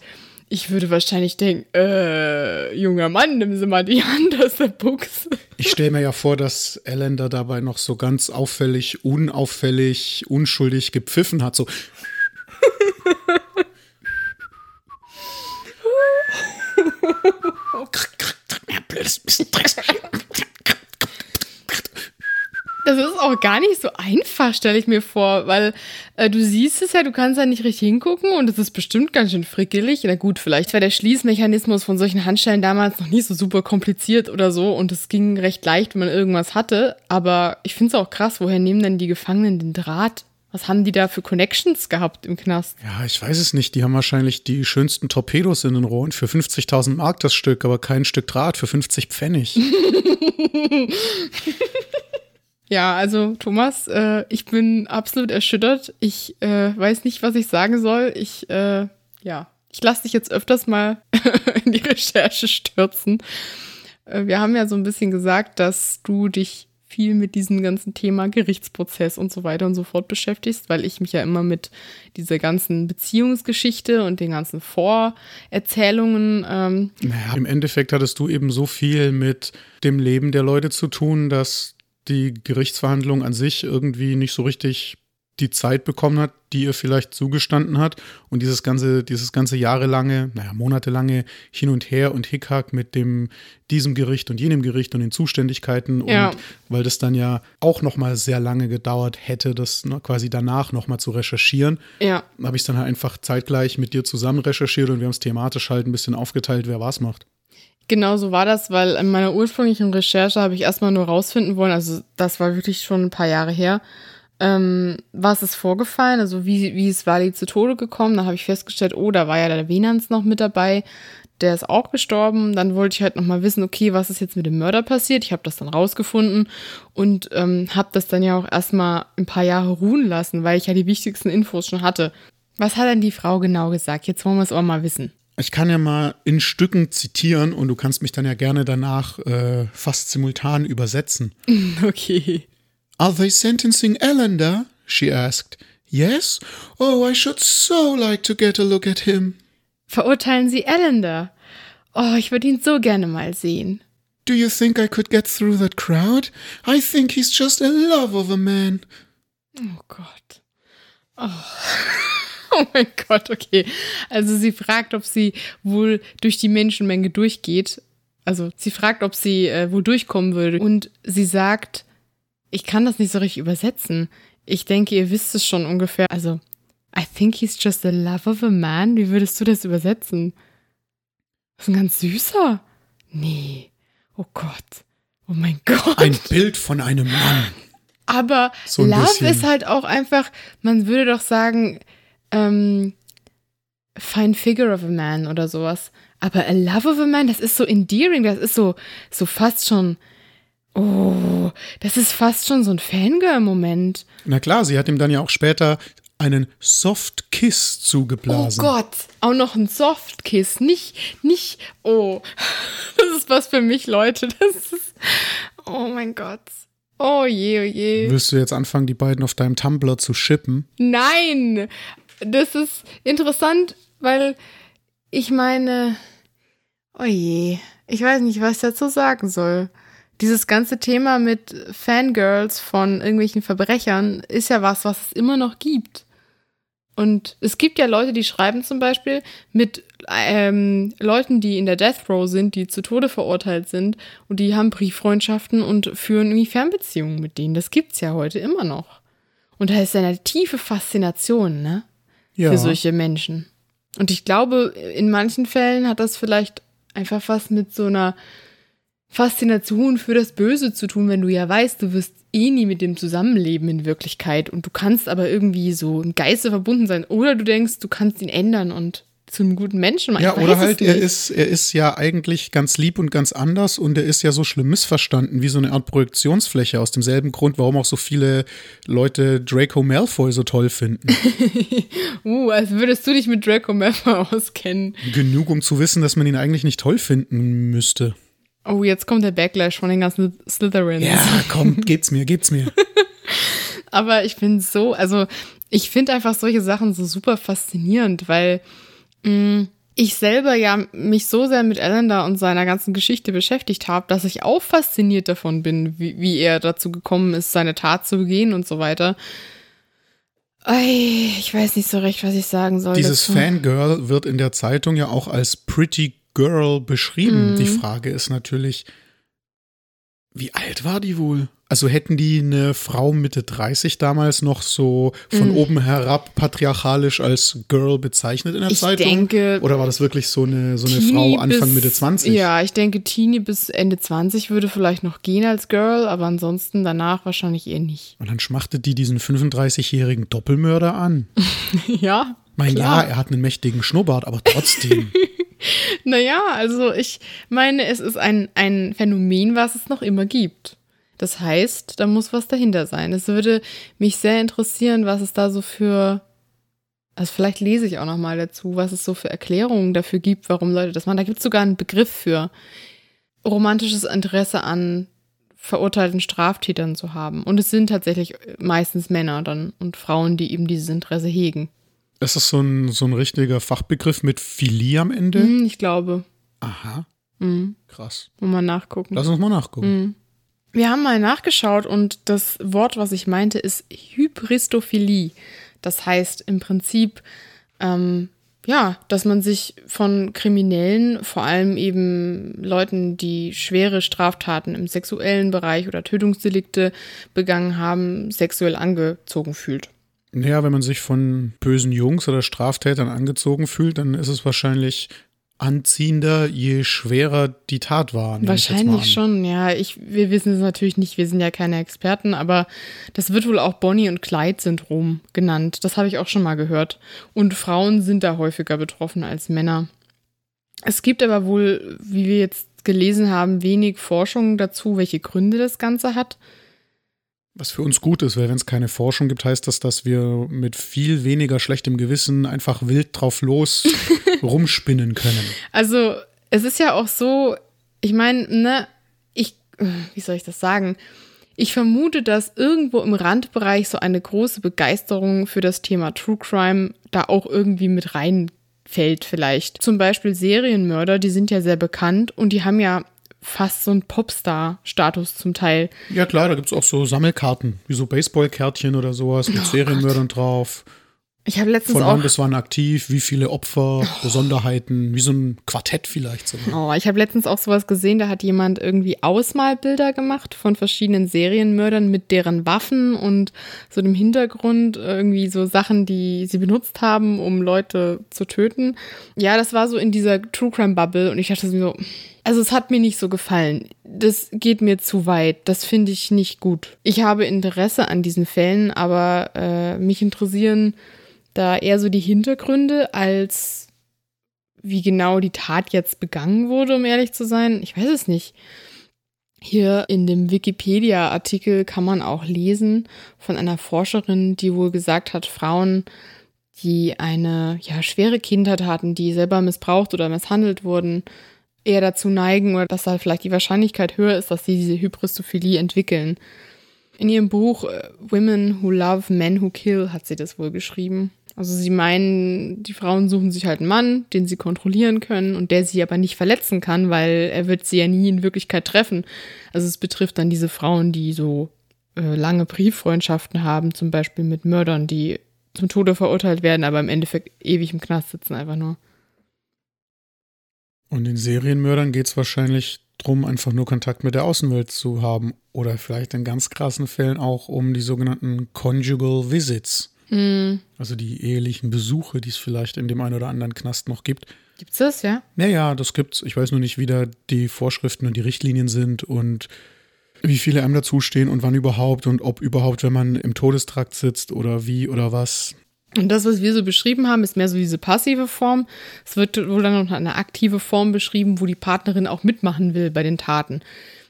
Ich würde wahrscheinlich denken, äh, junger Mann, nimm sie mal die Hand aus der Buchse. Ich stelle mir ja vor, dass Ellen da dabei noch so ganz auffällig, unauffällig, unschuldig gepfiffen hat. So. blödes Das ist auch gar nicht so einfach, stelle ich mir vor, weil äh, du siehst es ja, du kannst ja nicht richtig hingucken und es ist bestimmt ganz schön frickelig. Na gut, vielleicht war der Schließmechanismus von solchen Handschellen damals noch nicht so super kompliziert oder so und es ging recht leicht, wenn man irgendwas hatte. Aber ich finde es auch krass, woher nehmen denn die Gefangenen den Draht? Was haben die da für Connections gehabt im Knast? Ja, ich weiß es nicht. Die haben wahrscheinlich die schönsten Torpedos in den Rohren für 50.000 Mark das Stück, aber kein Stück Draht für 50 Pfennig. Ja, also Thomas, äh, ich bin absolut erschüttert. Ich äh, weiß nicht, was ich sagen soll. Ich, äh, ja, ich lasse dich jetzt öfters mal in die Recherche stürzen. Äh, wir haben ja so ein bisschen gesagt, dass du dich viel mit diesem ganzen Thema Gerichtsprozess und so weiter und so fort beschäftigst, weil ich mich ja immer mit dieser ganzen Beziehungsgeschichte und den ganzen Vorerzählungen. Ähm naja, im Endeffekt hattest du eben so viel mit dem Leben der Leute zu tun, dass die Gerichtsverhandlung an sich irgendwie nicht so richtig die Zeit bekommen hat, die ihr vielleicht zugestanden hat. Und dieses ganze, dieses ganze jahrelange, naja, monatelange Hin und Her und Hickhack mit dem, diesem Gericht und jenem Gericht und den Zuständigkeiten. Ja. Und weil das dann ja auch nochmal sehr lange gedauert hätte, das ne, quasi danach nochmal zu recherchieren, ja. habe ich es dann halt einfach zeitgleich mit dir zusammen recherchiert und wir haben es thematisch halt ein bisschen aufgeteilt, wer was macht. Genau so war das, weil in meiner ursprünglichen Recherche habe ich erstmal nur rausfinden wollen, also das war wirklich schon ein paar Jahre her, ähm, was ist vorgefallen, also wie, wie ist Wally zu Tode gekommen. Da habe ich festgestellt, oh, da war ja der Venans noch mit dabei, der ist auch gestorben. Dann wollte ich halt nochmal wissen, okay, was ist jetzt mit dem Mörder passiert? Ich habe das dann rausgefunden und ähm, habe das dann ja auch erstmal ein paar Jahre ruhen lassen, weil ich ja die wichtigsten Infos schon hatte. Was hat denn die Frau genau gesagt? Jetzt wollen wir es auch mal wissen. Ich kann ja mal in Stücken zitieren und du kannst mich dann ja gerne danach äh, fast simultan übersetzen. Okay. Are they sentencing Ellender? she asked. Yes? Oh, I should so like to get a look at him. Verurteilen Sie Ellender? Oh, ich würde ihn so gerne mal sehen. Do you think I could get through that crowd? I think he's just a love of a man. Oh Gott. Oh. Oh mein Gott, okay. Also sie fragt, ob sie wohl durch die Menschenmenge durchgeht. Also sie fragt, ob sie äh, wohl durchkommen würde. Und sie sagt, ich kann das nicht so richtig übersetzen. Ich denke, ihr wisst es schon ungefähr. Also, I think he's just a love of a man. Wie würdest du das übersetzen? Das ist ein ganz süßer. Nee. Oh Gott. Oh mein Gott. Ein Bild von einem Mann. Aber so Love bisschen. ist halt auch einfach, man würde doch sagen, ähm, Fine Figure of a Man oder sowas. Aber A Love of a Man, das ist so endearing, das ist so, so fast schon, oh, das ist fast schon so ein Fangirl-Moment. Na klar, sie hat ihm dann ja auch später einen Soft Kiss zugeblasen. Oh Gott, auch noch ein Soft Kiss, nicht, nicht, oh, das ist was für mich, Leute, das ist, oh mein Gott. Oh je, oh je. Willst du jetzt anfangen, die beiden auf deinem Tumblr zu shippen? Nein, das ist interessant, weil ich meine, oh ich weiß nicht, was ich dazu sagen soll. Dieses ganze Thema mit Fangirls von irgendwelchen Verbrechern ist ja was, was es immer noch gibt. Und es gibt ja Leute, die schreiben zum Beispiel mit ähm, Leuten, die in der Death Row sind, die zu Tode verurteilt sind und die haben Brieffreundschaften und führen irgendwie Fernbeziehungen mit denen. Das gibt's ja heute immer noch. Und da ist eine tiefe Faszination, ne? Ja. für solche Menschen. Und ich glaube, in manchen Fällen hat das vielleicht einfach was mit so einer Faszination für das Böse zu tun, wenn du ja weißt, du wirst eh nie mit dem zusammenleben in Wirklichkeit und du kannst aber irgendwie so im Geiste verbunden sein oder du denkst, du kannst ihn ändern und zu einem guten Menschen. Ja, oder halt, er ist, er ist ja eigentlich ganz lieb und ganz anders und er ist ja so schlimm missverstanden, wie so eine Art Projektionsfläche aus demselben Grund, warum auch so viele Leute Draco Malfoy so toll finden. uh, als würdest du dich mit Draco Malfoy auskennen. Genug, um zu wissen, dass man ihn eigentlich nicht toll finden müsste. Oh, jetzt kommt der Backlash von den ganzen Slytherins. Ja, komm, gebt's mir, gebt's mir. Aber ich bin so, also ich finde einfach solche Sachen so super faszinierend, weil ich selber ja mich so sehr mit Allender und seiner ganzen Geschichte beschäftigt habe, dass ich auch fasziniert davon bin, wie, wie er dazu gekommen ist, seine Tat zu begehen und so weiter. Ich weiß nicht so recht, was ich sagen soll. Dieses dazu. Fangirl wird in der Zeitung ja auch als Pretty Girl beschrieben. Mhm. Die Frage ist natürlich, wie alt war die wohl? Also hätten die eine Frau Mitte 30 damals noch so von mm. oben herab patriarchalisch als Girl bezeichnet in der ich Zeitung? Denke, Oder war das wirklich so eine, so eine Frau Anfang bis, Mitte 20? Ja, ich denke, Teenie bis Ende 20 würde vielleicht noch gehen als Girl, aber ansonsten danach wahrscheinlich eher nicht. Und dann schmachtet die diesen 35-jährigen Doppelmörder an. ja. Mein klar. ja, er hat einen mächtigen Schnurrbart, aber trotzdem. naja, also ich meine, es ist ein, ein Phänomen, was es noch immer gibt. Das heißt, da muss was dahinter sein. Es würde mich sehr interessieren, was es da so für, also vielleicht lese ich auch noch mal dazu, was es so für Erklärungen dafür gibt, warum Leute das machen. Da gibt es sogar einen Begriff für romantisches Interesse an verurteilten Straftätern zu haben. Und es sind tatsächlich meistens Männer dann und Frauen, die eben dieses Interesse hegen. Ist das so ein, so ein richtiger Fachbegriff mit Philie am Ende? Hm, ich glaube. Aha. Mhm. Krass. Mal nachgucken. Lass uns mal nachgucken. Mhm. Wir haben mal nachgeschaut und das Wort, was ich meinte, ist Hybristophilie. Das heißt im Prinzip, ähm, ja, dass man sich von Kriminellen, vor allem eben Leuten, die schwere Straftaten im sexuellen Bereich oder Tötungsdelikte begangen haben, sexuell angezogen fühlt. Naja, wenn man sich von bösen Jungs oder Straftätern angezogen fühlt, dann ist es wahrscheinlich anziehender, je schwerer die Tat war. Wahrscheinlich schon, ja. Ich, wir wissen es natürlich nicht, wir sind ja keine Experten, aber das wird wohl auch Bonnie- und Clyde-Syndrom genannt. Das habe ich auch schon mal gehört. Und Frauen sind da häufiger betroffen als Männer. Es gibt aber wohl, wie wir jetzt gelesen haben, wenig Forschung dazu, welche Gründe das Ganze hat. Was für uns gut ist, weil wenn es keine Forschung gibt, heißt das, dass wir mit viel weniger schlechtem Gewissen einfach wild drauf los rumspinnen können. Also es ist ja auch so, ich meine, ne, ich, wie soll ich das sagen? Ich vermute, dass irgendwo im Randbereich so eine große Begeisterung für das Thema True Crime da auch irgendwie mit reinfällt vielleicht. Zum Beispiel Serienmörder, die sind ja sehr bekannt und die haben ja fast so ein Popstar-Status zum Teil. Ja klar, da gibt es auch so Sammelkarten, wie so Baseballkärtchen oder sowas mit oh Serienmördern Gott. drauf. Ich habe letztens Von wann auch. bis wann aktiv, wie viele Opfer, oh. Besonderheiten, wie so ein Quartett vielleicht sogar. Oh, ich habe letztens auch sowas gesehen, da hat jemand irgendwie Ausmalbilder gemacht von verschiedenen Serienmördern mit deren Waffen und so dem Hintergrund irgendwie so Sachen, die sie benutzt haben, um Leute zu töten. Ja, das war so in dieser True Crime Bubble und ich dachte so, also es hat mir nicht so gefallen. Das geht mir zu weit. Das finde ich nicht gut. Ich habe Interesse an diesen Fällen, aber äh, mich interessieren da eher so die Hintergründe als wie genau die Tat jetzt begangen wurde, um ehrlich zu sein. Ich weiß es nicht. Hier in dem Wikipedia-Artikel kann man auch lesen von einer Forscherin, die wohl gesagt hat, Frauen, die eine ja, schwere Kindheit hatten, die selber missbraucht oder misshandelt wurden, eher dazu neigen oder dass da vielleicht die Wahrscheinlichkeit höher ist, dass sie diese Hybristophilie entwickeln. In ihrem Buch äh, Women Who Love Men Who Kill hat sie das wohl geschrieben. Also sie meinen, die Frauen suchen sich halt einen Mann, den sie kontrollieren können und der sie aber nicht verletzen kann, weil er wird sie ja nie in Wirklichkeit treffen. Also es betrifft dann diese Frauen, die so äh, lange Brieffreundschaften haben, zum Beispiel mit Mördern, die zum Tode verurteilt werden, aber im Endeffekt ewig im Knast sitzen einfach nur. Und den Serienmördern geht es wahrscheinlich darum, einfach nur Kontakt mit der Außenwelt zu haben. Oder vielleicht in ganz krassen Fällen auch um die sogenannten Conjugal Visits. Mhm. Also die ehelichen Besuche, die es vielleicht in dem einen oder anderen Knast noch gibt. Gibt's das, ja? Naja, das gibt's. Ich weiß nur nicht, wie da die Vorschriften und die Richtlinien sind und wie viele einem dazustehen und wann überhaupt und ob überhaupt, wenn man im Todestrakt sitzt oder wie oder was. Und das, was wir so beschrieben haben, ist mehr so diese passive Form. Es wird wohl dann noch eine aktive Form beschrieben, wo die Partnerin auch mitmachen will bei den Taten.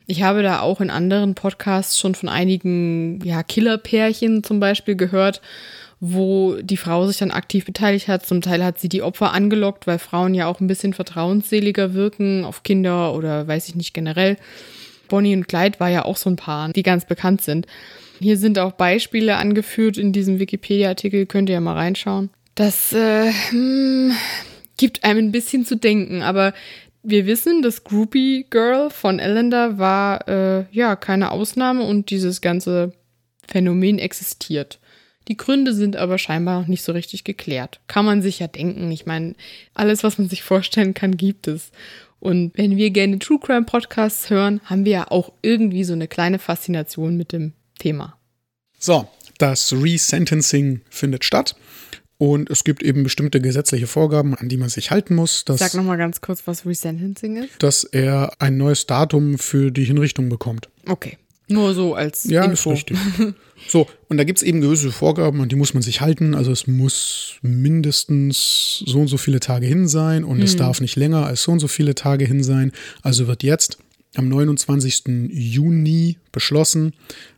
Ich habe da auch in anderen Podcasts schon von einigen ja, Killerpärchen zum Beispiel gehört, wo die Frau sich dann aktiv beteiligt hat. Zum Teil hat sie die Opfer angelockt, weil Frauen ja auch ein bisschen vertrauensseliger wirken auf Kinder oder weiß ich nicht generell. Bonnie und Clyde war ja auch so ein Paar, die ganz bekannt sind. Hier sind auch Beispiele angeführt in diesem Wikipedia-Artikel, könnt ihr ja mal reinschauen. Das äh, hm, gibt einem ein bisschen zu denken, aber wir wissen, das Groupie Girl von Ellender war äh, ja keine Ausnahme und dieses ganze Phänomen existiert. Die Gründe sind aber scheinbar noch nicht so richtig geklärt. Kann man sich ja denken. Ich meine, alles, was man sich vorstellen kann, gibt es. Und wenn wir gerne True Crime Podcasts hören, haben wir ja auch irgendwie so eine kleine Faszination mit dem Thema. So, das Resentencing findet statt. Und es gibt eben bestimmte gesetzliche Vorgaben, an die man sich halten muss. Dass, Sag nochmal ganz kurz, was Resentencing ist. Dass er ein neues Datum für die Hinrichtung bekommt. Okay. Nur so als ja, Info. Ist richtig. so, und da gibt es eben gewisse Vorgaben, an die muss man sich halten. Also es muss mindestens so und so viele Tage hin sein und mhm. es darf nicht länger als so und so viele Tage hin sein. Also wird jetzt am 29. Juni beschlossen,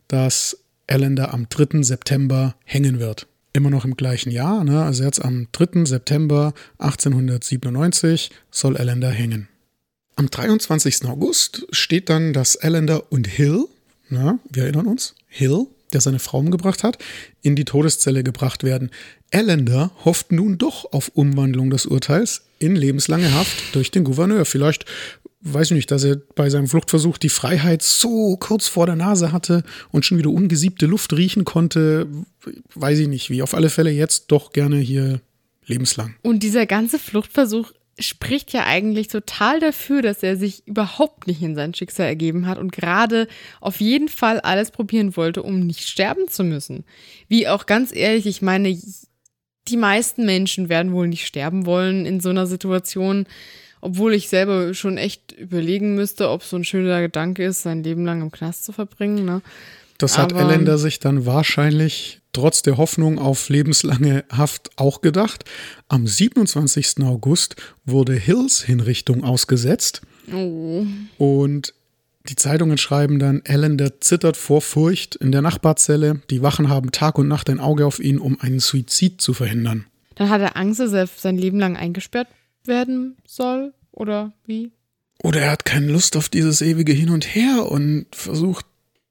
dass Allender am 3. September hängen wird. Immer noch im gleichen Jahr, ne? also jetzt am 3. September 1897 soll Allender hängen. Am 23. August steht dann, dass Allender und Hill na, wir erinnern uns, Hill, der seine Frau umgebracht hat, in die Todeszelle gebracht werden. Allender hofft nun doch auf Umwandlung des Urteils in lebenslange Haft durch den Gouverneur. Vielleicht, weiß ich nicht, dass er bei seinem Fluchtversuch die Freiheit so kurz vor der Nase hatte und schon wieder ungesiebte Luft riechen konnte, weiß ich nicht, wie. Auf alle Fälle jetzt doch gerne hier lebenslang. Und dieser ganze Fluchtversuch spricht ja eigentlich total dafür, dass er sich überhaupt nicht in sein Schicksal ergeben hat und gerade auf jeden Fall alles probieren wollte, um nicht sterben zu müssen. Wie auch ganz ehrlich, ich meine, die meisten Menschen werden wohl nicht sterben wollen in so einer Situation, obwohl ich selber schon echt überlegen müsste, ob so ein schöner Gedanke ist, sein Leben lang im Knast zu verbringen. Ne? Das hat Elender sich dann wahrscheinlich trotz der Hoffnung auf lebenslange Haft auch gedacht. Am 27. August wurde Hills Hinrichtung ausgesetzt. Oh. Und die Zeitungen schreiben dann, Allender zittert vor Furcht in der Nachbarzelle. Die Wachen haben Tag und Nacht ein Auge auf ihn, um einen Suizid zu verhindern. Dann hat er Angst, dass er sein Leben lang eingesperrt werden soll? Oder wie? Oder er hat keine Lust auf dieses ewige Hin und Her und versucht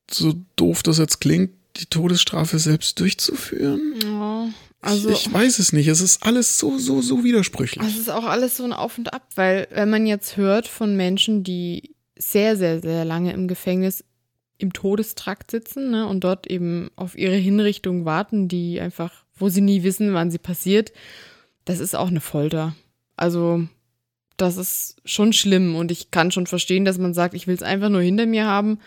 so doof das jetzt klingt, die Todesstrafe selbst durchzuführen? Ja, also ich, ich, weiß es nicht. Es ist alles so, so, so widersprüchlich. Es ist auch alles so ein Auf und Ab, weil wenn man jetzt hört von Menschen, die sehr, sehr, sehr lange im Gefängnis im Todestrakt sitzen ne, und dort eben auf ihre Hinrichtung warten, die einfach, wo sie nie wissen, wann sie passiert, das ist auch eine Folter. Also das ist schon schlimm und ich kann schon verstehen, dass man sagt, ich will es einfach nur hinter mir haben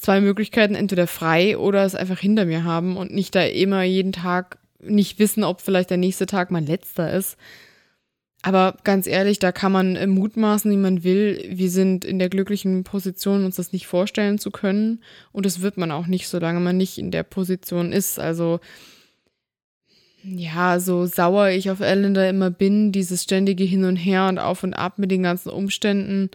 zwei Möglichkeiten, entweder frei oder es einfach hinter mir haben und nicht da immer jeden Tag nicht wissen, ob vielleicht der nächste Tag mein letzter ist. Aber ganz ehrlich, da kann man mutmaßen, wie man will. Wir sind in der glücklichen Position, uns das nicht vorstellen zu können. Und das wird man auch nicht, solange man nicht in der Position ist. Also, ja, so sauer ich auf Ellender immer bin, dieses ständige Hin und Her und auf und ab mit den ganzen Umständen,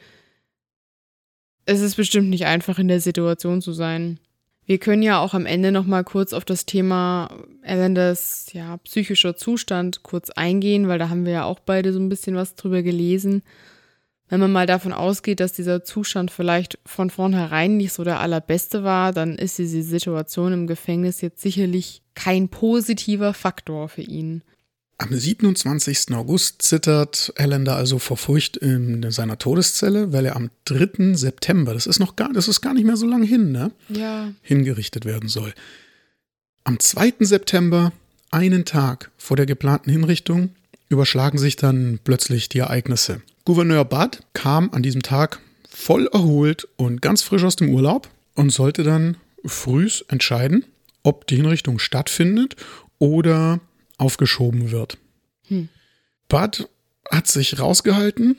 es ist bestimmt nicht einfach in der Situation zu sein. Wir können ja auch am Ende noch mal kurz auf das Thema Elanders ja psychischer Zustand kurz eingehen, weil da haben wir ja auch beide so ein bisschen was drüber gelesen. Wenn man mal davon ausgeht, dass dieser Zustand vielleicht von vornherein nicht so der allerbeste war, dann ist diese Situation im Gefängnis jetzt sicherlich kein positiver Faktor für ihn. Am 27. August zittert Allender also vor Furcht in seiner Todeszelle, weil er am 3. September, das ist noch gar, das ist gar nicht mehr so lange hin, ne? Ja. Hingerichtet werden soll. Am 2. September, einen Tag vor der geplanten Hinrichtung, überschlagen sich dann plötzlich die Ereignisse. Gouverneur Budd kam an diesem Tag voll erholt und ganz frisch aus dem Urlaub und sollte dann frühs entscheiden, ob die Hinrichtung stattfindet oder aufgeschoben wird. Hm. Bud hat sich rausgehalten,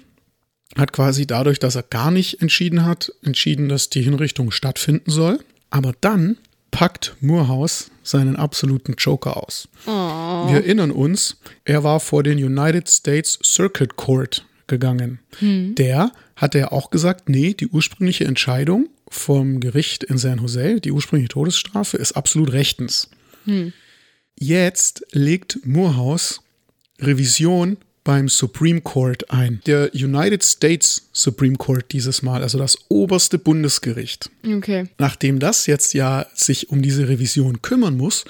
hat quasi dadurch, dass er gar nicht entschieden hat, entschieden, dass die Hinrichtung stattfinden soll. Aber dann packt Moorhouse seinen absoluten Joker aus. Oh. Wir erinnern uns, er war vor den United States Circuit Court gegangen. Der hatte ja auch gesagt, nee, die ursprüngliche Entscheidung vom Gericht in San Jose, die ursprüngliche Todesstrafe, ist absolut rechtens. Jetzt legt Moorhouse Revision beim Supreme Court ein. Der United States Supreme Court dieses Mal, also das oberste Bundesgericht. Okay. Nachdem das jetzt ja sich um diese Revision kümmern muss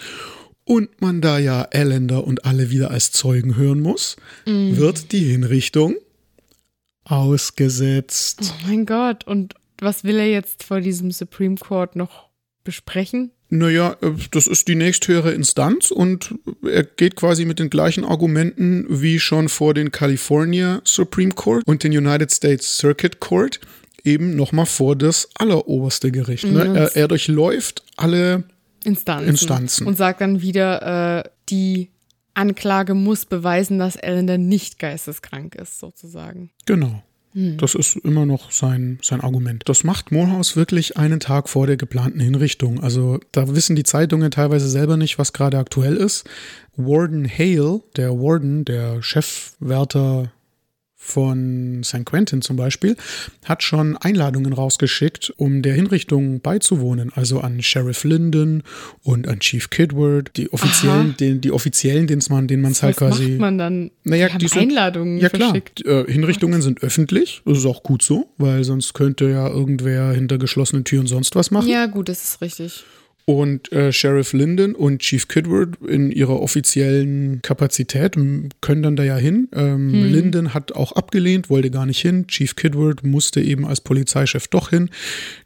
und man da ja Allender und alle wieder als Zeugen hören muss, wird die Hinrichtung ausgesetzt. Oh mein Gott. Und was will er jetzt vor diesem Supreme Court noch besprechen? Naja, äh, das ist die nächsthöhere Instanz und er geht quasi mit den gleichen Argumenten wie schon vor den California Supreme Court und den United States Circuit Court eben nochmal vor das alleroberste Gericht. Ne? Mhm. Er, er durchläuft alle Instanzen. Instanzen. Und sagt dann wieder, äh, die Anklage muss beweisen, dass Ellender nicht geisteskrank ist, sozusagen. Genau. Das ist immer noch sein, sein Argument. Das macht Morehouse wirklich einen Tag vor der geplanten Hinrichtung. Also da wissen die Zeitungen teilweise selber nicht, was gerade aktuell ist. Warden Hale, der Warden, der Chefwärter von St. Quentin zum Beispiel, hat schon Einladungen rausgeschickt, um der Hinrichtung beizuwohnen. Also an Sheriff Linden und an Chief Kidward, die offiziellen, Aha. den, die offiziellen, denen man, denen man es halt quasi. macht man dann? Naja, die die sind- Einladungen Ja klar, verschickt. äh, Hinrichtungen sind öffentlich, das ist auch gut so, weil sonst könnte ja irgendwer hinter geschlossenen Türen sonst was machen. Ja, gut, das ist richtig. Und äh, Sheriff Linden und Chief Kidward in ihrer offiziellen Kapazität können dann da ja hin. Ähm, Linden hat auch abgelehnt, wollte gar nicht hin. Chief Kidward musste eben als Polizeichef doch hin.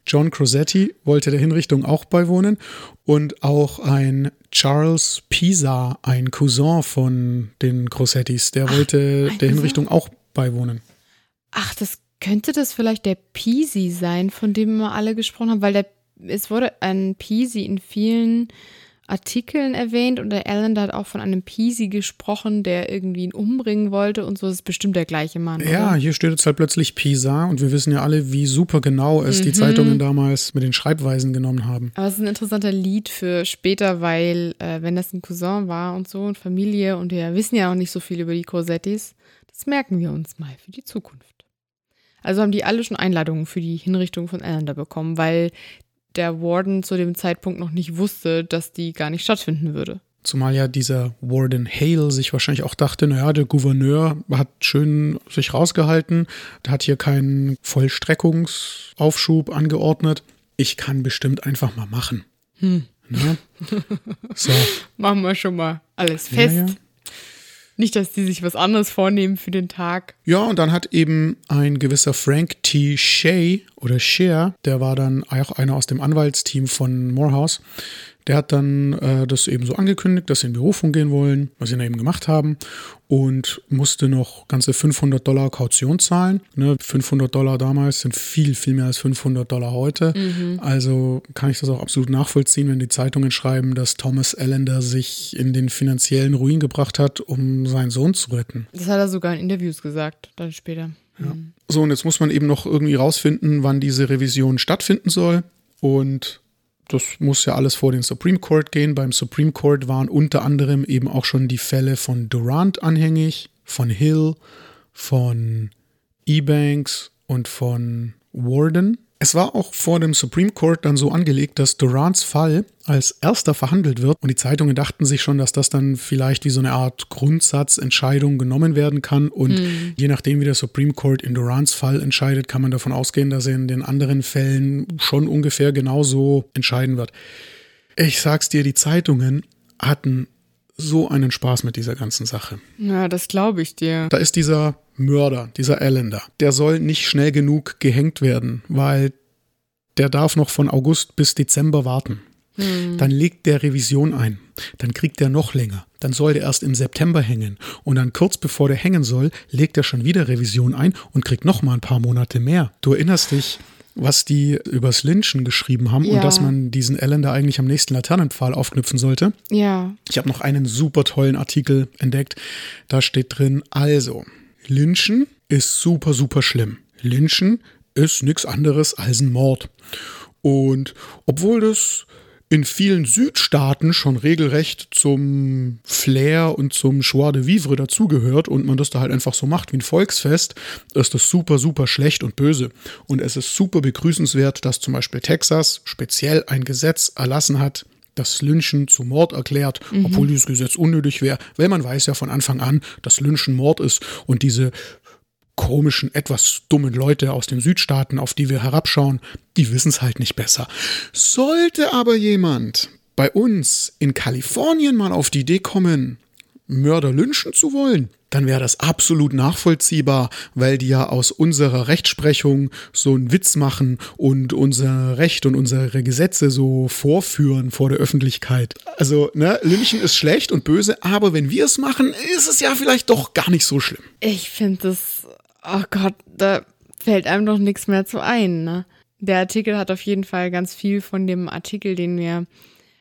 John Crosetti wollte der Hinrichtung auch beiwohnen. Und auch ein Charles Pisa, ein Cousin von den Crosettis, der wollte ein der Cousin? Hinrichtung auch beiwohnen. Ach, das könnte das vielleicht der Peasy sein, von dem wir alle gesprochen haben, weil der, es wurde ein Peasy in vielen Artikeln erwähnt und der Allender hat auch von einem Peasy gesprochen, der irgendwie ihn umbringen wollte und so. Das ist bestimmt der gleiche Mann. Ja, oder? hier steht jetzt halt plötzlich Pisa und wir wissen ja alle, wie super genau es Mhm. die Zeitungen damals mit den Schreibweisen genommen haben. Aber es ist ein interessanter Lied für später, weil äh, wenn das ein Cousin war und so und Familie und wir wissen ja auch nicht so viel über die Cosettis, das merken wir uns mal für die Zukunft. Also haben die alle schon Einladungen für die Hinrichtung von Allender bekommen, weil der Warden zu dem Zeitpunkt noch nicht wusste, dass die gar nicht stattfinden würde. Zumal ja dieser Warden Hale sich wahrscheinlich auch dachte, naja, der Gouverneur hat schön sich rausgehalten, der hat hier keinen Vollstreckungsaufschub angeordnet. Ich kann bestimmt einfach mal machen. Hm. Ne? So, Machen wir schon mal alles Ja, fest. ja. Nicht, dass die sich was anderes vornehmen für den Tag. Ja, und dann hat eben ein gewisser Frank T. Shea oder Shea, der war dann auch einer aus dem Anwaltsteam von Morehouse, der hat dann äh, das eben so angekündigt, dass sie in Berufung gehen wollen, was sie dann eben gemacht haben und musste noch ganze 500 Dollar Kaution zahlen. Ne, 500 Dollar damals sind viel, viel mehr als 500 Dollar heute. Also kann ich das auch absolut nachvollziehen, wenn die Zeitungen schreiben, dass Thomas Allender sich in den finanziellen Ruin gebracht hat, um seinen Sohn zu retten. Das hat er sogar in Interviews gesagt, dann später. Hm. So, und jetzt muss man eben noch irgendwie rausfinden, wann diese Revision stattfinden soll. Und das muss ja alles vor den Supreme Court gehen. Beim Supreme Court waren unter anderem eben auch schon die Fälle von Durant anhängig, von Hill, von Ebanks und von Warden. Es war auch vor dem Supreme Court dann so angelegt, dass Durants Fall als erster verhandelt wird. Und die Zeitungen dachten sich schon, dass das dann vielleicht wie so eine Art Grundsatzentscheidung genommen werden kann. Und je nachdem, wie der Supreme Court in Durants Fall entscheidet, kann man davon ausgehen, dass er in den anderen Fällen schon ungefähr genauso entscheiden wird. Ich sag's dir, die Zeitungen hatten so einen Spaß mit dieser ganzen Sache. Ja, das glaube ich dir. Da ist dieser Mörder, dieser Allender. Der soll nicht schnell genug gehängt werden, weil der darf noch von August bis Dezember warten. Dann legt der Revision ein. Dann kriegt der noch länger. Dann soll der erst im September hängen. Und dann kurz bevor der hängen soll, legt er schon wieder Revision ein und kriegt noch mal ein paar Monate mehr. Du erinnerst dich, was die übers Lynchen geschrieben haben Ja. und dass man diesen Allender eigentlich am nächsten Laternenpfahl aufknüpfen sollte. Ja. Ich habe noch einen super tollen Artikel entdeckt. Da steht drin, also, Lynchen ist super, super schlimm. Lynchen ist nichts anderes als ein Mord. Und obwohl das in vielen Südstaaten schon regelrecht zum Flair und zum Joie de Vivre dazugehört und man das da halt einfach so macht wie ein Volksfest, ist das super, super schlecht und böse. Und es ist super begrüßenswert, dass zum Beispiel Texas speziell ein Gesetz erlassen hat, das Lynchen zu Mord erklärt, mhm. obwohl dieses Gesetz unnötig wäre, weil man weiß ja von Anfang an, dass Lynchen Mord ist und diese komischen, etwas dummen Leute aus den Südstaaten, auf die wir herabschauen, die wissen es halt nicht besser. Sollte aber jemand bei uns in Kalifornien mal auf die Idee kommen, Mörder lynchen zu wollen, dann wäre das absolut nachvollziehbar, weil die ja aus unserer Rechtsprechung so einen Witz machen und unser Recht und unsere Gesetze so vorführen vor der Öffentlichkeit. Also, ne, Lynchen ist schlecht und böse, aber wenn wir es machen, ist es ja vielleicht doch gar nicht so schlimm. Ich finde das oh Gott, da fällt einem doch nichts mehr zu ein. Ne? Der Artikel hat auf jeden Fall ganz viel von dem Artikel, den wir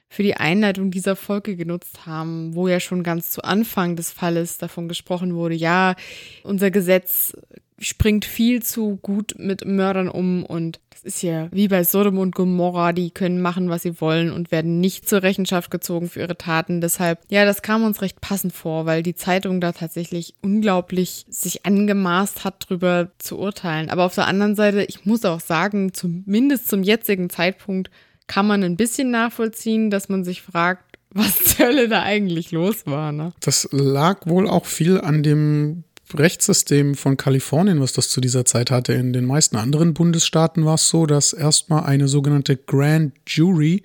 für die Einleitung dieser Folge genutzt haben, wo ja schon ganz zu Anfang des Falles davon gesprochen wurde, ja, unser Gesetz springt viel zu gut mit Mördern um und das ist ja wie bei Sodom und Gomorra, die können machen, was sie wollen und werden nicht zur Rechenschaft gezogen für ihre Taten. Deshalb, ja, das kam uns recht passend vor, weil die Zeitung da tatsächlich unglaublich sich angemaßt hat, drüber zu urteilen. Aber auf der anderen Seite, ich muss auch sagen, zumindest zum jetzigen Zeitpunkt kann man ein bisschen nachvollziehen, dass man sich fragt, was zur Hölle da eigentlich los war. Ne? Das lag wohl auch viel an dem Rechtssystem von Kalifornien, was das zu dieser Zeit hatte. In den meisten anderen Bundesstaaten war es so, dass erstmal eine sogenannte Grand Jury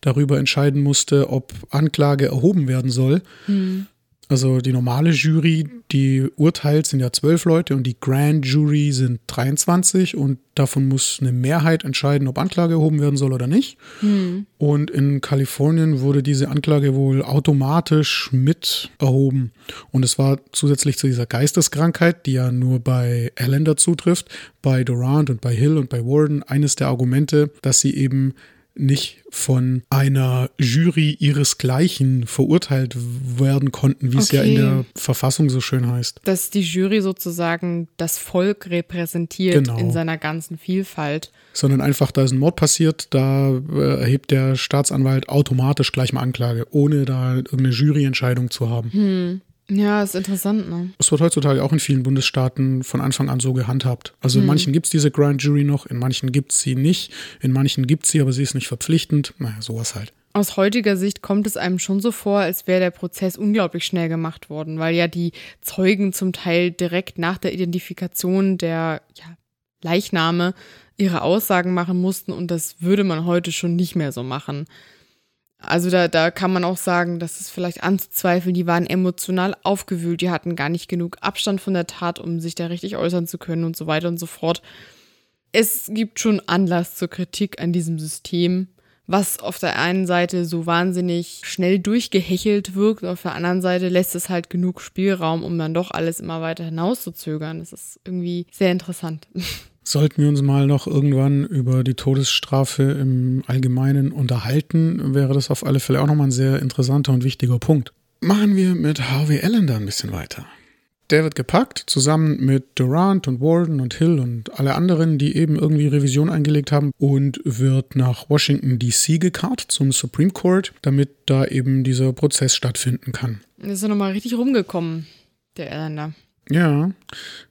darüber entscheiden musste, ob Anklage erhoben werden soll. Mhm. Also die normale Jury, die urteilt, sind ja zwölf Leute und die Grand Jury sind 23 und davon muss eine Mehrheit entscheiden, ob Anklage erhoben werden soll oder nicht. Hm. Und in Kalifornien wurde diese Anklage wohl automatisch mit erhoben. Und es war zusätzlich zu dieser Geisteskrankheit, die ja nur bei Allender zutrifft, bei Durant und bei Hill und bei Warden eines der Argumente, dass sie eben nicht von einer Jury ihresgleichen verurteilt werden konnten, wie okay. es ja in der Verfassung so schön heißt. Dass die Jury sozusagen das Volk repräsentiert genau. in seiner ganzen Vielfalt. Sondern einfach, da ist ein Mord passiert, da äh, erhebt der Staatsanwalt automatisch gleich mal Anklage, ohne da irgendeine Juryentscheidung zu haben. Hm. Ja, ist interessant, ne? Es wird heutzutage auch in vielen Bundesstaaten von Anfang an so gehandhabt. Also in hm. manchen gibt es diese Grand Jury noch, in manchen gibt es sie nicht, in manchen gibt es sie, aber sie ist nicht verpflichtend. Naja, sowas halt. Aus heutiger Sicht kommt es einem schon so vor, als wäre der Prozess unglaublich schnell gemacht worden, weil ja die Zeugen zum Teil direkt nach der Identifikation der ja, Leichname ihre Aussagen machen mussten und das würde man heute schon nicht mehr so machen. Also da, da kann man auch sagen, dass es vielleicht anzuzweifeln, die waren emotional aufgewühlt, die hatten gar nicht genug Abstand von der Tat, um sich da richtig äußern zu können und so weiter und so fort. Es gibt schon Anlass zur Kritik an diesem System, was auf der einen Seite so wahnsinnig schnell durchgehechelt wirkt, auf der anderen Seite lässt es halt genug Spielraum, um dann doch alles immer weiter hinauszuzögern. Das ist irgendwie sehr interessant. Sollten wir uns mal noch irgendwann über die Todesstrafe im Allgemeinen unterhalten, wäre das auf alle Fälle auch nochmal ein sehr interessanter und wichtiger Punkt. Machen wir mit Harvey Allen da ein bisschen weiter. Der wird gepackt, zusammen mit Durant und Walden und Hill und alle anderen, die eben irgendwie Revision eingelegt haben, und wird nach Washington DC gekarrt zum Supreme Court, damit da eben dieser Prozess stattfinden kann. Ist ja nochmal richtig rumgekommen, der Irlander. Ja,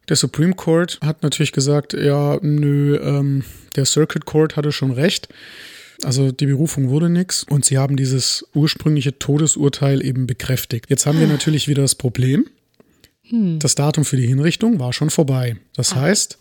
der Supreme Court hat natürlich gesagt, ja, nö, ähm, der Circuit Court hatte schon recht. Also die Berufung wurde nichts und sie haben dieses ursprüngliche Todesurteil eben bekräftigt. Jetzt haben wir ah. natürlich wieder das Problem. Hm. Das Datum für die Hinrichtung war schon vorbei. Das ah. heißt,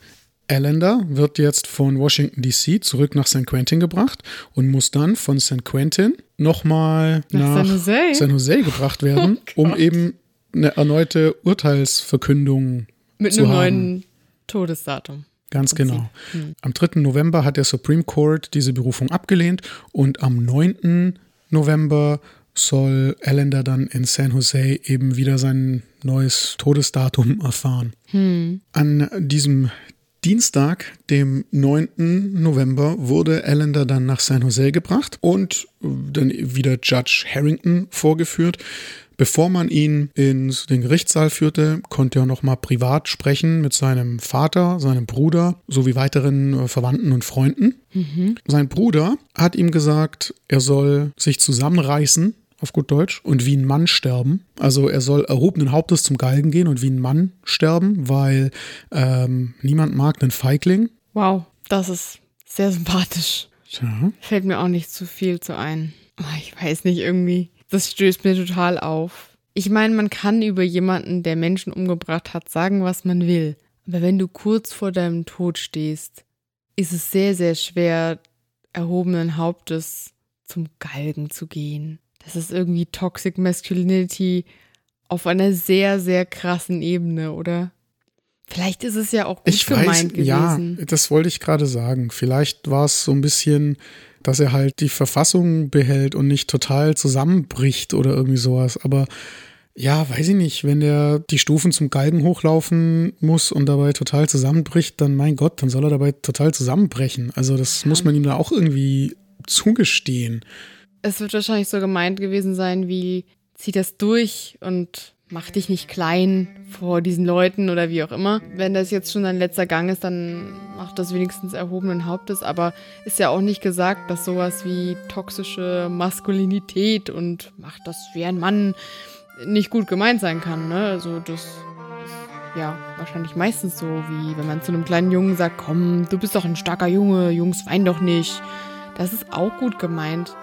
Allender wird jetzt von Washington DC zurück nach San Quentin gebracht und muss dann von San Quentin nochmal nach, nach San, Jose? San Jose gebracht werden, oh um eben eine erneute Urteilsverkündung Mit einem haben. neuen Todesdatum. Ganz genau. Hm. Am 3. November hat der Supreme Court diese Berufung abgelehnt und am 9. November soll Allender dann in San Jose eben wieder sein neues Todesdatum erfahren. Hm. An diesem Dienstag, dem 9. November, wurde Allender dann nach San Jose gebracht und dann wieder Judge Harrington vorgeführt Bevor man ihn in den Gerichtssaal führte, konnte er nochmal privat sprechen mit seinem Vater, seinem Bruder sowie weiteren äh, Verwandten und Freunden. Mhm. Sein Bruder hat ihm gesagt, er soll sich zusammenreißen auf gut Deutsch, und wie ein Mann sterben. Also er soll erhobenen Hauptes zum Galgen gehen und wie ein Mann sterben, weil ähm, niemand mag einen Feigling. Wow, das ist sehr sympathisch. Tja. Fällt mir auch nicht zu viel zu ein. Ah, ich weiß nicht, irgendwie. Das stößt mir total auf. Ich meine, man kann über jemanden, der Menschen umgebracht hat, sagen, was man will. Aber wenn du kurz vor deinem Tod stehst, ist es sehr, sehr schwer, erhobenen Hauptes zum Galgen zu gehen. Das ist irgendwie Toxic Masculinity auf einer sehr, sehr krassen Ebene, oder? Vielleicht ist es ja auch gut ich gemeint weiß, gewesen. Ja, das wollte ich gerade sagen. Vielleicht war es so ein bisschen, dass er halt die Verfassung behält und nicht total zusammenbricht oder irgendwie sowas. Aber ja, weiß ich nicht, wenn der die Stufen zum Galgen hochlaufen muss und dabei total zusammenbricht, dann mein Gott, dann soll er dabei total zusammenbrechen. Also das ja. muss man ihm da auch irgendwie zugestehen. Es wird wahrscheinlich so gemeint gewesen sein, wie zieh das durch und mach dich nicht klein vor diesen Leuten oder wie auch immer. Wenn das jetzt schon ein letzter Gang ist, dann macht das wenigstens erhobenen Hauptes. Aber ist ja auch nicht gesagt, dass sowas wie toxische Maskulinität und macht das wie ein Mann nicht gut gemeint sein kann. Ne? Also das ist ja wahrscheinlich meistens so, wie wenn man zu einem kleinen Jungen sagt, komm, du bist doch ein starker Junge, Jungs wein doch nicht. Das ist auch gut gemeint.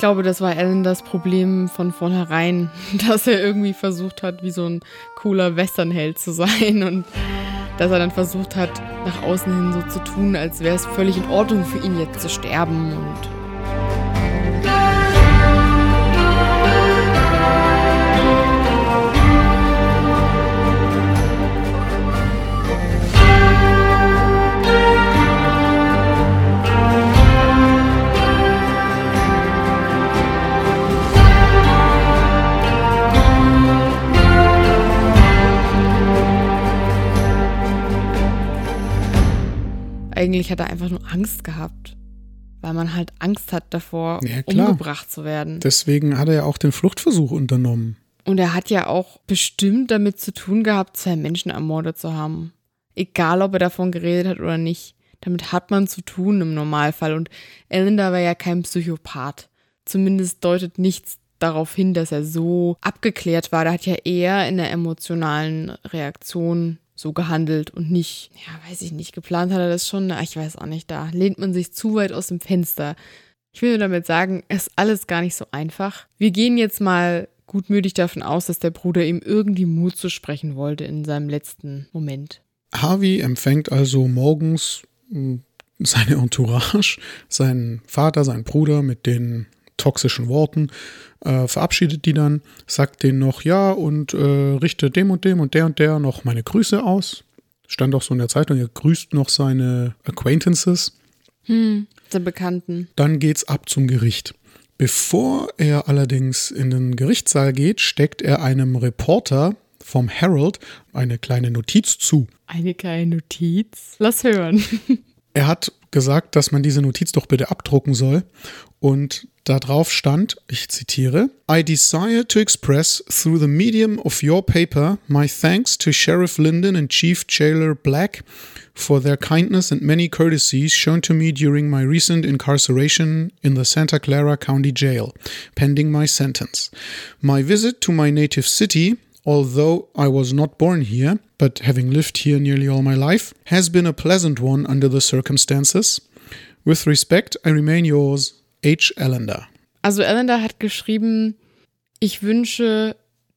Ich glaube, das war Alan das Problem von vornherein, dass er irgendwie versucht hat, wie so ein cooler Westernheld zu sein und dass er dann versucht hat, nach außen hin so zu tun, als wäre es völlig in Ordnung für ihn jetzt zu sterben und Eigentlich hat er einfach nur Angst gehabt. Weil man halt Angst hat davor, ja, umgebracht zu werden. Deswegen hat er ja auch den Fluchtversuch unternommen. Und er hat ja auch bestimmt damit zu tun gehabt, zwei Menschen ermordet zu haben. Egal, ob er davon geredet hat oder nicht. Damit hat man zu tun im Normalfall. Und Ellender war ja kein Psychopath. Zumindest deutet nichts darauf hin, dass er so abgeklärt war. Da hat ja eher in der emotionalen Reaktion so gehandelt und nicht, ja, weiß ich nicht, geplant hat er das schon, ich weiß auch nicht, da lehnt man sich zu weit aus dem Fenster. Ich will nur damit sagen, es ist alles gar nicht so einfach. Wir gehen jetzt mal gutmütig davon aus, dass der Bruder ihm irgendwie Mut zu sprechen wollte in seinem letzten Moment. Harvey empfängt also morgens hm, seine Entourage, seinen Vater, seinen Bruder mit den toxischen Worten, äh, verabschiedet die dann, sagt denen noch ja und äh, richtet dem und dem und der und der noch meine Grüße aus. Stand auch so in der Zeitung, er grüßt noch seine Acquaintances. Hm, seine Bekannten. Dann geht's ab zum Gericht. Bevor er allerdings in den Gerichtssaal geht, steckt er einem Reporter vom Herald eine kleine Notiz zu. Eine kleine Notiz? Lass hören. er hat gesagt, dass man diese Notiz doch bitte abdrucken soll. Und da drauf stand, ich zitiere, I desire to express through the medium of your paper my thanks to Sheriff Linden and Chief Jailer Black for their kindness and many courtesies shown to me during my recent incarceration in the Santa Clara County Jail, pending my sentence. My visit to my native city although I was not born here, but having lived here nearly all my life, has been a pleasant one under the circumstances. With respect, I remain yours, H. Allender. Also Allender hat geschrieben, ich wünsche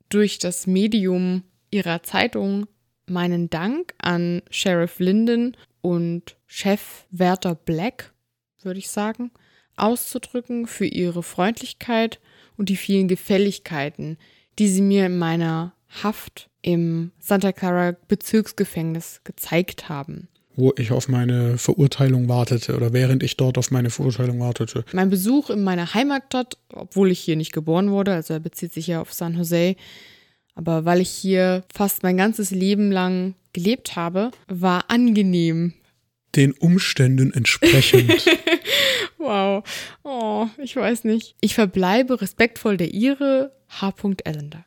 durch das Medium ihrer Zeitung meinen Dank an Sheriff Linden und Chef Werther Black, würde ich sagen, auszudrücken für ihre Freundlichkeit und die vielen Gefälligkeiten, die sie mir in meiner Haft im Santa Clara Bezirksgefängnis gezeigt haben. Wo ich auf meine Verurteilung wartete oder während ich dort auf meine Verurteilung wartete. Mein Besuch in meiner Heimatstadt, obwohl ich hier nicht geboren wurde, also er bezieht sich ja auf San Jose, aber weil ich hier fast mein ganzes Leben lang gelebt habe, war angenehm. Den Umständen entsprechend. wow. Oh, ich weiß nicht. Ich verbleibe respektvoll der Ihre, H. Ellender.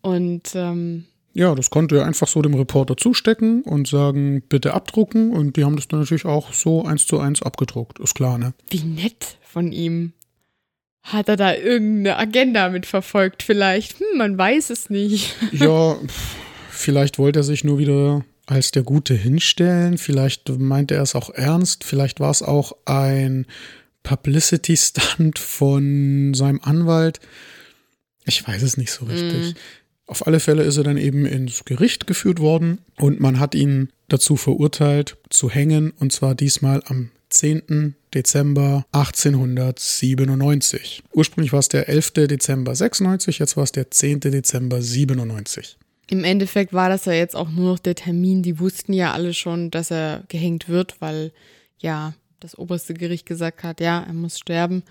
Und ähm, Ja, das konnte er einfach so dem Reporter zustecken und sagen, bitte abdrucken. Und die haben das dann natürlich auch so eins zu eins abgedruckt. Ist klar, ne? wie nett von ihm. Hat er da irgendeine Agenda mitverfolgt vielleicht? Hm, man weiß es nicht. Ja, vielleicht wollte er sich nur wieder als der Gute hinstellen. Vielleicht meinte er es auch ernst. Vielleicht war es auch ein Publicity-Stunt von seinem Anwalt. Ich weiß es nicht so richtig. Auf alle Fälle ist er dann eben ins Gericht geführt worden und man hat ihn dazu verurteilt zu hängen und zwar diesmal am 10. Dezember 1897. Ursprünglich war es der 11. Dezember 96, jetzt war es der 10. Dezember 97. Im Endeffekt war das ja jetzt auch nur noch der Termin. Die wussten ja alle schon, dass er gehängt wird, weil ja das oberste Gericht gesagt hat, ja, er muss sterben.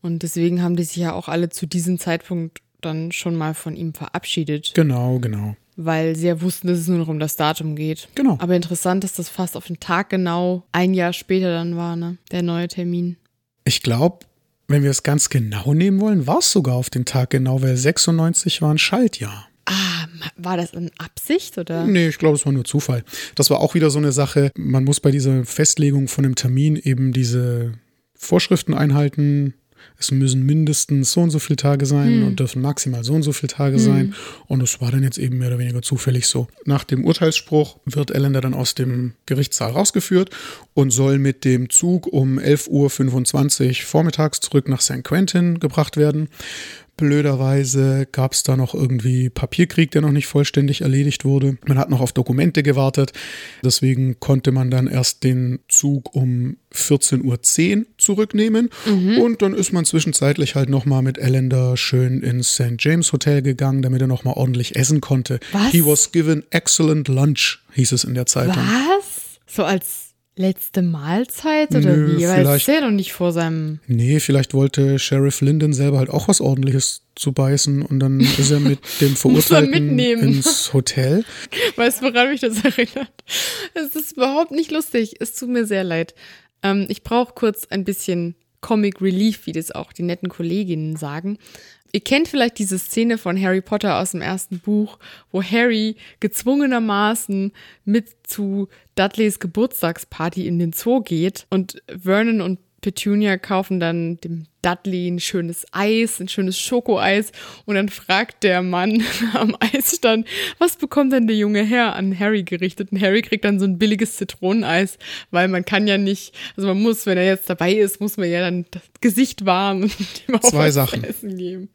Und deswegen haben die sich ja auch alle zu diesem Zeitpunkt dann schon mal von ihm verabschiedet, Genau, genau. weil sie ja wussten, dass es nur noch um das Datum geht. Genau. Aber interessant, dass das fast auf den Tag genau ein Jahr später dann war, ne? Der neue Termin. Ich glaube, wenn wir es ganz genau nehmen wollen, war es sogar auf den Tag genau, weil 96 war ein Schaltjahr. Ah, war das in Absicht oder? Nee, ich glaube, es war nur Zufall. Das war auch wieder so eine Sache. Man muss bei dieser Festlegung von einem Termin eben diese Vorschriften einhalten. Es müssen mindestens so und so viele Tage sein und dürfen maximal so und so viele Tage sein. Und es war dann jetzt eben mehr oder weniger zufällig so. Nach dem Urteilsspruch wird Ellender dann aus dem Gerichtssaal rausgeführt und soll mit dem Zug um 11.25 Uhr vormittags zurück nach St. Quentin gebracht werden. Blöderweise gab es da noch irgendwie Papierkrieg, der noch nicht vollständig erledigt wurde. Man hat noch auf Dokumente gewartet. Deswegen konnte man dann erst den Zug um 14.10 Uhr zurücknehmen. Und dann ist man zwischenzeitlich halt nochmal mit Ellender schön ins St. James Hotel gegangen, damit er nochmal ordentlich essen konnte. Was? He was given excellent lunch, hieß es in der Zeitung. Was? So als letzte Mahlzeit oder Nö, wie? Weil es ja doch nicht vor seinem. Nee, vielleicht wollte Sheriff Linden selber halt auch was ordentliches zu beißen und dann ist er mit dem er Verurteilten ins Hotel. Weißt du, woran mich das erinnert? Es ist überhaupt nicht lustig. Es tut mir sehr leid. Ähm, ich brauche kurz ein bisschen Comic Relief, wie das auch die netten Kolleginnen sagen. Ihr kennt vielleicht diese Szene von Harry Potter aus dem ersten Buch, wo Harry gezwungenermaßen mit zu Dudleys Geburtstagsparty in den Zoo geht und Vernon und Petunia kaufen dann dem Dudley ein schönes Eis, ein schönes Schokoeis und dann fragt der Mann am Eisstand, was bekommt denn der junge Herr an Harry gerichtet? Und Harry kriegt dann so ein billiges Zitroneneis, weil man kann ja nicht, also man muss, wenn er jetzt dabei ist, muss man ja dann das Gesicht warm und ihm auch Zwei Sachen. essen geben.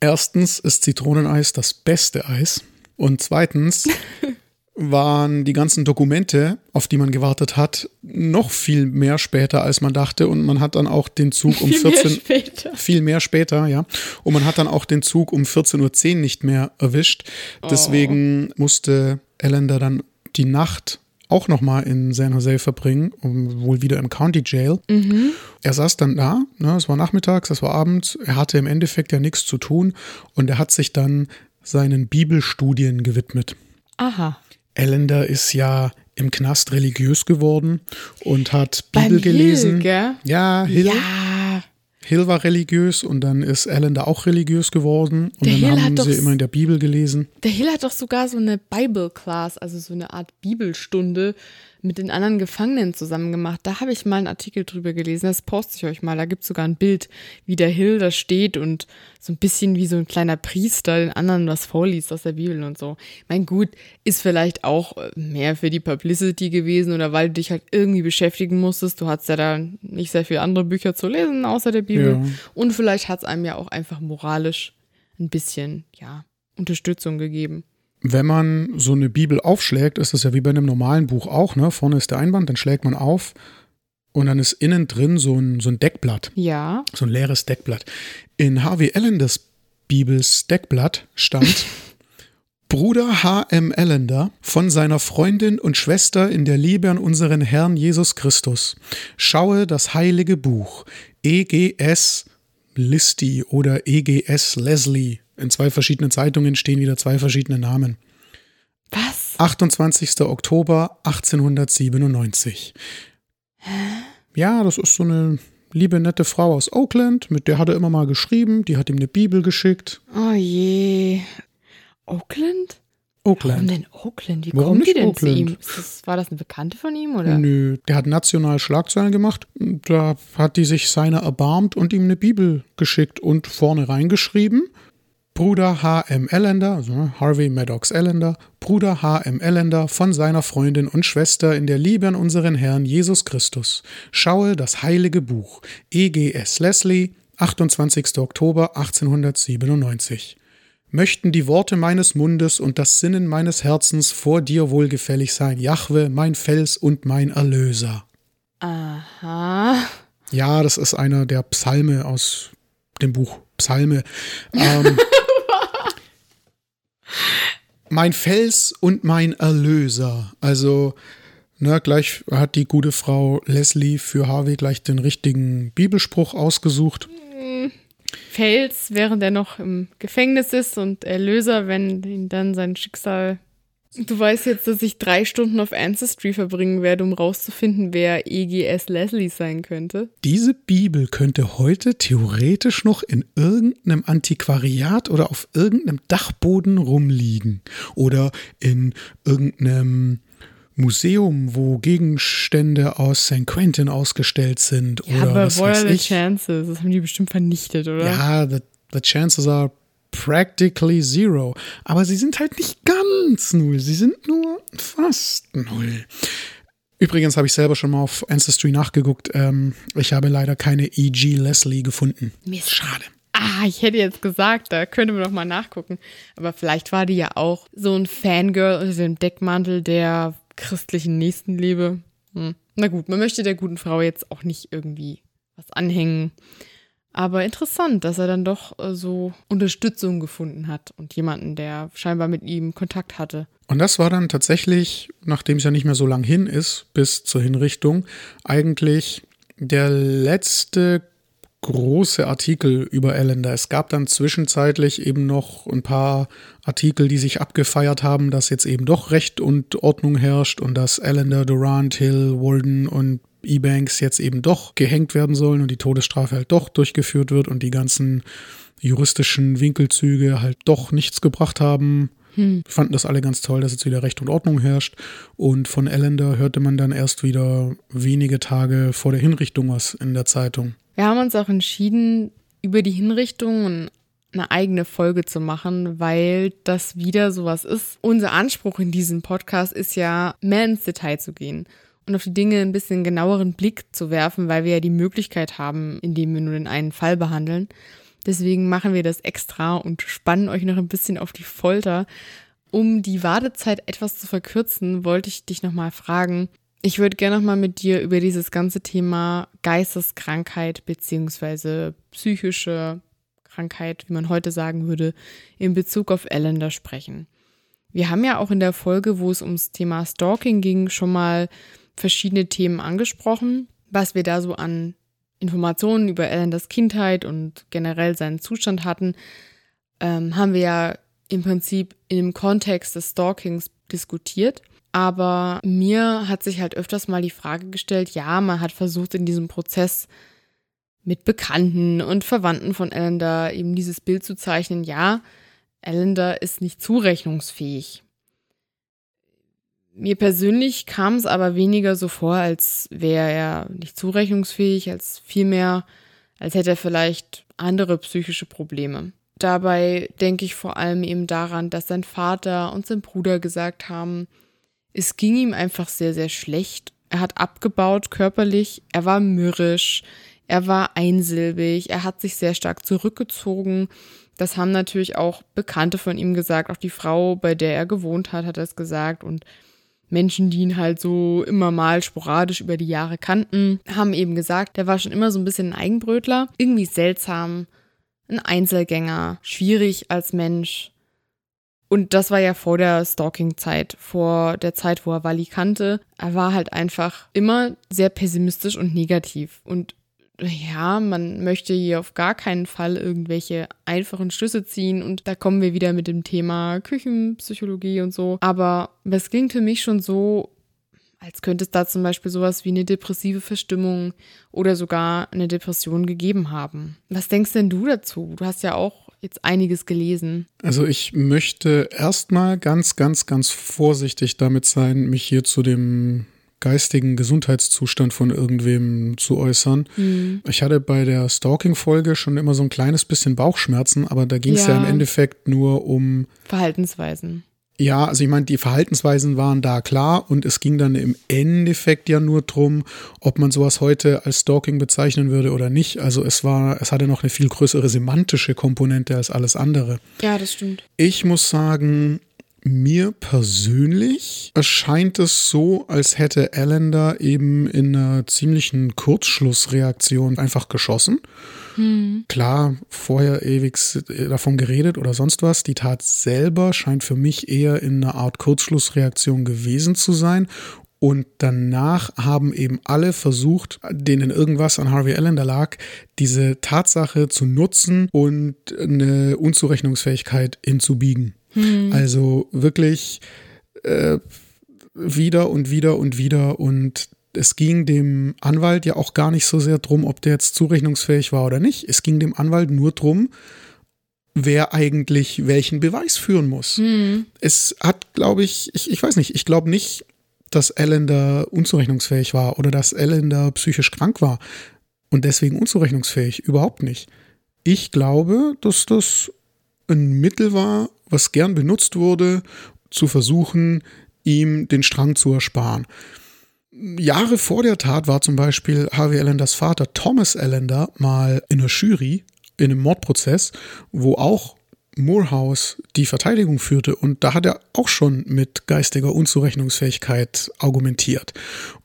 Erstens ist Zitroneneis das beste Eis. Und zweitens waren die ganzen Dokumente, auf die man gewartet hat, noch viel mehr später, als man dachte. Und man hat dann auch den Zug um Viel mehr 14 später. viel mehr später, ja. Und man hat dann auch den Zug um 14.10 Uhr nicht mehr erwischt. Deswegen musste Ellender dann die Nacht auch nochmal in San Jose verbringen, wohl wieder im County Jail. Er saß dann da, ne, es war nachmittags, es war abends, er hatte im Endeffekt ja nichts zu tun und er hat sich dann seinen Bibelstudien gewidmet. Aha. Ellender ist ja im Knast religiös geworden und hat Bibel Beim gelesen. Hill, gell? Ja, Hill. Ja. Hill war religiös und dann ist Ellender auch religiös geworden und Der dann Hill haben hat doch sie immer in der Bibel gelesen. Der Hill hat doch sogar so eine Bible Class, also so eine Art Bibelstunde mit den anderen Gefangenen zusammen gemacht. Da habe ich mal einen Artikel drüber gelesen, das poste ich euch mal. Da gibt es sogar ein Bild, wie der Hill da steht und so ein bisschen wie so ein kleiner Priester den anderen was vorliest aus der Bibel und so. Mein gut, ist vielleicht auch äh, mehr für die Publicity gewesen oder weil du dich halt irgendwie beschäftigen musstest. Du hattest ja da nicht sehr viele andere Bücher zu lesen außer der Bibel. Ja. Und vielleicht hat es einem ja auch einfach moralisch ein bisschen, ja, Unterstützung gegeben. Wenn man so eine Bibel aufschlägt, ist das ja wie bei einem normalen Buch auch, ne? Vorne ist der Einband, dann schlägt man auf und dann ist innen drin so ein, so ein Deckblatt, Ja. so ein leeres Deckblatt. In Harvey Ellenders Bibels Deckblatt stand Bruder H.M. Ellender von seiner Freundin und Schwester in der Liebe an unseren Herrn Jesus Christus. Schaue das heilige Buch EGS Listy oder EGS Leslie. In zwei verschiedenen Zeitungen stehen wieder zwei verschiedene Namen. Was? 28. Oktober 1897. Ja, das ist so eine liebe, nette Frau aus Oakland, mit der hat er immer mal geschrieben, die hat ihm eine Bibel geschickt. Oh je. Oakland? Oakland. Warum denn Oakland? Wie Warum kommt die nicht denn Oakland? zu ihm? Das, war das eine Bekannte von ihm oder? Nö, der hat national Schlagzeilen gemacht. Da hat die sich seiner erbarmt und ihm eine Bibel geschickt und vorne reingeschrieben. Bruder H.M. Ellender, also ne, Harvey Maddox Ellender, Bruder H.M. Ellender von seiner Freundin und Schwester in der Liebe an unseren Herrn Jesus Christus. Schaue das heilige Buch. E.G.S. Leslie, 28. Oktober 1897. Möchten die Worte meines Mundes und das Sinnen meines Herzens vor dir wohlgefällig sein, Jahwe, mein Fels und mein Erlöser. Aha. Ja, das ist einer der Psalme aus dem Buch Psalme. Ähm, mein Fels und mein Erlöser. Also, ne, gleich hat die gute Frau Leslie für Harvey gleich den richtigen Bibelspruch ausgesucht. Fels, während er noch im Gefängnis ist und Erlöser, wenn ihn dann sein Schicksal. Du weißt jetzt, dass ich drei Stunden auf Ancestry verbringen werde, um rauszufinden, wer EGS Leslie sein könnte. Diese Bibel könnte heute theoretisch noch in irgendeinem Antiquariat oder auf irgendeinem Dachboden rumliegen. Oder in irgendeinem Museum, wo Gegenstände aus St. Quentin ausgestellt sind. Ja, oder aber was what are the ich. chances? Das haben die bestimmt vernichtet, oder? Ja, the, the chances are practically zero. Aber sie sind halt nicht ganz null. Sie sind nur fast null. Übrigens habe ich selber schon mal auf Ancestry nachgeguckt. Ähm, ich habe leider keine E.G. Leslie gefunden. Mist. Schade. Ah, ich hätte jetzt gesagt, da könnte man doch mal nachgucken. Aber vielleicht war die ja auch so ein Fangirl unter dem Deckmantel der christlichen Nächstenliebe. Hm. Na gut, man möchte der guten Frau jetzt auch nicht irgendwie was anhängen. Aber interessant, dass er dann doch äh, so Unterstützung gefunden hat und jemanden, der scheinbar mit ihm Kontakt hatte. Und das war dann tatsächlich, nachdem es ja nicht mehr so lang hin ist, bis zur Hinrichtung, eigentlich der letzte große Artikel über Ellender. Es gab dann zwischenzeitlich eben noch ein paar Artikel, die sich abgefeiert haben, dass jetzt eben doch Recht und Ordnung herrscht und dass Ellender, Durant, Hill, Walden und E-Banks jetzt eben doch gehängt werden sollen und die Todesstrafe halt doch durchgeführt wird und die ganzen juristischen Winkelzüge halt doch nichts gebracht haben. Hm. Fanden das alle ganz toll, dass jetzt wieder Recht und Ordnung herrscht. Und von Ellender hörte man dann erst wieder wenige Tage vor der Hinrichtung was in der Zeitung. Wir haben uns auch entschieden, über die Hinrichtung eine eigene Folge zu machen, weil das wieder sowas ist. Unser Anspruch in diesem Podcast ist ja, mehr ins Detail zu gehen und auf die Dinge ein bisschen genaueren Blick zu werfen, weil wir ja die Möglichkeit haben, indem wir nur den einen Fall behandeln. Deswegen machen wir das extra und spannen euch noch ein bisschen auf die Folter. Um die Wartezeit etwas zu verkürzen, wollte ich dich nochmal fragen. Ich würde gerne nochmal mit dir über dieses ganze Thema Geisteskrankheit beziehungsweise psychische Krankheit, wie man heute sagen würde, in Bezug auf Ellender sprechen. Wir haben ja auch in der Folge, wo es ums Thema Stalking ging, schon mal verschiedene Themen angesprochen, was wir da so an Informationen über Ellenders Kindheit und generell seinen Zustand hatten, ähm, haben wir ja im Prinzip im Kontext des Stalkings diskutiert. Aber mir hat sich halt öfters mal die Frage gestellt, ja, man hat versucht in diesem Prozess mit Bekannten und Verwandten von Ellender eben dieses Bild zu zeichnen, ja, Ellender ist nicht zurechnungsfähig. Mir persönlich kam es aber weniger so vor, als wäre er nicht zurechnungsfähig, als vielmehr, als hätte er vielleicht andere psychische Probleme. Dabei denke ich vor allem eben daran, dass sein Vater und sein Bruder gesagt haben, es ging ihm einfach sehr, sehr schlecht. Er hat abgebaut körperlich, er war mürrisch, er war einsilbig, er hat sich sehr stark zurückgezogen. Das haben natürlich auch Bekannte von ihm gesagt, auch die Frau, bei der er gewohnt hat, hat das gesagt und Menschen, die ihn halt so immer mal sporadisch über die Jahre kannten, haben eben gesagt, der war schon immer so ein bisschen ein Eigenbrötler, irgendwie seltsam, ein Einzelgänger, schwierig als Mensch. Und das war ja vor der Stalking-Zeit, vor der Zeit, wo er Wally kannte. Er war halt einfach immer sehr pessimistisch und negativ. Und ja, man möchte hier auf gar keinen Fall irgendwelche einfachen Schlüsse ziehen. Und da kommen wir wieder mit dem Thema Küchenpsychologie und so. Aber es klingt für mich schon so, als könnte es da zum Beispiel sowas wie eine depressive Verstimmung oder sogar eine Depression gegeben haben. Was denkst denn du dazu? Du hast ja auch jetzt einiges gelesen. Also ich möchte erstmal ganz, ganz, ganz vorsichtig damit sein, mich hier zu dem geistigen Gesundheitszustand von irgendwem zu äußern. Mhm. Ich hatte bei der Stalking-Folge schon immer so ein kleines bisschen Bauchschmerzen, aber da ging es ja. ja im Endeffekt nur um Verhaltensweisen. Ja, also ich meine, die Verhaltensweisen waren da klar und es ging dann im Endeffekt ja nur drum, ob man sowas heute als Stalking bezeichnen würde oder nicht. Also es war, es hatte noch eine viel größere semantische Komponente als alles andere. Ja, das stimmt. Ich muss sagen, mir persönlich erscheint es so, als hätte Allender eben in einer ziemlichen Kurzschlussreaktion einfach geschossen. Hm. Klar, vorher ewig davon geredet oder sonst was. Die Tat selber scheint für mich eher in einer Art Kurzschlussreaktion gewesen zu sein. Und danach haben eben alle versucht, denen irgendwas an Harvey Allender lag, diese Tatsache zu nutzen und eine Unzurechnungsfähigkeit hinzubiegen. Hm. Also wirklich äh, wieder und wieder und wieder. Und es ging dem Anwalt ja auch gar nicht so sehr drum, ob der jetzt zurechnungsfähig war oder nicht. Es ging dem Anwalt nur drum, wer eigentlich welchen Beweis führen muss. Hm. Es hat, glaube ich, ich, ich weiß nicht, ich glaube nicht, dass Allender unzurechnungsfähig war oder dass Allender psychisch krank war und deswegen unzurechnungsfähig. Überhaupt nicht. Ich glaube, dass das ein Mittel war, was gern benutzt wurde, zu versuchen, ihm den Strang zu ersparen. Jahre vor der Tat war zum Beispiel Harvey Allenders Vater Thomas Allender mal in einer Jury in einem Mordprozess, wo auch Morehouse die Verteidigung führte und da hat er auch schon mit geistiger Unzurechnungsfähigkeit argumentiert.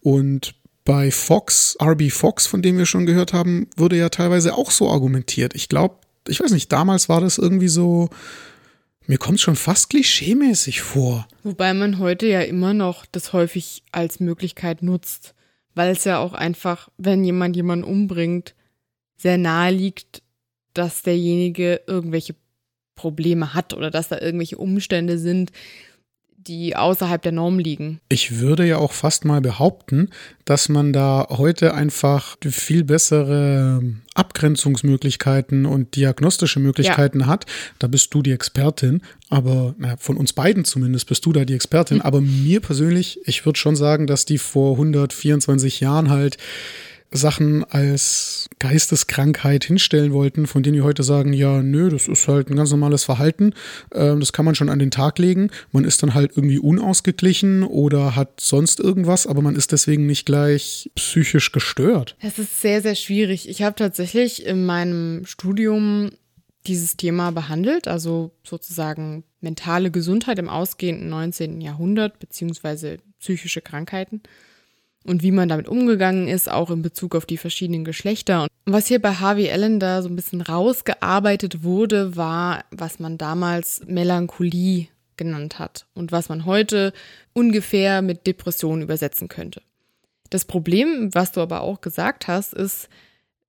Und bei Fox, RB Fox, von dem wir schon gehört haben, wurde ja teilweise auch so argumentiert. Ich glaube, ich weiß nicht, damals war das irgendwie so, mir kommt schon fast klischeemäßig vor. Wobei man heute ja immer noch das häufig als Möglichkeit nutzt, weil es ja auch einfach, wenn jemand jemanden umbringt, sehr nahe liegt, dass derjenige irgendwelche Probleme hat oder dass da irgendwelche Umstände sind, die außerhalb der Norm liegen. Ich würde ja auch fast mal behaupten, dass man da heute einfach viel bessere Abgrenzungsmöglichkeiten und diagnostische Möglichkeiten ja. hat. Da bist du die Expertin, aber na, von uns beiden zumindest bist du da die Expertin. Mhm. Aber mir persönlich, ich würde schon sagen, dass die vor 124 Jahren halt Sachen als Geisteskrankheit hinstellen wollten, von denen die heute sagen, ja, nö, das ist halt ein ganz normales Verhalten, ähm, das kann man schon an den Tag legen. Man ist dann halt irgendwie unausgeglichen oder hat sonst irgendwas, aber man ist deswegen nicht gleich psychisch gestört. Es ist sehr, sehr schwierig. Ich habe tatsächlich in meinem Studium dieses Thema behandelt, also sozusagen mentale Gesundheit im ausgehenden 19. Jahrhundert, beziehungsweise psychische Krankheiten und wie man damit umgegangen ist, auch in Bezug auf die verschiedenen Geschlechter. Und was hier bei Harvey Allen da so ein bisschen rausgearbeitet wurde, war, was man damals Melancholie genannt hat und was man heute ungefähr mit Depression übersetzen könnte. Das Problem, was du aber auch gesagt hast, ist,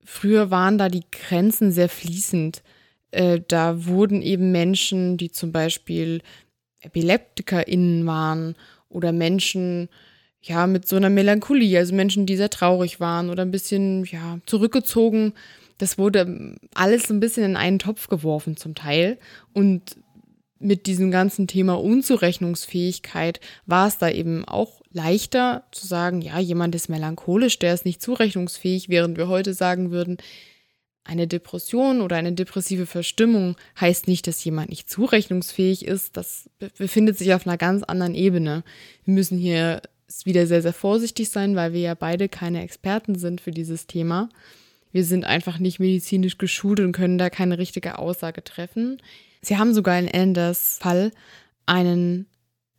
früher waren da die Grenzen sehr fließend. Äh, da wurden eben Menschen, die zum Beispiel EpileptikerInnen waren oder Menschen, ja, mit so einer Melancholie, also Menschen, die sehr traurig waren oder ein bisschen, ja, zurückgezogen. Das wurde alles ein bisschen in einen Topf geworfen zum Teil. Und mit diesem ganzen Thema Unzurechnungsfähigkeit war es da eben auch leichter zu sagen, ja, jemand ist melancholisch, der ist nicht zurechnungsfähig, während wir heute sagen würden, eine Depression oder eine depressive Verstimmung heißt nicht, dass jemand nicht zurechnungsfähig ist. Das befindet sich auf einer ganz anderen Ebene. Wir müssen hier wieder sehr, sehr vorsichtig sein, weil wir ja beide keine Experten sind für dieses Thema. Wir sind einfach nicht medizinisch geschult und können da keine richtige Aussage treffen. Sie haben sogar in Enders Fall einen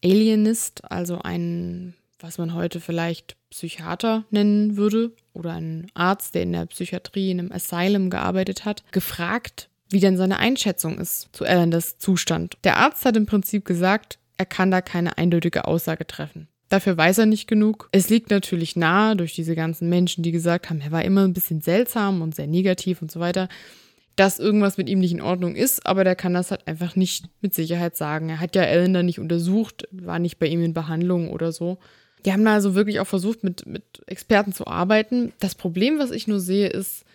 Alienist, also einen, was man heute vielleicht Psychiater nennen würde oder einen Arzt, der in der Psychiatrie in einem Asylum gearbeitet hat, gefragt, wie denn seine Einschätzung ist zu Elenders Zustand. Der Arzt hat im Prinzip gesagt, er kann da keine eindeutige Aussage treffen. Dafür weiß er nicht genug. Es liegt natürlich nahe durch diese ganzen Menschen, die gesagt haben, er war immer ein bisschen seltsam und sehr negativ und so weiter, dass irgendwas mit ihm nicht in Ordnung ist, aber der kann das halt einfach nicht mit Sicherheit sagen. Er hat ja Ellen da nicht untersucht, war nicht bei ihm in Behandlung oder so. Die haben da also wirklich auch versucht, mit, mit Experten zu arbeiten. Das Problem, was ich nur sehe, ist,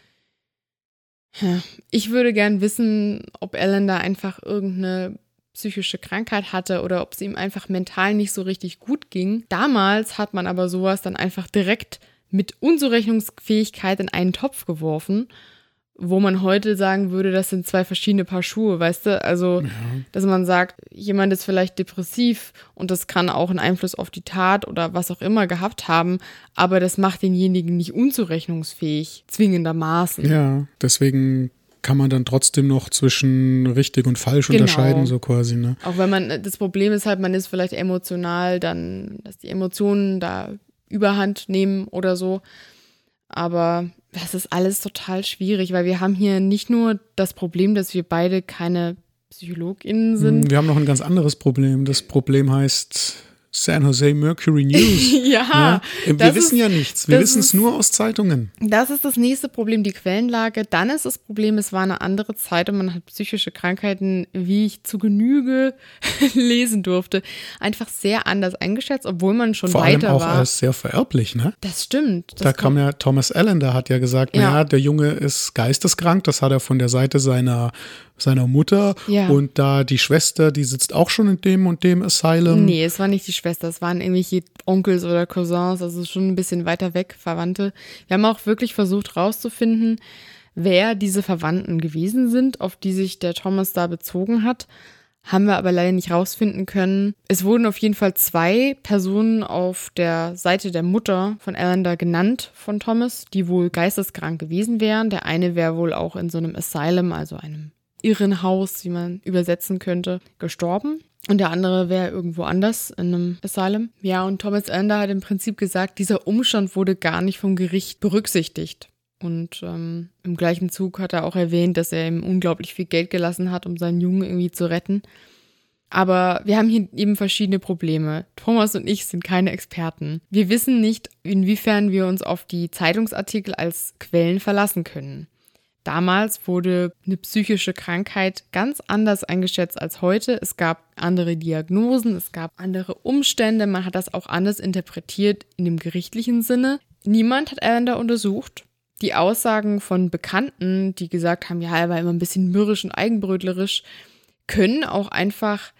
Ich würde gern wissen, ob Alan da einfach irgendeine psychische Krankheit hatte oder ob es ihm einfach mental nicht so richtig gut ging. Damals hat man aber sowas dann einfach direkt mit Unzurechnungsfähigkeit in einen Topf geworfen, wo man heute sagen würde, das sind zwei verschiedene Paar Schuhe, weißt du? Also, ja. dass man sagt, jemand ist vielleicht depressiv und das kann auch einen Einfluss auf die Tat oder was auch immer gehabt haben, aber das macht denjenigen nicht unzurechnungsfähig, zwingendermaßen. Ja, deswegen kann man dann trotzdem noch zwischen richtig und falsch genau. unterscheiden, so quasi. Ne? Auch wenn man, das Problem ist halt, man ist vielleicht emotional, dann, dass die Emotionen da überhand nehmen oder so. Aber das ist alles total schwierig, weil wir haben hier nicht nur das Problem, dass wir beide keine PsychologInnen sind. Wir haben noch ein ganz anderes Problem. Das Problem heißt San Jose Mercury News. ja. ja. Wir wissen ist, ja nichts. Wir wissen es nur aus Zeitungen. Das ist das nächste Problem, die Quellenlage. Dann ist das Problem, es war eine andere Zeit und man hat psychische Krankheiten, wie ich zu Genüge lesen durfte, einfach sehr anders eingeschätzt, obwohl man schon Vor weiter allem auch war. als sehr vererblich, ne? Das stimmt. Das da kam ja Thomas Allen, der hat ja gesagt, ja. naja, der Junge ist geisteskrank. Das hat er von der Seite seiner seiner Mutter. Ja. Und da die Schwester, die sitzt auch schon in dem und dem Asylum. Nee, es war nicht die Schwester, es waren irgendwelche Onkels oder Cousins, also schon ein bisschen weiter weg, Verwandte. Wir haben auch wirklich versucht rauszufinden, wer diese Verwandten gewesen sind, auf die sich der Thomas da bezogen hat. Haben wir aber leider nicht rausfinden können. Es wurden auf jeden Fall zwei Personen auf der Seite der Mutter von Alan da genannt von Thomas, die wohl geisteskrank gewesen wären. Der eine wäre wohl auch in so einem Asylum, also einem Irrenhaus, wie man übersetzen könnte, gestorben. Und der andere wäre irgendwo anders in einem Asylum. Ja, und Thomas Ender hat im Prinzip gesagt, dieser Umstand wurde gar nicht vom Gericht berücksichtigt. Und ähm, im gleichen Zug hat er auch erwähnt, dass er ihm unglaublich viel Geld gelassen hat, um seinen Jungen irgendwie zu retten. Aber wir haben hier eben verschiedene Probleme. Thomas und ich sind keine Experten. Wir wissen nicht, inwiefern wir uns auf die Zeitungsartikel als Quellen verlassen können. Damals wurde eine psychische Krankheit ganz anders eingeschätzt als heute. Es gab andere Diagnosen, es gab andere Umstände, man hat das auch anders interpretiert in dem gerichtlichen Sinne. Niemand hat Alan da untersucht. Die Aussagen von Bekannten, die gesagt haben, ja, er war immer ein bisschen mürrisch und eigenbrötlerisch, können auch einfach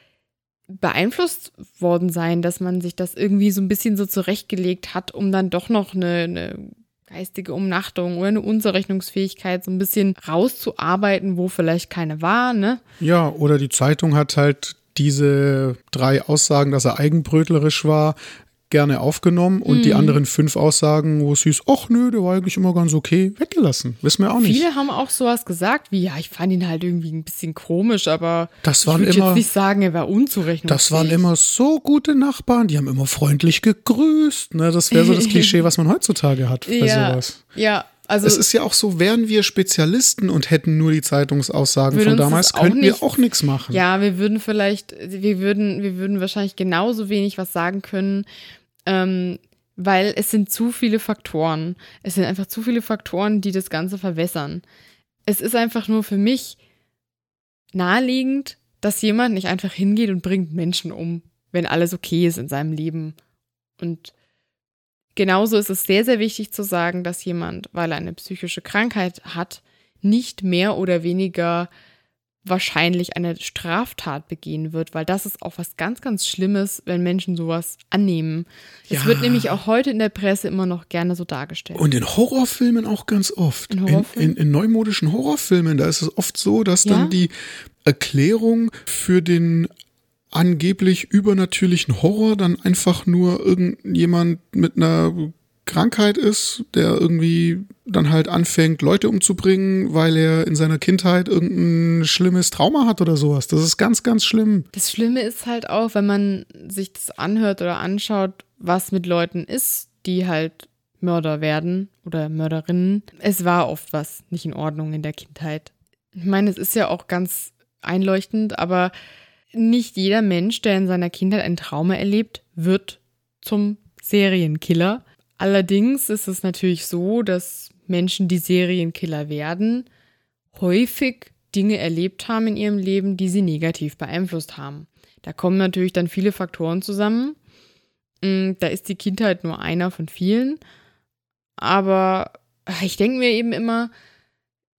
beeinflusst worden sein, dass man sich das irgendwie so ein bisschen so zurechtgelegt hat, um dann doch noch eine, eine geistige Umnachtung oder eine Unzurechnungsfähigkeit so ein bisschen rauszuarbeiten, wo vielleicht keine war, ne? Ja, oder die Zeitung hat halt diese drei Aussagen, dass er eigenbrötlerisch war, gerne aufgenommen und mhm. die anderen fünf Aussagen, wo es hieß, ach nö, der war eigentlich immer ganz okay, weggelassen. Wissen wir auch nicht. Viele haben auch sowas gesagt, wie, ja, ich fand ihn halt irgendwie ein bisschen komisch, aber das waren ich würde jetzt nicht sagen, er war unzurechnungsfähig. Das waren immer so gute Nachbarn, die haben immer freundlich gegrüßt. Ne? Das wäre so das Klischee, was man heutzutage hat bei ja, sowas. Ja, also es ist ja auch so, wären wir Spezialisten und hätten nur die Zeitungsaussagen von damals, könnten wir auch nichts machen. Ja, wir würden vielleicht, wir würden, wir würden wahrscheinlich genauso wenig was sagen können, ähm, weil es sind zu viele Faktoren. Es sind einfach zu viele Faktoren, die das Ganze verwässern. Es ist einfach nur für mich naheliegend, dass jemand nicht einfach hingeht und bringt Menschen um, wenn alles okay ist in seinem Leben. Und genauso ist es sehr, sehr wichtig zu sagen, dass jemand, weil er eine psychische Krankheit hat, nicht mehr oder weniger wahrscheinlich eine Straftat begehen wird, weil das ist auch was ganz, ganz Schlimmes, wenn Menschen sowas annehmen. Es ja. wird nämlich auch heute in der Presse immer noch gerne so dargestellt. Und in Horrorfilmen auch ganz oft. In, in, in, in neumodischen Horrorfilmen, da ist es oft so, dass ja? dann die Erklärung für den angeblich übernatürlichen Horror dann einfach nur irgendjemand mit einer Krankheit ist, der irgendwie dann halt anfängt, Leute umzubringen, weil er in seiner Kindheit irgendein schlimmes Trauma hat oder sowas. Das ist ganz, ganz schlimm. Das Schlimme ist halt auch, wenn man sich das anhört oder anschaut, was mit Leuten ist, die halt Mörder werden oder Mörderinnen. Es war oft was nicht in Ordnung in der Kindheit. Ich meine, es ist ja auch ganz einleuchtend, aber nicht jeder Mensch, der in seiner Kindheit ein Trauma erlebt, wird zum Serienkiller. Allerdings ist es natürlich so, dass Menschen, die Serienkiller werden, häufig Dinge erlebt haben in ihrem Leben, die sie negativ beeinflusst haben. Da kommen natürlich dann viele Faktoren zusammen. Mm, da ist die Kindheit nur einer von vielen. Aber ich denke mir eben immer,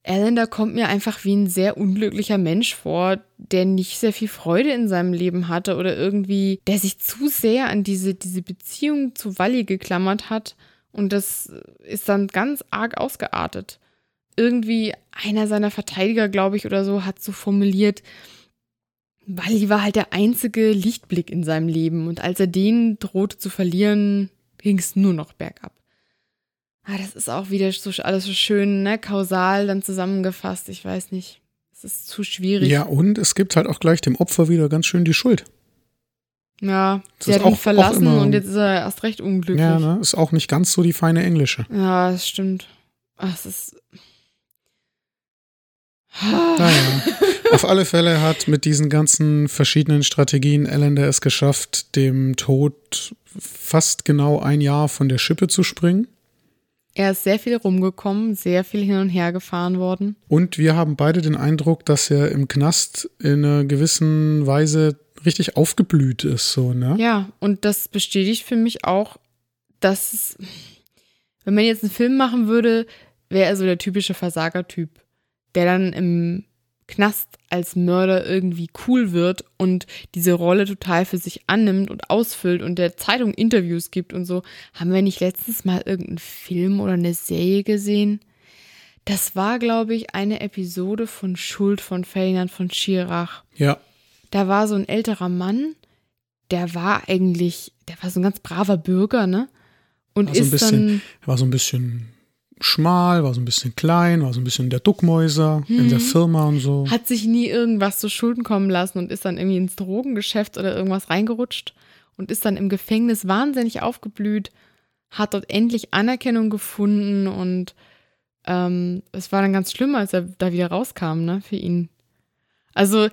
Allender kommt mir einfach wie ein sehr unglücklicher Mensch vor, der nicht sehr viel Freude in seinem Leben hatte oder irgendwie, der sich zu sehr an diese, diese Beziehung zu Wally geklammert hat. Und das ist dann ganz arg ausgeartet. Irgendwie einer seiner Verteidiger, glaube ich, oder so, hat so formuliert, Wally war halt der einzige Lichtblick in seinem Leben. Und als er den drohte zu verlieren, ging es nur noch bergab. Ah, das ist auch wieder so alles so schön, ne, kausal dann zusammengefasst. Ich weiß nicht. Es ist zu schwierig. Ja, und es gibt halt auch gleich dem Opfer wieder ganz schön die Schuld. Ja, das sie hat ihn verlassen immer, und jetzt ist er erst recht unglücklich. Ja, ne, ist auch nicht ganz so die feine Englische. Ja, das stimmt. Ach, es ist. Naja. Auf alle Fälle hat mit diesen ganzen verschiedenen Strategien Ellender es geschafft, dem Tod fast genau ein Jahr von der Schippe zu springen. Er ist sehr viel rumgekommen, sehr viel hin und her gefahren worden. Und wir haben beide den Eindruck, dass er im Knast in einer gewissen Weise richtig aufgeblüht ist, so, ne? Ja, und das bestätigt für mich auch, dass, wenn man jetzt einen Film machen würde, wäre er so der typische Versagertyp, der dann im Knast als Mörder irgendwie cool wird und diese Rolle total für sich annimmt und ausfüllt und der Zeitung Interviews gibt und so. Haben wir nicht letztens mal irgendeinen Film oder eine Serie gesehen? Das war, glaube ich, eine Episode von Schuld von Ferdinand von Schirach. Ja. Da war so ein älterer Mann, der war eigentlich, der war so ein ganz braver Bürger, ne? Und war so ist bisschen, dann. War so ein bisschen schmal, war so ein bisschen klein, war so ein bisschen der Duckmäuser hm. in der mhm. Firma und so. Hat sich nie irgendwas zu Schulden kommen lassen und ist dann irgendwie ins Drogengeschäft oder irgendwas reingerutscht und ist dann im Gefängnis wahnsinnig aufgeblüht, hat dort endlich Anerkennung gefunden und ähm, es war dann ganz schlimm, als er da wieder rauskam, ne, für ihn. Also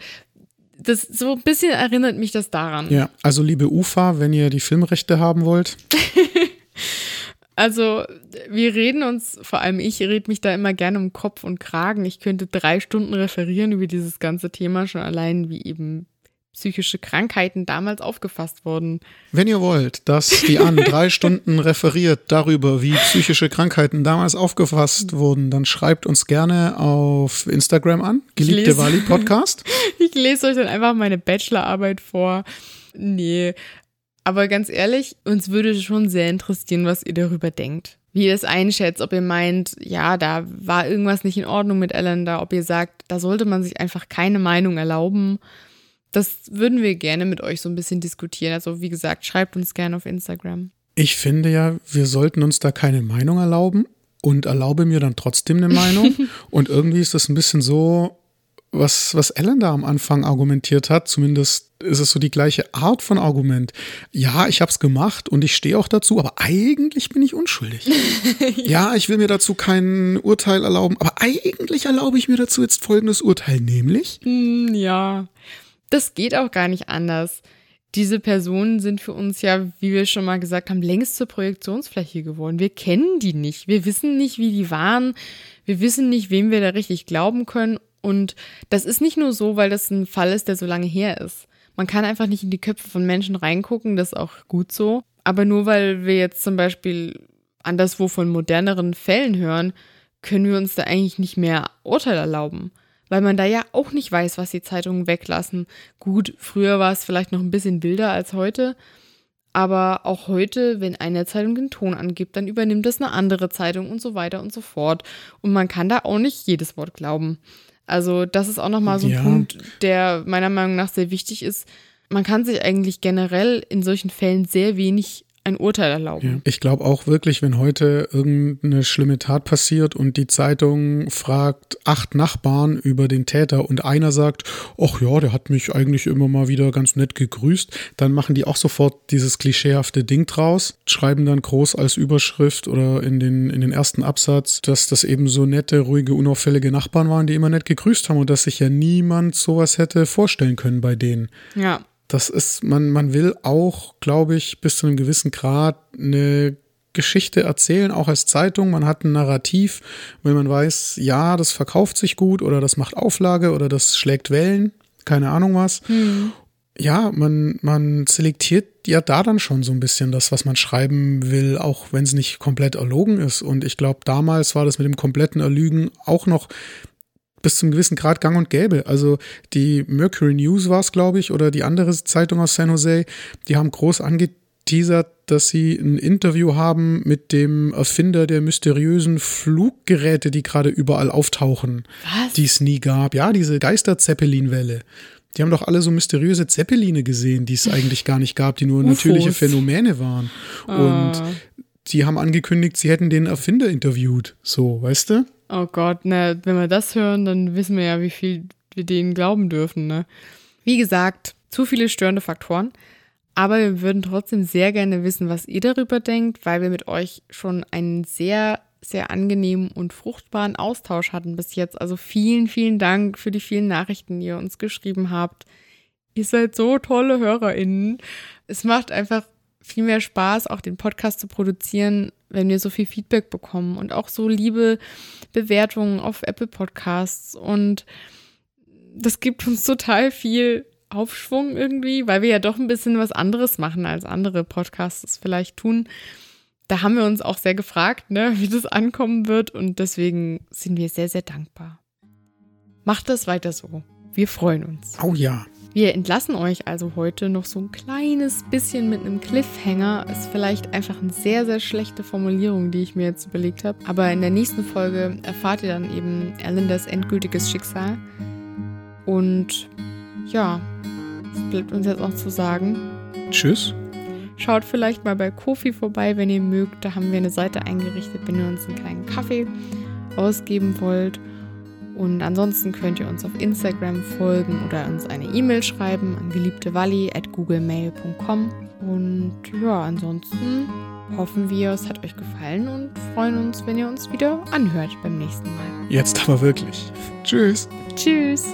das so ein bisschen erinnert mich das daran. Ja, also liebe Ufa, wenn ihr die Filmrechte haben wollt. Also, wir reden uns, vor allem ich rede mich da immer gerne um Kopf und Kragen. Ich könnte drei Stunden referieren über dieses ganze Thema, schon allein wie eben psychische Krankheiten damals aufgefasst wurden. Wenn ihr wollt, dass die Anne drei Stunden referiert darüber, wie psychische Krankheiten damals aufgefasst wurden, dann schreibt uns gerne auf Instagram an, geliebte Wali Podcast. ich lese euch dann einfach meine Bachelorarbeit vor. Nee, aber ganz ehrlich, uns würde schon sehr interessieren, was ihr darüber denkt. Wie ihr es einschätzt, ob ihr meint, ja, da war irgendwas nicht in Ordnung mit Ellen da, ob ihr sagt, da sollte man sich einfach keine Meinung erlauben. Das würden wir gerne mit euch so ein bisschen diskutieren. Also wie gesagt, schreibt uns gerne auf Instagram. Ich finde ja, wir sollten uns da keine Meinung erlauben und erlaube mir dann trotzdem eine Meinung. und irgendwie ist das ein bisschen so, was, was Ellen da am Anfang argumentiert hat, zumindest ist es so die gleiche Art von Argument. Ja, ich habe es gemacht und ich stehe auch dazu, aber eigentlich bin ich unschuldig. ja. ja, ich will mir dazu kein Urteil erlauben, aber eigentlich erlaube ich mir dazu jetzt folgendes Urteil, nämlich? Hm, ja, das geht auch gar nicht anders. Diese Personen sind für uns ja, wie wir schon mal gesagt haben, längst zur Projektionsfläche geworden. Wir kennen die nicht. Wir wissen nicht, wie die waren. Wir wissen nicht, wem wir da richtig glauben können und das ist nicht nur so, weil das ein Fall ist, der so lange her ist. Man kann einfach nicht in die Köpfe von Menschen reingucken, das ist auch gut so. Aber nur weil wir jetzt zum Beispiel anderswo von moderneren Fällen hören, können wir uns da eigentlich nicht mehr Urteil erlauben. Weil man da ja auch nicht weiß, was die Zeitungen weglassen. Gut, früher war es vielleicht noch ein bisschen wilder als heute. Aber auch heute, wenn eine Zeitung den Ton angibt, dann übernimmt es eine andere Zeitung und so weiter und so fort. Und man kann da auch nicht jedes Wort glauben. Also das ist auch nochmal so ein ja. Punkt, der meiner Meinung nach sehr wichtig ist. Man kann sich eigentlich generell in solchen Fällen sehr wenig ein Urteil erlauben. Ja. Ich glaube auch wirklich, wenn heute irgendeine schlimme Tat passiert und die Zeitung fragt acht Nachbarn über den Täter und einer sagt, ach ja, der hat mich eigentlich immer mal wieder ganz nett gegrüßt, dann machen die auch sofort dieses klischeehafte Ding draus, schreiben dann groß als Überschrift oder in den, in den ersten Absatz, dass das eben so nette, ruhige, unauffällige Nachbarn waren, die immer nett gegrüßt haben und dass sich ja niemand sowas hätte vorstellen können bei denen. Ja das ist, man, man will auch, glaube ich, bis zu einem gewissen Grad eine Geschichte erzählen, auch als Zeitung. Man hat ein Narrativ, wenn man weiß, ja, das verkauft sich gut oder das macht Auflage oder das schlägt Wellen, keine Ahnung was. Mhm. ja, man, man selektiert ja da dann schon so ein bisschen das, was man schreiben will, auch wenn es nicht komplett erlogen ist. Und ich glaube, damals war das mit dem kompletten Erlügen auch noch bis zum gewissen Grad gang und gäbe. Also die Mercury News war es, glaube ich, oder die andere Zeitung aus San Jose, die haben groß angeteasert, dass sie ein Interview haben mit dem Erfinder der mysteriösen Fluggeräte, die gerade überall auftauchen, die es nie gab. Ja, diese Geister-Zeppelin-Welle. Die haben doch alle so mysteriöse Zeppeline gesehen, die es eigentlich gar nicht gab, die nur UFOs. natürliche Phänomene waren. Und Ah. Die haben angekündigt, sie hätten den Erfinder interviewt. So, weißt du? Oh Gott, na, wenn wir das hören, dann wissen wir ja, wie viel wir denen glauben dürfen, ne? Wie gesagt, zu viele störende Faktoren. Aber wir würden trotzdem sehr gerne wissen, was ihr darüber denkt, weil wir mit euch schon einen sehr, sehr angenehmen und fruchtbaren Austausch hatten bis jetzt. Also vielen, vielen Dank für die vielen Nachrichten, die ihr uns geschrieben habt. Ihr seid so tolle HörerInnen. Es macht einfach viel mehr Spaß, auch den Podcast zu produzieren, wenn wir so viel Feedback bekommen und auch so liebe Bewertungen auf Apple Podcasts. Und das gibt uns total viel Aufschwung irgendwie, weil wir ja doch ein bisschen was anderes machen, als andere Podcasts es vielleicht tun. Da haben wir uns auch sehr gefragt, ne, wie das ankommen wird. Und deswegen sind wir sehr, sehr dankbar. Macht das weiter so. Wir freuen uns. Oh ja. Wir entlassen euch also heute noch so ein kleines bisschen mit einem Cliffhanger. Ist vielleicht einfach eine sehr, sehr schlechte Formulierung, die ich mir jetzt überlegt habe. Aber in der nächsten Folge erfahrt ihr dann eben Erlindas endgültiges Schicksal. Und ja, es bleibt uns jetzt auch zu sagen. Tschüss. Schaut vielleicht mal bei Kofi vorbei, wenn ihr mögt. Da haben wir eine Seite eingerichtet, wenn ihr uns einen kleinen Kaffee ausgeben wollt. Und ansonsten könnt ihr uns auf Instagram folgen oder uns eine E-Mail schreiben an geliebtewalli.googlemail.com. Und ja, ansonsten hoffen wir, es hat euch gefallen und freuen uns, wenn ihr uns wieder anhört beim nächsten Mal. Jetzt aber wirklich. Tschüss. Tschüss!